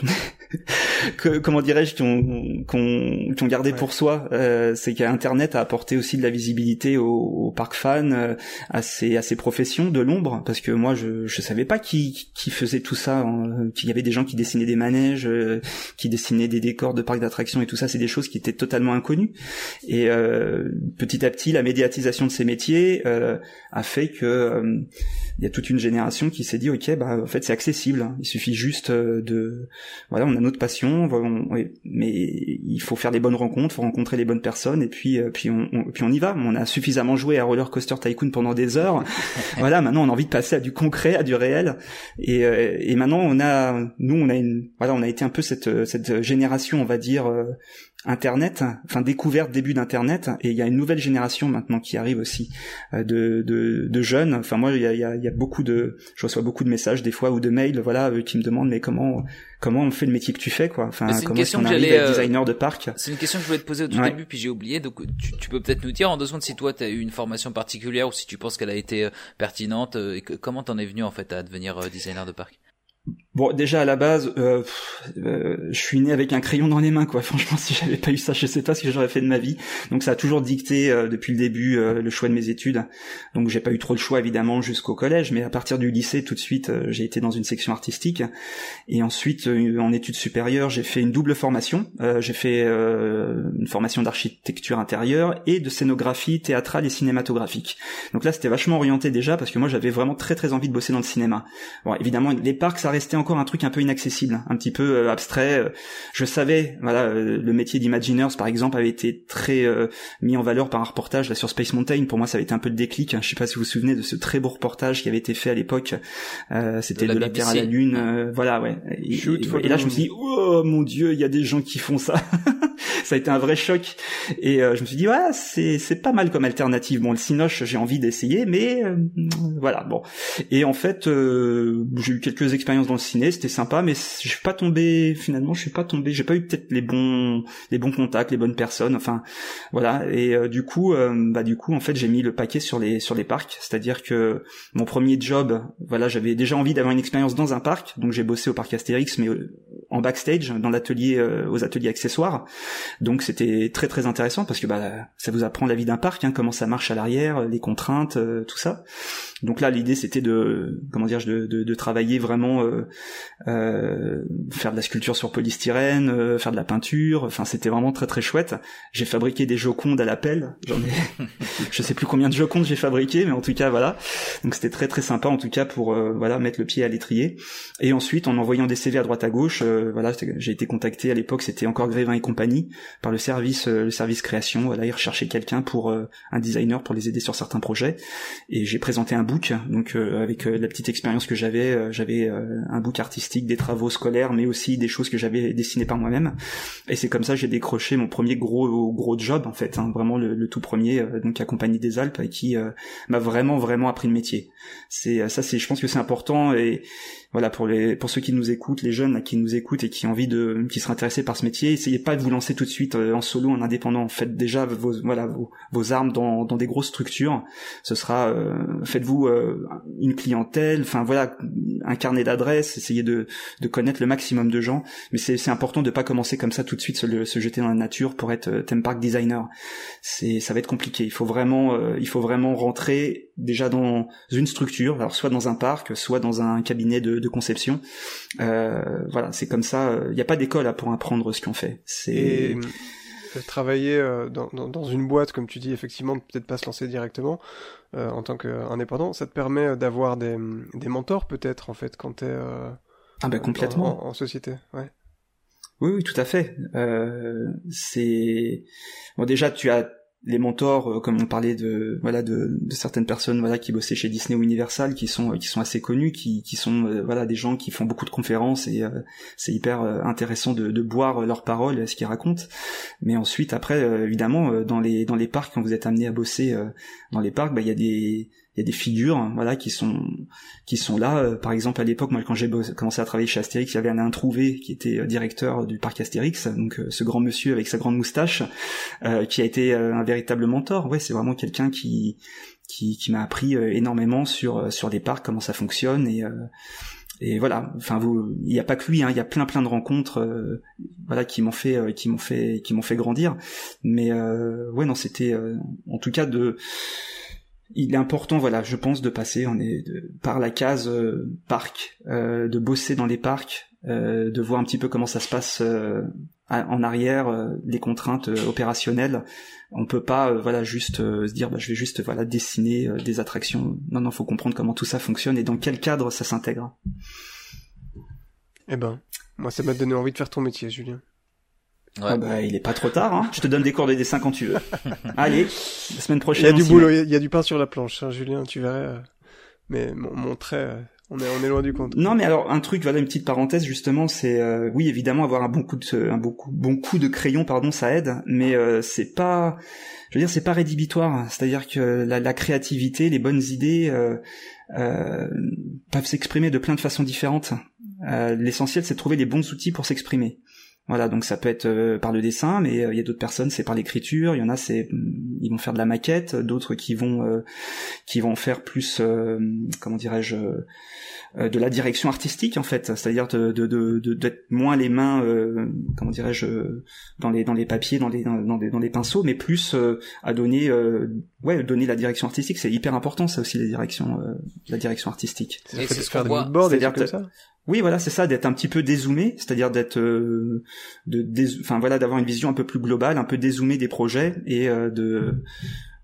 que, comment dirais-je qu'on qu'on qu'on gardait pour soi euh, c'est qu'internet a apporté aussi de la visibilité aux, parcs fans euh, à ces à ces professions de l'ombre parce que moi je je savais pas qui qui faisait tout ça hein, qu'il y avait des gens qui dessinaient des manèges euh, qui dessinaient des décors de parcs d'attractions et tout ça c'est des choses qui étaient totalement inconnues. Et petit à petit la médiatisation de ces métiers a fait que il y a toute une génération qui s'est dit ok bah en fait c'est accessible hein. il suffit juste de voilà on a notre passion, mais il faut faire des bonnes rencontres, faut rencontrer les bonnes personnes, et puis euh, puis on, puis on y va. On a suffisamment joué à Roller Coaster Tycoon pendant des heures. <laughs> voilà, maintenant on a envie de passer à du concret, à du réel, et, euh, et maintenant on a, nous on a une, voilà, on a été un peu cette cette génération, on va dire euh, Internet, enfin découverte début d'Internet, et il y a une nouvelle génération maintenant qui arrive aussi euh, de, de, de jeunes. Enfin moi il y a, y a, beaucoup de, je reçois beaucoup de messages des fois ou de mails, voilà, euh, qui me demandent mais comment comment on fait le métier que tu fais quoi. Enfin comment est-ce qu'on arrive à être designer de parc. C'est une question que je voulais te poser au tout début puis j'ai oublié. Donc tu, tu peux peut-être nous dire en deux secondes si toi tu as eu une formation particulière ou si tu penses qu'elle a été euh, pertinente et que, comment t'en es venu en fait à devenir designer de parc? Bon, déjà à la base, euh, euh, je suis né avec un crayon dans les mains, quoi. <laughs> Franchement, si j'avais pas eu ça, je sais pas ce que j'aurais fait de ma vie. Donc ça a toujours dicté euh, depuis le début le choix de mes études. Donc j'ai pas eu trop de choix évidemment jusqu'au collège, mais à partir du lycée, tout de suite, j'ai été dans une section artistique. Et ensuite, en études supérieures, j'ai fait une double formation. j'ai fait une formation d'architecture intérieure et de scénographie théâtrale et cinématographique. Donc là, c'était vachement orienté déjà parce que moi, j'avais vraiment très très envie de bosser dans le cinéma. Bon, évidemment, les parcs, ça restait encore un truc un peu inaccessible, un petit peu euh, abstrait. Je savais, voilà, euh, le métier d'imagineurs par exemple avait été très euh, mis en valeur par un reportage là sur Space Mountain. Pour moi, ça avait été un peu le déclic. Je sais pas si vous vous souvenez de ce très beau reportage qui avait été fait à l'époque. C'était de, la, Terre à la Lune, voilà, ouais. Et, et là, je me suis dit, oh mon Dieu, il y a des gens qui font ça. <laughs> ça a été un vrai choc. Et je me suis dit, ouais, c'est c'est pas mal comme alternative. Bon, le Cinoche, j'ai envie d'essayer, mais voilà, bon. Et en fait, j'ai eu quelques expériences dans le c'était sympa, mais je suis pas tombé finalement, je suis pas tombé, j'ai pas eu peut-être les bons les bons contacts, les bonnes personnes, enfin voilà. Et euh, du coup, euh, bah du coup en fait j'ai mis le paquet sur les sur les parcs, c'est-à-dire que mon premier job, voilà, j'avais déjà envie d'avoir une expérience dans un parc, donc j'ai bossé au parc Astérix, mais euh, en backstage, dans l'atelier aux ateliers accessoires. Donc c'était très très intéressant parce que bah ça vous apprend la vie d'un parc, hein, comment ça marche à l'arrière, les contraintes, tout ça. Donc là l'idée c'était de comment dire de, de, de travailler vraiment euh, euh, faire de la sculpture sur polystyrène, euh, faire de la peinture. Enfin, c'était vraiment très très chouette. J'ai fabriqué des jocondes à la pelle. J'en ai, <laughs> je sais plus combien de jocondes j'ai fabriqué, mais en tout cas voilà. Donc c'était très très sympa en tout cas pour euh, voilà mettre le pied à l'étrier. Et ensuite, en envoyant des CV à droite à gauche, voilà, j'ai été contacté à l'époque, c'était encore Grévin et compagnie par le service le service création. Voilà, ils recherchaient quelqu'un pour un designer pour les aider sur certains projets. Et j'ai présenté un book. Donc avec la petite expérience que j'avais, j'avais un book artistique, des travaux scolaires, mais aussi des choses que j'avais dessinées par moi-même. Et c'est comme ça que j'ai décroché mon premier gros gros job en fait, hein, vraiment le, tout premier, euh, donc à Compagnie des Alpes, qui euh, m'a vraiment vraiment appris le métier. C'est ça, c'est, je pense que c'est important et voilà pour les pour ceux qui nous écoutent, les jeunes qui nous écoutent et qui ont envie de qui seraient intéressés par ce métier, essayez pas de vous lancer tout de suite euh, en solo, en indépendant. Faites déjà vos voilà vos, vos armes dans, dans des grosses structures. Ce sera euh, faites-vous euh, une clientèle, enfin voilà un carnet d'adresses, essayez de de connaître le maximum de gens. Mais c'est c'est important de pas commencer comme ça tout de suite se, se jeter dans la nature pour être theme park designer. C'est ça va être compliqué. Il faut vraiment il faut vraiment rentrer déjà dans une structure, alors soit dans un parc, soit dans un cabinet de de, conception. Euh, voilà, c'est comme ça. Il n'y a pas d'école pour apprendre ce qu'on fait. C'est euh, travailler euh, dans, dans, une boîte, comme tu dis, effectivement, peut-être pas se lancer directement en tant qu'indépendant, ça te permet d'avoir des, des mentors peut-être en fait quand t'es ah ben complètement en, société, ouais. Oui, oui, tout à fait. c'est bon déjà tu as les mentors, euh, comme on parlait de voilà de, certaines personnes voilà qui bossaient chez Disney ou Universal, qui sont qui sont assez connus, qui, qui sont euh, voilà des gens qui font beaucoup de conférences et euh, c'est hyper intéressant de, boire leurs paroles, ce qu'ils racontent. Mais ensuite après évidemment dans les dans les parcs quand vous êtes amené à bosser dans les parcs, bah il y a des il y a des figures hein, voilà qui sont qui sont là. Euh, par exemple à l'époque moi quand j'ai commencé à travailler chez Astérix il y avait un introuvé qui était euh, directeur du parc Astérix donc euh, ce grand monsieur avec sa grande moustache qui a été un véritable mentor. Ouais c'est vraiment quelqu'un qui qui, m'a appris énormément sur sur des parcs comment ça fonctionne et et voilà. Enfin il n'y a pas que lui hein, il y a plein plein de rencontres voilà qui m'ont fait qui m'ont fait qui m'ont fait grandir. Mais ouais non c'était en tout cas de il est important, voilà, je pense, de passer on est par la case euh, parc, euh, de bosser dans les parcs, euh, de voir un petit peu comment ça se passe en arrière, les contraintes opérationnelles. On peut pas, voilà, juste se dire, bah, je vais juste, voilà, dessiner des attractions. Non, non, faut comprendre comment tout ça fonctionne et dans quel cadre ça s'intègre. Eh ben, moi, ça m'a donné envie de faire ton métier, Julien. Ah bah, il est pas trop tard, hein. Je te donne des cours de dessin quand tu veux. <laughs> Allez, la semaine prochaine. Il y a du boulot, il y a du pain sur la planche, hein, Julien, tu verrais. Euh. Mais mon, trait, euh, on est, on est loin du compte. Non, mais alors un truc, voilà une petite parenthèse justement, c'est euh, oui évidemment avoir un bon coup de, un bon coup, bon coup de crayon, pardon, ça aide, mais c'est pas, je veux dire, c'est pas rédhibitoire. C'est-à-dire que la, la, créativité, les bonnes idées peuvent s'exprimer de plein de façons différentes. L'essentiel, c'est de trouver les bons outils pour s'exprimer. Voilà, donc ça peut être euh, par le dessin, mais euh, il y a d'autres personnes, c'est par l'écriture. Il y en a, c'est mm, ils vont faire de la maquette, d'autres qui vont euh, qui vont faire plus, comment dirais-je, de la direction artistique en fait, c'est-à-dire de d'être de, de, moins les mains, comment dirais-je, dans les dans les papiers, dans les dans, les, dans les pinceaux, mais plus à donner, ouais, donner la direction artistique. C'est hyper important ça aussi la direction, la direction artistique. C'est ce qu'on voit. C'est-à-dire que ça? oui, voilà, c'est ça, d'être un petit peu dézoomé, c'est-à-dire d'être, euh, de, enfin voilà, d'avoir une vision un peu plus globale, un peu dézoomé des projets et euh, de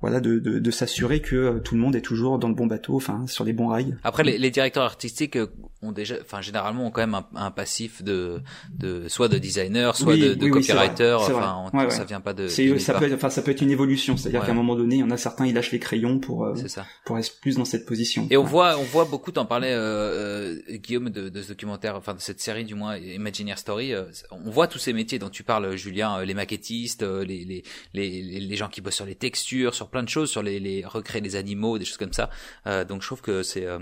voilà de, de, de s'assurer que euh, tout le monde est toujours dans le bon bateau, enfin sur les bons rails. Après, les, les directeurs artistiques euh, ont déjà, enfin généralement ont quand même un, un passif de, de soit de designer, soit de, de copywriter. enfin, ça vient pas de. ça peut, être, enfin ça peut être une évolution, c'est-à-dire qu'à un moment donné, il y en a certains, ils lâchent les crayons pour euh, ça. pour être plus dans cette position. Et on voit, on voit beaucoup. T'en parlais, euh, Guillaume, de, de, ce documentaire, enfin de cette série du moins, Imagineer Story. on voit tous ces métiers dont tu parles, Julien, les maquettistes, les, les les les gens qui bossent sur les textures, sur plein de choses, sur les, les recréer les animaux, des choses comme ça. Euh, donc je trouve que c'est euh,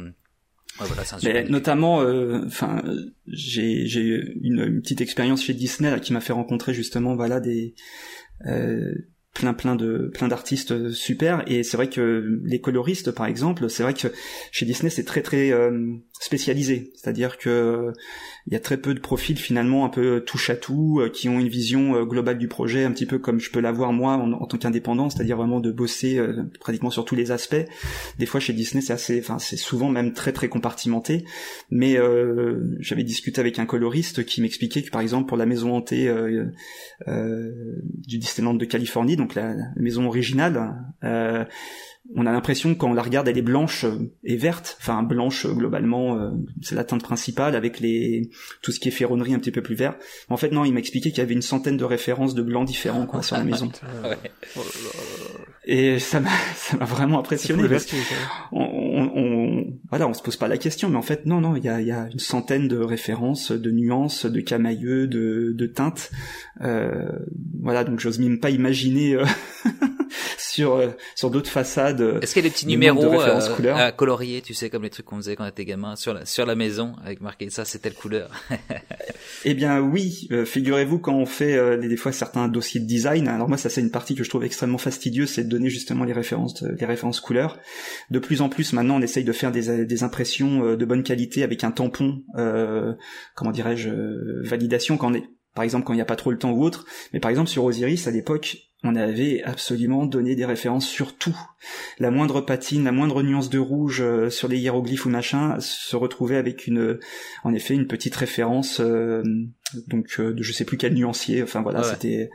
voilà, Mais notamment, euh, enfin, j'ai j'ai une, une, petite expérience chez Disney là, qui m'a fait rencontrer justement voilà des euh, plein plein de plein d'artistes super. Et c'est vrai que les coloristes par exemple c'est vrai que chez Disney c'est très très euh, spécialisé. C'est-à-dire que il y a très peu de profils finalement un peu touche à tout euh, qui ont une vision euh, globale du projet un petit peu comme je peux l'avoir moi en, tant qu'indépendant c'est-à-dire vraiment de bosser euh, pratiquement sur tous les aspects. Des fois chez Disney c'est assez enfin c'est souvent même très très compartimenté. Mais j'avais discuté avec un coloriste qui m'expliquait que par exemple pour la maison hantée du Disneyland de Californie donc la, la maison originale on a l'impression quand on la regarde elle est blanche et verte. Enfin blanche globalement euh, c'est la teinte principale avec les tout ce qui est ferronnerie un petit peu plus vert. En fait non il m'a expliqué qu'il y avait une centaine de références de blancs différents quoi sur la maison et ça m'a <laughs> ça m'a vraiment impressionné on, on, voilà on se pose pas la question mais en fait non non il y a, y a une centaine de références de nuances de camailleux de, de teintes euh, voilà donc j'ose même pas imaginer euh, <laughs> sur euh, sur d'autres façades. Euh, Est-ce qu'il y a des petits numéros euh, à colorier, tu sais, comme les trucs qu'on faisait quand on était gamin, sur la sur la maison avec marqué ça, c'est telle couleur? <laughs> eh bien oui, figurez-vous quand on fait des fois certains dossiers de design. Alors moi ça c'est une partie que je trouve extrêmement fastidieuse, c'est de justement les références les références couleurs. De plus en plus maintenant on essaye de faire des impressions de bonne qualité avec un tampon, comment dirais-je, validation quand on est par exemple quand il n'y a pas trop le temps ou autre. Mais par exemple sur Osiris à l'époque, on avait absolument donné des références sur tout. La moindre patine, la moindre nuance de rouge euh, sur les hiéroglyphes ou machin se retrouvait avec une, en effet, une petite référence, euh, donc euh, de je sais plus quel nuancier. Enfin voilà, c'était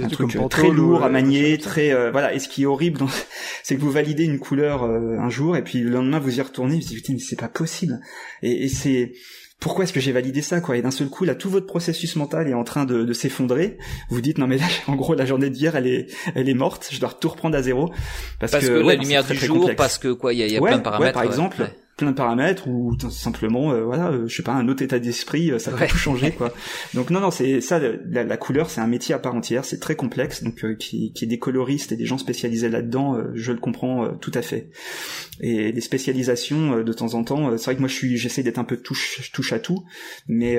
un truc très lourd à manier, très voilà. Et ce qui est horrible, c'est que vous validez une couleur un jour et puis le lendemain vous y retournez, vous vous dites mais c'est pas possible. Et, et c'est pourquoi est-ce que j'ai validé ça quoi? Et d'un seul coup, là, tout votre processus mental est en train de, s'effondrer. Vous dites non mais là, <laughs> en gros, la journée d'hier, elle est, elle est morte. Je dois tout reprendre à zéro parce, que, la lumière du jour, parce que quoi, il y a, plein de paramètres. par exemple, plein de paramètres ou simplement euh, voilà euh, je sais pas un autre état d'esprit euh, ça peut tout changer quoi. <laughs> Donc non non c'est ça la, couleur c'est un métier à part entière c'est très complexe donc qui qui est des coloristes et des gens spécialisés là-dedans je le comprends tout à fait. Et les spécialisations de temps en temps c'est vrai que moi je suis j'essaie d'être un peu touche touche à tout mais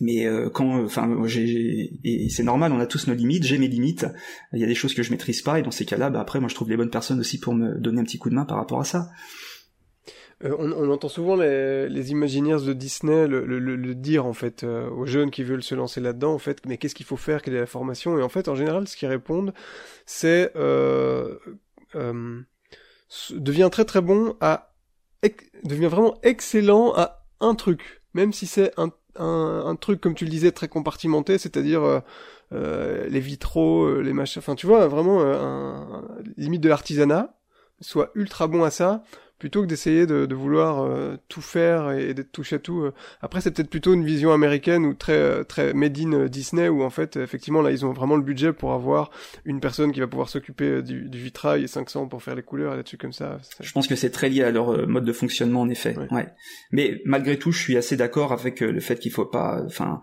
mais quand enfin j'ai et c'est normal on a tous nos limites j'ai mes limites il y a des choses que je maîtrise pas et dans ces cas-là bah après moi je trouve les bonnes personnes aussi pour me donner un petit coup de main par rapport à ça euh, on, entend souvent les, les de Disney le, dire en fait euh, aux jeunes qui veulent se lancer là-dedans en fait mais qu'est-ce qu'il faut faire quelle est la formation? Et en fait en général ce qu'ils répondent c'est euh, euh, devient très très bon à devient vraiment excellent à un truc. Même si c'est un, un, truc comme tu le disais très compartimenté c'est-à-dire les vitraux les machins enfin tu vois vraiment limite de l'artisanat soit ultra bon à ça plutôt que d'essayer de, de, vouloir euh, tout faire et, d'être touché à tout. Euh. Après, c'est peut-être plutôt une vision américaine ou très euh, très made in Disney où en fait, effectivement, là, ils ont vraiment le budget pour avoir une personne qui va pouvoir s'occuper du, du, vitrail et 500 pour faire les couleurs et là-dessus comme ça. Je pense que c'est très lié à leur mode de fonctionnement en effet. Ouais. Mais malgré tout, je suis assez d'accord avec le fait qu'il faut pas, enfin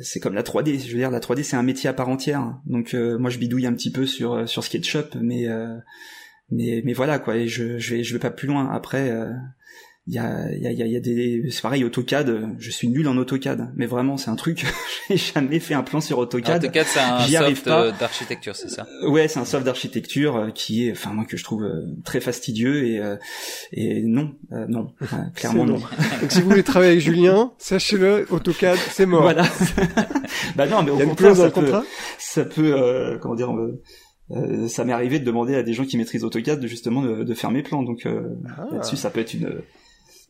c'est comme la 3D. Je veux dire, la 3D c'est un métier à part entière. Donc moi je bidouille un petit peu sur sur SketchUp, mais mais mais voilà quoi et je je vais je vais pas plus loin. Après euh, il y a, y, a, y a des c'est pareil AutoCAD je suis nul en AutoCAD. Mais vraiment c'est un truc <laughs> j'ai jamais fait un plan sur AutoCAD. AutoCAD c'est un soft euh, d'architecture c'est ça? Ouais c'est un soft d'architecture euh, qui est enfin moi que je trouve euh, très fastidieux et et non non <laughs> clairement non, <laughs> donc si vous voulez travailler avec Julien sachez-le AutoCAD c'est mort. Voilà. Bah non mais au contraire ça peut, ça peut comment dire ça m'est arrivé de demander à des gens qui maîtrisent AutoCAD de justement de, faire mes plans donc ah. là-dessus ça peut être une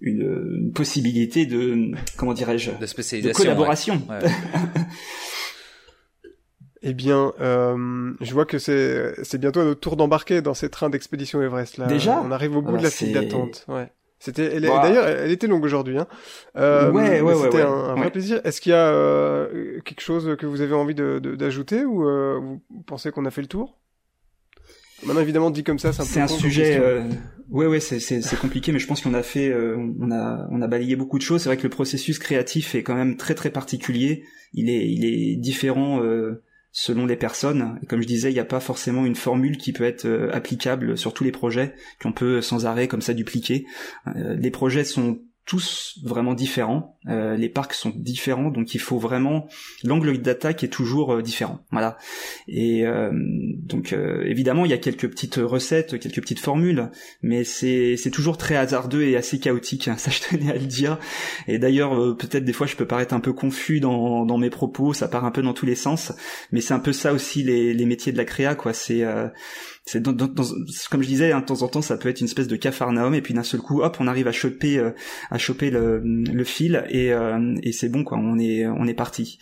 une, possibilité de comment dirais-je de, collaboration. <laughs> eh bien, euh, je vois que c'est c'est bientôt notre tour d'embarquer dans ces trains d'expédition Everest là. Déjà, on arrive au bout de la file d'attente. Ouais. C'était d'ailleurs elle était longue aujourd'hui hein. Euh, ouais, ouais, C'était un, vrai plaisir. Est-ce qu'il y a euh, quelque chose que vous avez envie de d'ajouter ou euh, vous pensez qu'on a fait le tour? Maintenant, évidemment, dit comme ça, c'est un, sujet. Euh... Ouais, ouais, c'est c'est c'est compliqué, mais je pense qu'on a fait, euh, on a on a balayé beaucoup de choses. C'est vrai que le processus créatif est quand même très très particulier. Il est il est différent euh, selon les personnes. Et comme je disais, il n'y a pas forcément une formule qui peut être euh, applicable sur tous les projets qu'on peut sans arrêt comme ça dupliquer. les projets sont tous vraiment différents. Euh, les parcs sont différents, donc il faut vraiment l'angle d'attaque est toujours euh, différent. Voilà. Et euh, donc évidemment il y a quelques petites recettes, quelques petites formules, mais c'est c'est toujours très hasardeux et assez chaotique. Hein, <laughs> ça je tenais à le dire. Et d'ailleurs peut-être des fois je peux paraître un peu confus dans dans mes propos, ça part un peu dans tous les sens, mais c'est un peu ça aussi les les métiers de la créa quoi. C'est c'est dans, comme je disais, hein, de temps en temps, ça peut être une espèce de cafarnaum, et puis d'un seul coup, hop, on arrive à choper, euh, à choper le, le fil, et, euh, et c'est bon, quoi. On est, on est parti.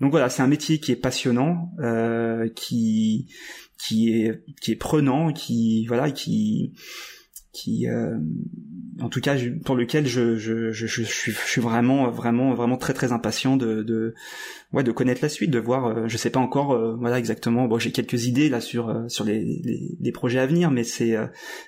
Donc voilà, c'est un métier qui est passionnant, euh, qui, qui est, qui est prenant, qui, voilà, qui, qui, en tout cas, pour lequel je, je, je, je, suis, je suis vraiment, vraiment, vraiment très, très impatient de, de ouais de connaître la suite de voir euh, je sais pas encore euh, voilà exactement. Bon j'ai quelques idées là sur euh, sur les, les, les, projets à venir mais c'est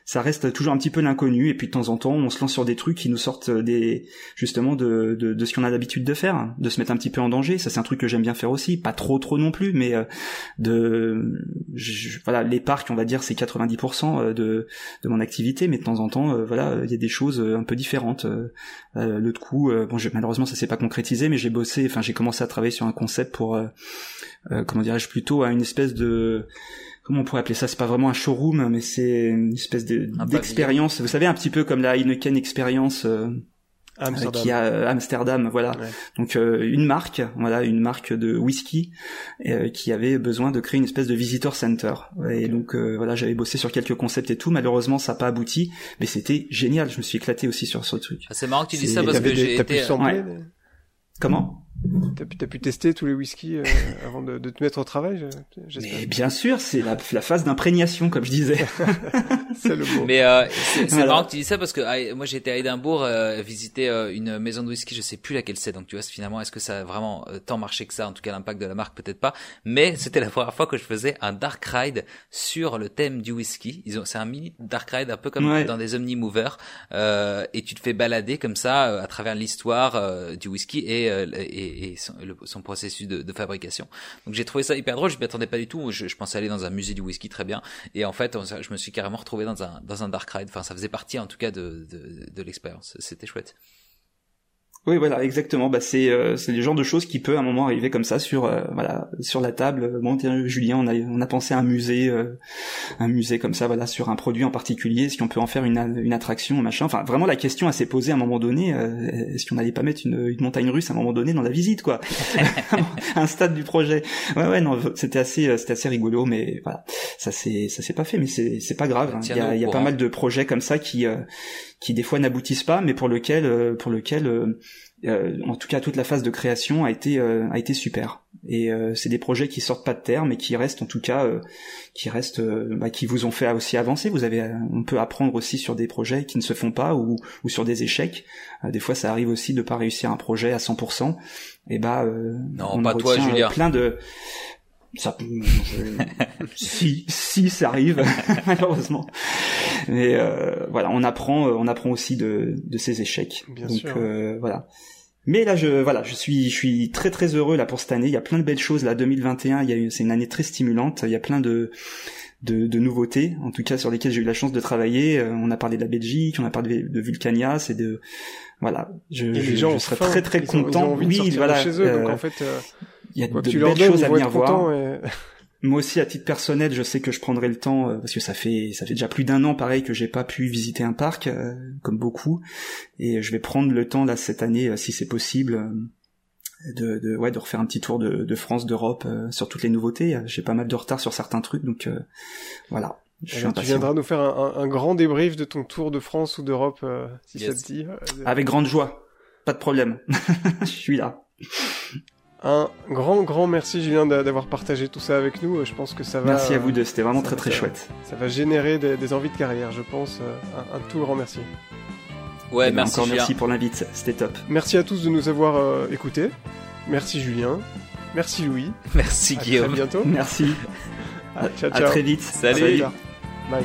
ça reste toujours un petit peu l'inconnu. Et puis de temps en temps on se lance sur des trucs qui nous sortent des justement de de, de ce qu'on a l'habitude de faire de se mettre un petit peu en danger. Ça c'est un truc que j'aime bien faire aussi. Pas trop trop non plus mais de voilà les parcs on va dire c'est 90% de de mon activité. Mais de temps en temps voilà il y a des choses un peu différentes l'autre coup bon malheureusement ça s'est pas concrétisé mais j'ai bossé enfin j'ai commencé à travailler sur un concept pour euh, euh, comment dirais-je plutôt à une espèce de comment on pourrait appeler ça C'est pas vraiment un showroom, mais c'est une espèce d'expérience. Vous savez, un petit peu comme la Heineken Experience. Euh, Amsterdam. qui a Amsterdam, voilà. Donc une marque, voilà, une marque de whisky qui avait besoin de créer une espèce de visitor center. Et donc voilà, j'avais bossé sur quelques concepts et tout. Malheureusement, ça n'a pas abouti, mais c'était génial. Je me suis éclaté aussi sur ce truc. Ah, c'est marrant que tu dis ça parce que j'ai été. Comment? T'as pu, pu tester tous les whiskies euh, <laughs> avant de, de, te mettre au travail, Mais bien sûr, c'est la, la, phase d'imprégnation, comme je disais. <laughs> c'est le mot. Mais euh, c'est marrant que tu dis ça parce que ah, moi j'ai été à Édimbourg euh, visiter euh, une maison de whisky, je sais plus laquelle c'est, donc tu vois finalement est-ce que ça a vraiment euh, tant marché que ça, en tout cas l'impact de la marque? Peut-être pas, mais c'était la première fois que je faisais un dark ride sur le thème du whisky. Ils ont, c'est un mini dark ride un peu comme dans des omnimovers et tu te fais balader comme ça à travers l'histoire du whisky et, et et, son, processus de, fabrication. Donc j'ai trouvé ça hyper drôle, je m'y attendais pas du tout, je, pensais aller dans un musée du whisky très bien, et en fait je me suis carrément retrouvé dans un, dans un dark ride, enfin ça faisait partie en tout cas de, de, de l'expérience, c'était chouette. Oui, voilà, exactement. Bah, c'est euh, c'est le genre de choses qui peut à un moment arriver comme ça sur euh, voilà sur la table. Bon, tiens, Julien, on a on a pensé à un musée, euh, un musée comme ça, voilà, sur un produit en particulier. Est-ce qu'on peut en faire une une attraction, machin? Enfin, vraiment, la question s'est posée à un moment donné. Est-ce qu'on n'allait pas mettre une, une montagne russe à un moment donné dans la visite, quoi? <laughs> <laughs> Un stade du projet. Ouais, ouais, non, c'était assez c'était assez rigolo, mais voilà, ça c'est ça s'est pas fait, mais c'est c'est pas grave. Hein. Il y a, y a pas mal de projets comme ça qui qui des fois n'aboutissent pas, mais pour lequel, euh, pour lequel, euh, euh, en tout cas toute la phase de création a été a été super. Et c'est des projets qui sortent pas de terre, mais qui restent en tout cas, qui restent, bah, qui vous ont fait aussi avancer. Vous avez, on peut apprendre aussi sur des projets qui ne se font pas ou, ou sur des échecs. des fois, ça arrive aussi de pas réussir un projet à 100%. Et bah, non, on pas toi, Julien. Plein de ça <laughs> si si ça arrive <laughs> malheureusement mais euh, voilà on apprend on apprend aussi de de ces échecs Bien donc euh, voilà mais là je voilà je suis je suis très très heureux là pour cette année il y a plein de belles choses là 2021 il y a c'est une année très stimulante il y a plein de de, de, nouveautés, en tout cas sur lesquelles j'ai eu la chance de travailler. Euh, on a parlé de la Belgique, on a parlé de Vulcania, c'est de voilà. Je, je, les gens je serais très très ils content. Ont, ils ont oui, voilà. Chez eux, donc en fait, il y a quoi de tu belles choses à venir voir. Et... <laughs> Moi aussi, à titre personnel, je sais que je prendrai le temps euh, parce que ça fait ça fait déjà plus d'un an, pareil, que j'ai pas pu visiter un parc euh, comme beaucoup, et je vais prendre le temps là cette année, euh, si c'est possible, de, de, ouais de refaire un petit tour de, de France, d'Europe sur toutes les nouveautés. J'ai pas mal de retard sur certains trucs, donc voilà. Je suis tu viendras nous faire un, un, un, grand débrief de ton tour de France ou d'Europe, si Yes. ça te dit. Avec grande joie, pas de problème. <laughs> je suis là. Un grand, grand merci Julien d'avoir partagé tout ça avec nous. Je pense que ça va. Merci à vous deux, c'était vraiment très très chouette. Ça va générer des, des, envies de carrière, je pense. Un, un tout grand merci. Ouais, ben merci. Encore Julien. merci pour l'invite, c'était top. Merci à tous de nous avoir euh, écoutés. Merci Julien. Merci Louis. Merci à Guillaume. Très bientôt. Merci. <laughs> Ah, ciao, ciao. À très vite. Salut. Bye.